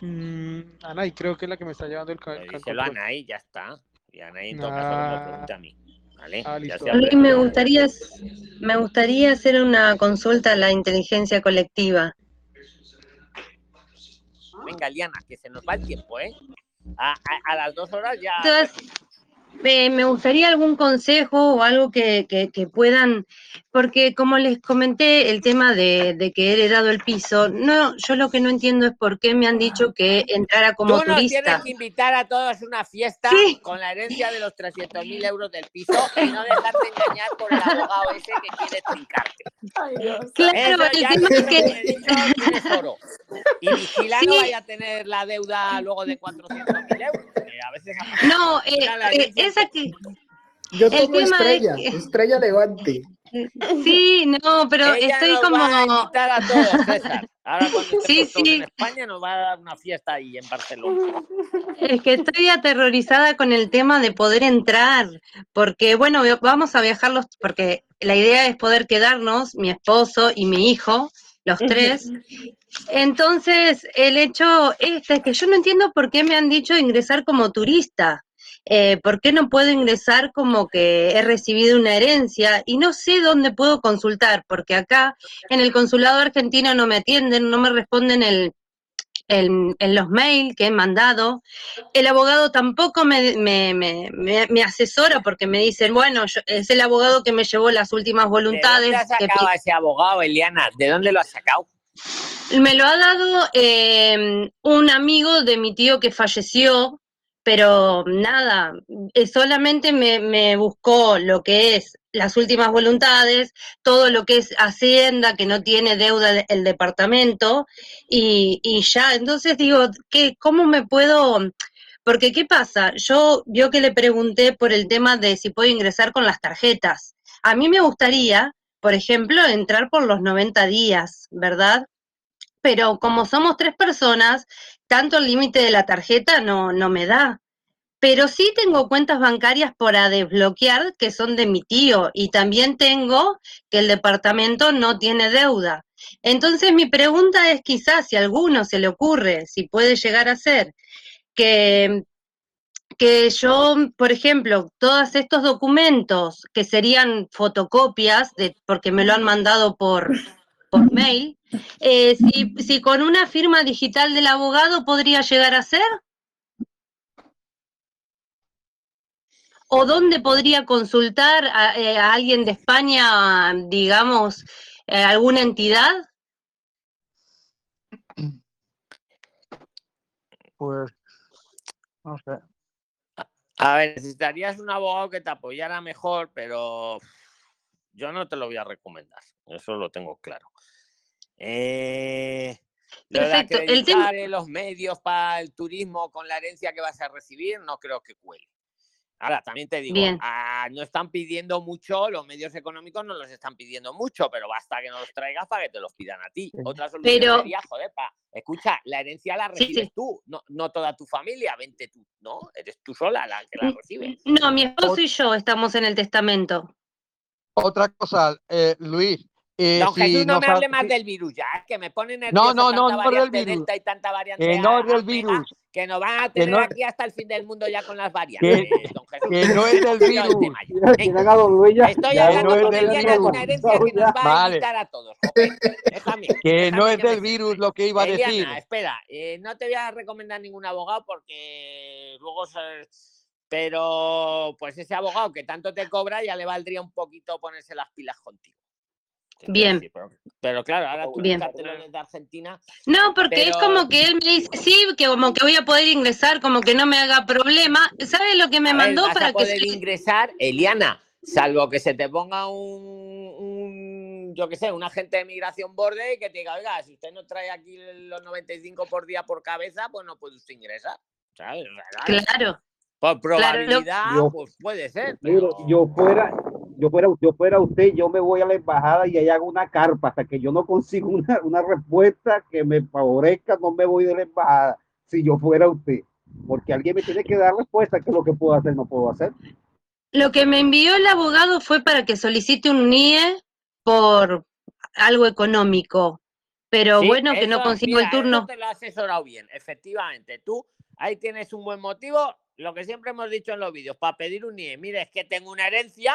Mm, Anaí, creo que es la que me está llevando el, ca- el díselo a. Anaí, ya está. Y Anaí en todo caso que me Ah. pregunte a mí. ¿Vale? Ah, me gustaría, me gustaría hacer una consulta a la inteligencia colectiva. Venga, Liana, que se nos va el tiempo, ¿eh? A, a- a las dos horas ya. Entonces, eh, me gustaría algún consejo o algo que, que- que puedan, porque como les comenté, el tema de, de que he heredado el piso, no, yo lo que no entiendo es por qué me han dicho que entrara como Tú nos turista. tienes que invitar a todos a una fiesta con la herencia de los 300.000 euros del piso y no dejarte engañar por el abogado ese que quiere trincarte. Claro, Eso el tema te es que- dicho. Y vigila no Sí. vaya a tener la deuda luego de 400.000 euros. que a veces ha- No, eh, eh, esa que... Yo El tengo tema es estrella, que- estrella levante. [laughs] Sí, no, pero Ella estoy nos como... va a invitar a todos, César. Ahora cuando estemos Sí, sí. en España nos va a dar una fiesta ahí en Barcelona. Es que estoy aterrorizada con el tema de poder entrar, porque bueno, vamos a viajar los, porque la idea es poder quedarnos, mi esposo y mi hijo, los tres. Entonces, el hecho este es que yo no entiendo por qué me han dicho ingresar como turista. Eh, ¿Por qué no puedo ingresar como que he recibido una herencia? Y no sé dónde puedo consultar, porque acá en el consulado argentino no me atienden, no me responden el, en, en los mails que he mandado. El abogado tampoco me, me, me, me- me asesora porque me dicen, bueno, yo- es el abogado que me llevó las últimas ¿De voluntades. dónde has que sacado ese abogado, Eliana? ¿De dónde lo has sacado? me lo ha dado eh, un amigo de mi tío que falleció, pero nada, eh, solamente me, buscó lo que es las últimas voluntades, todo lo que es Hacienda, que no tiene deuda de- el departamento, y, y ya, entonces digo, ¿qué, ¿cómo me puedo...? Porque, ¿qué pasa? Yo, yo que le pregunté por el tema de si puedo ingresar con las tarjetas. A mí me gustaría, por ejemplo, entrar por los 90 días, ¿verdad? pero como somos tres personas, tanto el límite de la tarjeta no, no me da. Pero sí tengo cuentas bancarias para desbloquear que son de mi tío y también tengo que el departamento no tiene deuda. Entonces mi pregunta es quizás si a alguno se le ocurre, si puede llegar a ser que, que yo, por ejemplo, todos estos documentos que serían fotocopias, de, porque me lo han mandado por, por mail, eh, si, si con una firma digital del abogado podría llegar a ser. ¿O dónde podría consultar a, eh, a alguien de España, digamos, eh, alguna entidad? Pues, no sé. A ver, necesitarías un abogado que te apoyara mejor, pero yo no te lo voy a recomendar. Eso lo tengo claro. Eh, Perfecto, el tema- los medios para el turismo con la herencia que vas a recibir, no creo que cuele. Ahora, también te digo, ah, no están pidiendo mucho, los medios económicos no los están pidiendo mucho, pero basta que no los traigas para que te los pidan a ti. Otra solución Pero- sería, joder, pa, escucha, la herencia la recibes sí. tú, no, no toda tu familia, vente tú, ¿no? Eres tú sola la que la recibe. No, mi esposo y yo estamos en el testamento. Otra cosa, eh, Luis, eh, Don si Jesús, no no me hable más del virus ya, es que me pone No, nervioso no, no, tanta no del virus. delta y tanta variante Que no es del virus. que nos van a Que tener no- aquí hasta el fin del mundo ya con las Que, variantes, don Jesús. que no es del [laughs] virus. Estoy Que hablando no es virus. una herencia que nos va a invitar a todos. Déjame, Que déjame no es que del virus lo que iba a decir. Espera, eh, no te voy a recomendar ningún abogado porque luego se- Pero pues ese abogado que tanto te cobra ya le valdría un poquito ponerse las pilas contigo. Bien. decir, Pero, pero claro, ahora tú Bien. desde Argentina. No, porque es como que él me dice, sí, que como que voy a poder ingresar, como que no me haga problema. ¿Sabes lo que me A ver, mandó vas para a que poder ingresar, Eliana, salvo que se te ponga un, un, yo qué sé, un agente de migración borde y que te diga, oiga, si usted no trae aquí los 95 por día por cabeza, pues no puede usted ingresar. claro, Por Claro, probabilidad, Yo- pues puede ser. Pero- yo fuera, yo fuera, yo fuera usted, yo me voy a la embajada y ahí hago una carpa hasta que yo no consigo [laughs] una, una respuesta que me favorezca, no me voy de la embajada. Si yo fuera usted, porque alguien me tiene que dar respuesta que lo que puedo hacer no puedo hacer. Lo que me envió el abogado fue para que solicite un NIE por algo económico. Pero Sí, bueno, que no eso, consigo mira, el turno. eso te lo has asesorado bien, efectivamente. Tú ahí tienes un buen motivo, lo que siempre hemos dicho en los vídeos, para pedir un NIE. Mire, es que tengo una herencia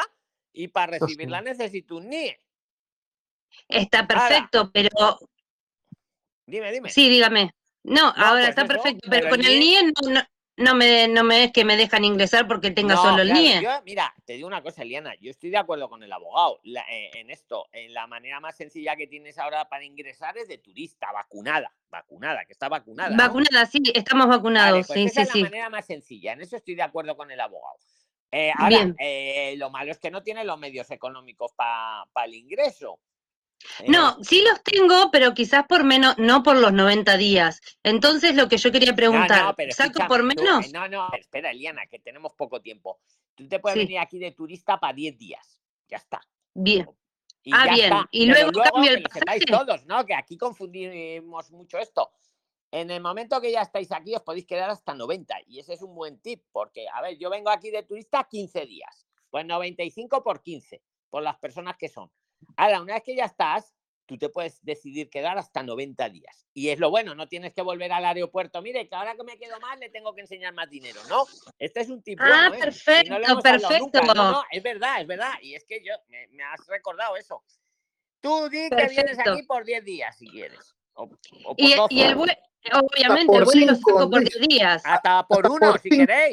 y para recibirla necesito un NIE. Está perfecto, pero Dime, dime. sí, dígame. No, ahora pues está eso, perfecto, pero con el NIE NIE no, no, no me, no me es que me dejan ingresar porque tenga No, solo el claro, NIE. yo, mira, te digo una cosa, Eliana, yo estoy de acuerdo con el abogado la- eh, en esto. En la manera más sencilla que tienes ahora para ingresar es de turista, vacunada, vacunada, que está vacunada. ¿no? Vacunada, sí, estamos vacunados, Vale, pues sí, esa sí, es la manera más sencilla, en eso estoy de acuerdo con el abogado. Eh, ahora, eh, lo malo es que no tiene los medios económicos para el ingreso. Eh, No, sí los tengo, pero quizás por menos, no por los 90 días. Entonces, lo que yo quería no, preguntar, no, pero ¿saco por menos? eh, no, no, espera, Eliana, que tenemos poco tiempo. Tú te puedes Sí. venir aquí de turista para 10 días, ya está. Bien. Y Ah, bien. está. Y Pero luego cambio el pasaje. todos, ¿no? Que aquí confundimos mucho esto. En el momento que ya estáis aquí, os podéis quedar hasta 90. Y ese es un buen tip, porque, a ver, yo vengo aquí de turista 15 días. Pues 95 por 15, por las personas que son. Ahora, una vez que ya estás, tú te puedes decidir quedar hasta 90 días. Y es lo bueno, no tienes que volver al aeropuerto. Mire, que ahora que me quedo más, le tengo que enseñar más dinero. No, este es un tip Ah, bueno, ¿eh? Perfecto, no perfecto. No, no, es verdad, es verdad. Y es que yo, me, me has recordado eso. Tú di que vienes aquí por 10 días, si quieres. O, o por Y, 12. y el vuelo, obviamente, el por vuelo lo cinco, saco por Luis. 10 días. Hasta por Hasta uno, por si cinco, queréis.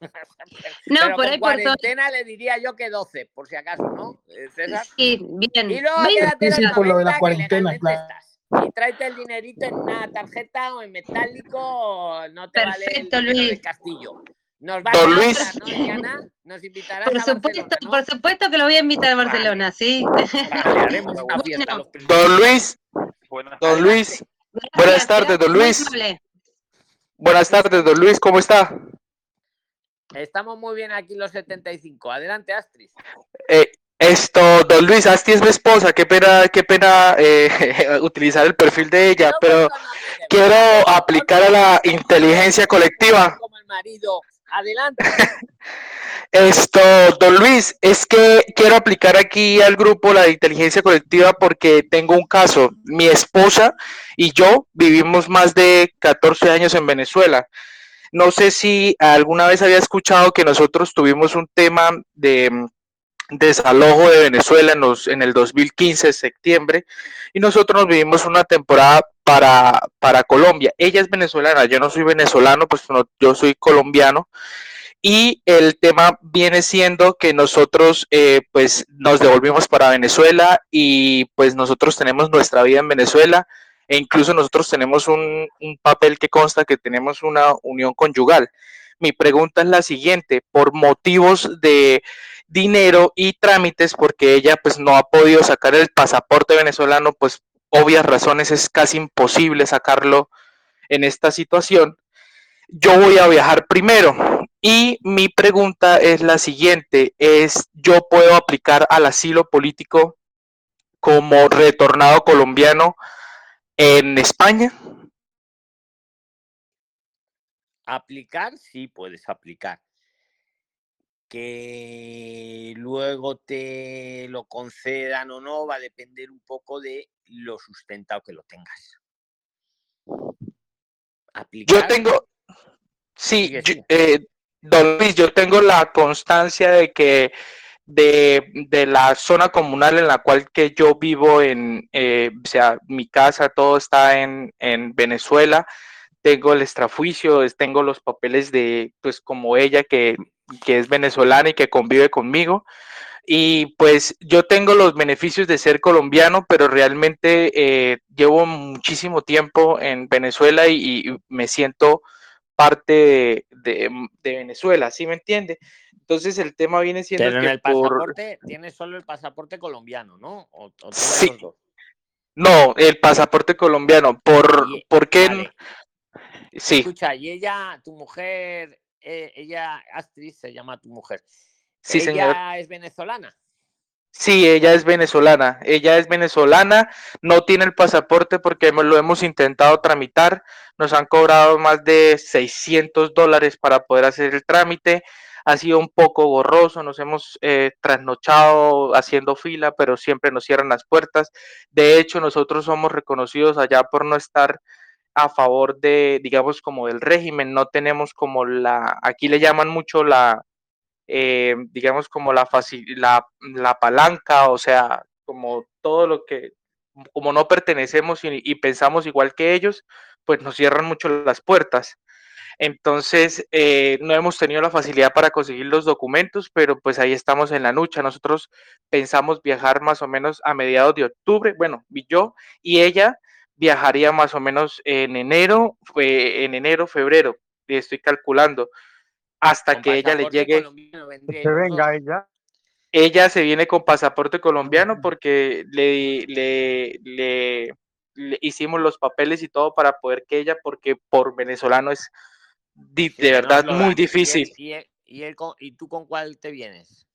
[laughs] No, Pero por ahí por todo. cuarentena le diría yo que 12, por si acaso, ¿no? Eh, César. Sí, bien. Y luego quédate Difícil por lo de la 90 que cuarentena, claro. estás. Y tráete el dinerito en una tarjeta o en metálico, no te vale el Perfecto, Luis. del castillo. Nos vas Don a Luis. invitar, ¿no, Diana? Nos invitarás Por a supuesto, por supuesto que lo voy a invitar a Vale. Barcelona, sí. Vale, [laughs] haremos una fiesta Bueno, los primeros. Don Luis, Don Luis, buenas tardes, don Luis. Buenas tardes, don Luis, ¿cómo está? Estamos muy bien aquí los 75. Adelante, Astrid. Eh, esto, don Luis, Asti es mi esposa, qué pena, qué pena eh, [laughs] utilizar el perfil de ella, pero quiero aplicar a la inteligencia colectiva. Como el marido. Adelante. [laughs] Esto, don Luis, es que quiero aplicar aquí al grupo la inteligencia colectiva porque tengo un caso. Mi esposa y yo vivimos más de 14 años en Venezuela. No sé si alguna vez había escuchado que nosotros tuvimos un tema de mm, desalojo de Venezuela en, los, en el 2015, septiembre, y nosotros nos vivimos una temporada para, para Colombia. Ella es venezolana, yo no soy venezolano, pues yo soy colombiano. Y el tema viene siendo que nosotros eh, pues nos devolvimos para Venezuela y pues nosotros tenemos nuestra vida en Venezuela e incluso nosotros tenemos un, un papel que consta que tenemos una unión conyugal. Mi pregunta es la siguiente, por motivos de dinero y trámites, porque ella pues no ha podido sacar el pasaporte venezolano, pues obvias razones es casi imposible sacarlo en esta situación yo voy a viajar primero. Y mi pregunta es la siguiente, es yo puedo aplicar al asilo político como retornado colombiano en España? Aplicar, sí puedes aplicar. que luego te lo concedan o no va a depender un poco de lo sustentado que lo tengas. Yo tengo, sí, yo- eh, don Luis, yo tengo la constancia de que de, de la zona comunal en la cual que yo vivo, en, eh, o sea, mi casa, todo está en, en Venezuela. Tengo el extrajuicio, tengo los papeles de, pues, como ella que, que es venezolana y que convive conmigo. Y pues yo tengo los beneficios de ser colombiano, pero realmente eh, llevo muchísimo tiempo en Venezuela y, me siento parte de- de Venezuela, ¿sí me entiende? Entonces el tema viene siendo Pero en que el por... pasaporte tienes solo el pasaporte colombiano, ¿no? O, Sí. No, el pasaporte colombiano. ¿Por, ¿por qué? Sí, Escucha, y ella, tu mujer, eh, ella, Astrid se llama tu mujer. Sí, ella señor. es venezolana. sí, ella es venezolana. Ella es venezolana, no tiene el pasaporte porque lo hemos intentado tramitar. Nos han cobrado más de 600 dólares para poder hacer el trámite. Ha sido un poco borroso, nos hemos eh, trasnochado haciendo fila, pero siempre nos cierran las puertas. De hecho, nosotros somos reconocidos allá por no estar a favor de, digamos, como del régimen. No tenemos como la, aquí le llaman mucho la, eh, digamos, como la, la, la palanca, o sea, como todo lo que, como no pertenecemos y, y pensamos igual que ellos, pues nos cierran mucho las puertas. Entonces, eh, no hemos tenido la facilidad para conseguir los documentos, pero pues ahí estamos en la lucha. Nosotros pensamos viajar más o menos a mediados de octubre, bueno, yo y ella viajaría más o menos en enero, fue en enero, febrero, estoy calculando, hasta Con que ella le llegue. Que venga ella. Ella se viene con pasaporte colombiano porque le, le, le, le hicimos los papeles y todo para poder que ella, porque por venezolano es Sí, de no verdad lo muy difícil. Y, él- y él con- ¿Y tú con cuál te vienes?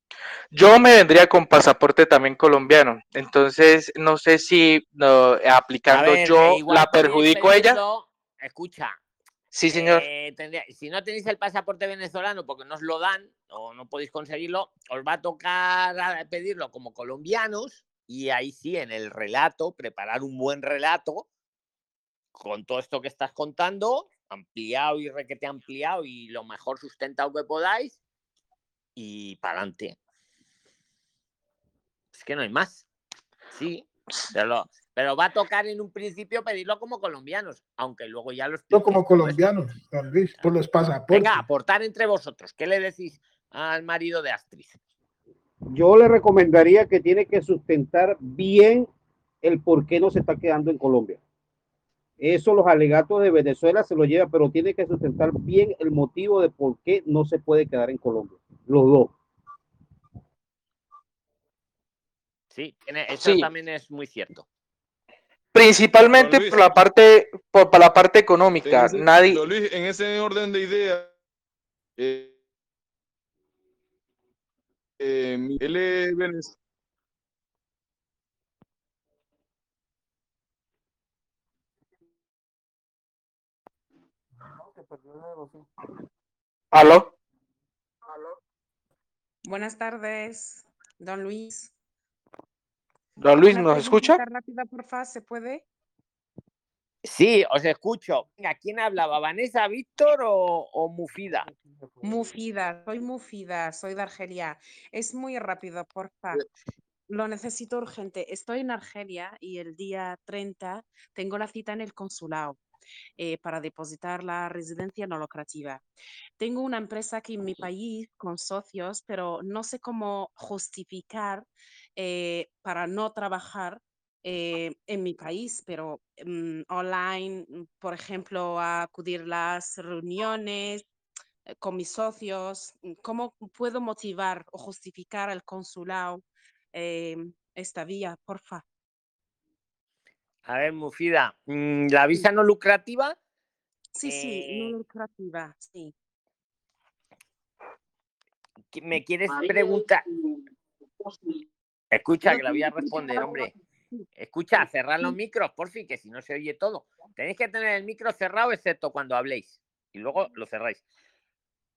Yo me vendría con pasaporte también colombiano, entonces no sé si no, aplicando ver, yo eh, la perjudico a ella. Escucha, Sí, señor. eh, tendría- si no tenéis el pasaporte venezolano porque no os lo dan o no podéis conseguirlo, os va a tocar a- pedirlo como colombianos y ahí sí, en el relato, preparar un buen relato con todo esto que estás contando, ampliado y requete ampliado y lo mejor sustentado que podáis y para adelante. Es que no hay más. Sí, pero, pero va a tocar en un principio pedirlo como colombianos, aunque luego ya lo No como colombianos, don Luis, por los pasaportes. Venga, aportar entre vosotros. ¿Qué le decís al marido de Astrid? Yo le recomendaría que tiene que sustentar bien el por qué no se está quedando en Colombia. Eso los alegatos de Venezuela se lo lleva, pero tiene que sustentar bien el motivo de por qué no se puede quedar en Colombia. Los dos. Sí, tiene- eso Sí. también es muy cierto. Principalmente Luis. por la parte, por, por la parte En económica. ese, Nadie, Luis, en ese orden de ideas, eh, eh, él es venez- ¿Aló? Buenas tardes, don Luis. Don Luis, ¿nos escucha? rápida, porfa, ¿se puede? Sí, os escucho. Venga, ¿quién hablaba? ¿Vanessa, Víctor o, o Mufida? Mufida, soy Mufida, soy de Argelia. Es muy rápido, porfa. Lo necesito urgente. Estoy en Argelia y el día 30 tengo la cita en el consulado eh, para depositar la residencia no lucrativa. Tengo una empresa aquí en mi país con socios, pero no sé cómo justificar eh, para no trabajar eh, en mi país, pero mm, online, mm, por ejemplo, a acudir a las reuniones eh, con mis socios. mm, ¿Cómo puedo motivar o justificar al consulado eh, esta vía, porfa? A ver, Mufida, mm, ¿la visa no lucrativa? Sí, sí, no Eh, lucrativa, sí. ¿qui- ¿Me quieres preguntar? Escucha, que la voy a responder, hombre. Escucha, sí, cerrar los micros, por fin, que si no se oye todo. Tenéis que tener el micro cerrado, excepto cuando habléis. Y luego lo cerráis.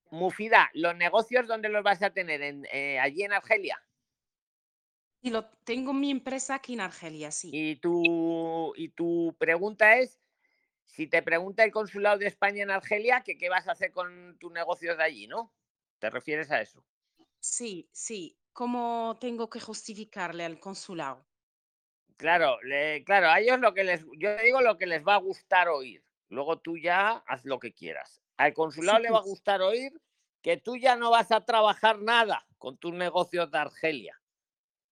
Mufida, ¿los negocios dónde los vas a tener? ¿En, eh, ¿Allí en Argelia? Y lo tengo mi empresa aquí en Argelia, sí. Y tu, y tu pregunta es, si te pregunta el consulado de España en Argelia, que qué vas a hacer con tus negocios de allí, ¿no? ¿Te refieres a eso? Sí, sí. ¿Cómo tengo que justificarle al consulado? Claro, le- claro, a ellos lo que les, yo digo lo que les va a gustar oír. Luego tú ya haz lo que quieras. Al consulado Sí, le va a [laughs] gustar oír que tú ya no vas a trabajar nada con tus negocios de Argelia.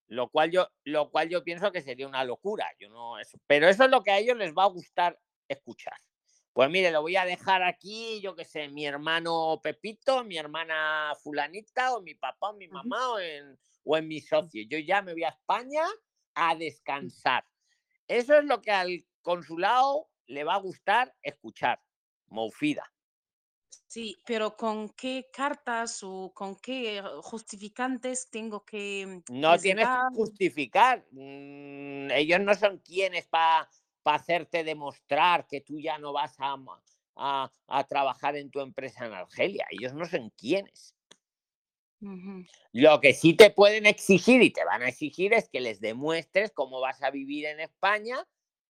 Lo cual yo, lo cual yo pienso que sería una locura. Yo no, eso, pero eso es lo que a ellos les va a gustar escuchar. Pues mire, lo voy a dejar aquí, yo qué sé, mi hermano Pepito, mi hermana fulanita, o mi papá, o mi mamá, o en, o en mi socio. Yo ya me voy a España a descansar. Eso es lo que al consulado le va a gustar escuchar. Moufida. Sí, pero ¿con qué cartas o con qué justificantes tengo que No tienes que justificar. mm, ellos no son quienes para hacerte demostrar que tú ya no vas a, a, a trabajar en tu empresa en Argelia. Ellos no son quienes. Lo que sí te pueden exigir y te van a exigir es que les demuestres cómo vas a vivir en España,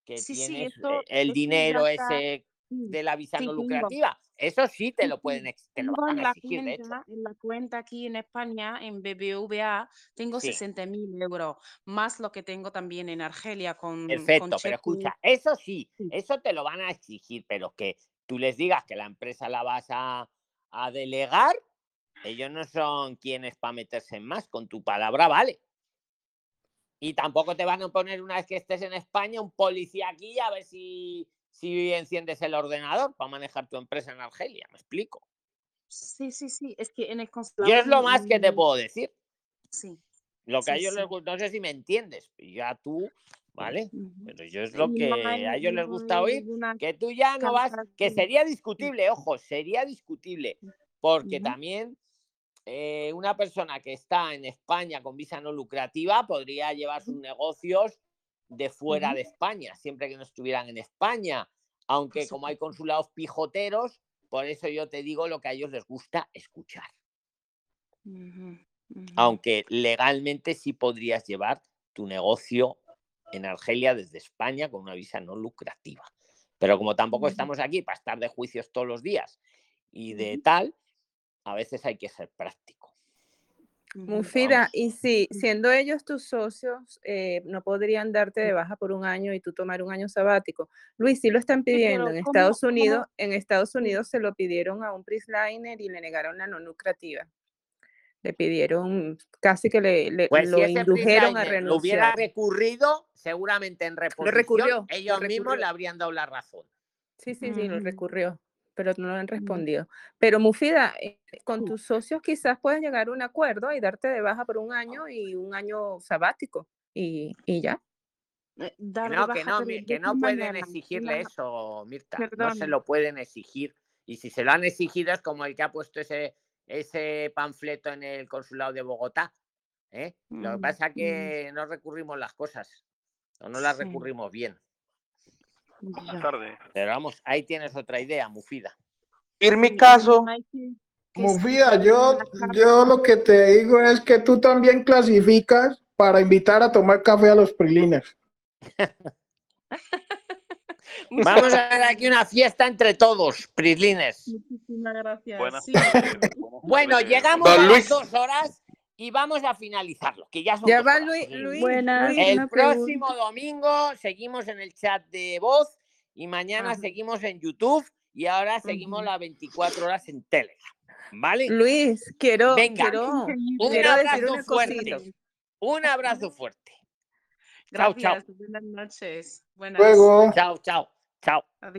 que Sí, sí, tienes esto, eh, el esto dinero ese Sí, de la visa sí, no lucrativa. Eso sí te lo pueden te lo van a exigir, de hecho. cuenta, en la cuenta aquí en España, en BBVA, tengo Sí. 60 mil euros, más lo que tengo también en Argelia con, con Perfecto, pero cheque. escucha, eso sí, Sí. eso te lo van a exigir, pero que tú les digas que la empresa la vas a, a delegar, ellos no son quienes para meterse en más, con tu palabra vale. Y tampoco te van a poner una vez que estés en España un policía aquí a ver si, si enciendes el ordenador para manejar tu empresa en Argelia, ¿me explico? Sí, sí, sí, es que en el Yo consulado. es lo más que te puedo decir. Sí, Lo que a sí, ellos les gusta, no sé si me entiendes, y ya tú, ¿vale? Pero yo es lo Y que a ellos les gusta oír, que tú ya no vas, que sería discutible, ojo, sería discutible, porque también eh, una persona que está en España con visa no lucrativa podría llevar sus negocios de fuera de España, siempre que no estuvieran en España, aunque como hay consulados pijoteros, por eso yo te digo lo que a ellos les gusta escuchar. Aunque legalmente sí podrías llevar tu negocio en Argelia desde España con una visa no lucrativa. Pero como tampoco estamos aquí para estar de juicios todos los días y de tal, a veces hay que ser práctico. Mufida, Vamos. y si siendo ellos tus socios, eh, no podrían darte de baja por un año y tú tomar un año sabático. Luis, sí lo están pidiendo. En ¿cómo, Estados cómo? Unidos, en Estados. Unidos se lo pidieron a un Prisliner y le negaron la no lucrativa. Le pidieron, casi que le, le- Pues lo indujeron a Prisliner lo hubiera renunciar. recurrido, seguramente en Lo reposición recurrió, lo ellos mismos le recurrió. habrían dado la razón. Sí, sí, sí, lo recurrió, pero no lo han respondido. Pero Mufida, eh, con tus socios quizás puedan llegar a un acuerdo y darte de baja por un año y un año sabático y, y ya. Eh, Dar no, que no, pero mi- ¿de que no pueden exigirle eso, Mirta. No se lo pueden exigir. Y si se lo han exigido es como el que ha puesto ese, ese panfleto en el consulado de Bogotá. ¿eh? Lo que Mm, pasa es mm, que no recurrimos las cosas. O no las Sí, recurrimos bien. Ya. tarde. Pero vamos, ahí tienes otra idea, Mufida. Ir mi caso, Mufida, yo, yo lo que te digo es que tú también clasificas para invitar a tomar café a los. Muchas [laughs] Vamos a hacer aquí una fiesta entre todos, Prislines. Muchísimas gracias. Buenas Sí, tardes. Bueno, tardes, llegamos Don a las Luis. dos horas y vamos a finalizarlo, que ya son Ya va. Luis, Buenas, Luis. El próximo pregunta. domingo seguimos en el chat de voz y mañana Ajá. seguimos en YouTube y ahora seguimos las 24 horas en Telegram. ¿Vale? Luis, quiero, Venga, quiero, un quiero abrazo una fuerte. cosita. Un abrazo fuerte. Chao, chao. Gracias. Buenas noches. Buenas. Luego. Chao, chao. Chao. Adiós.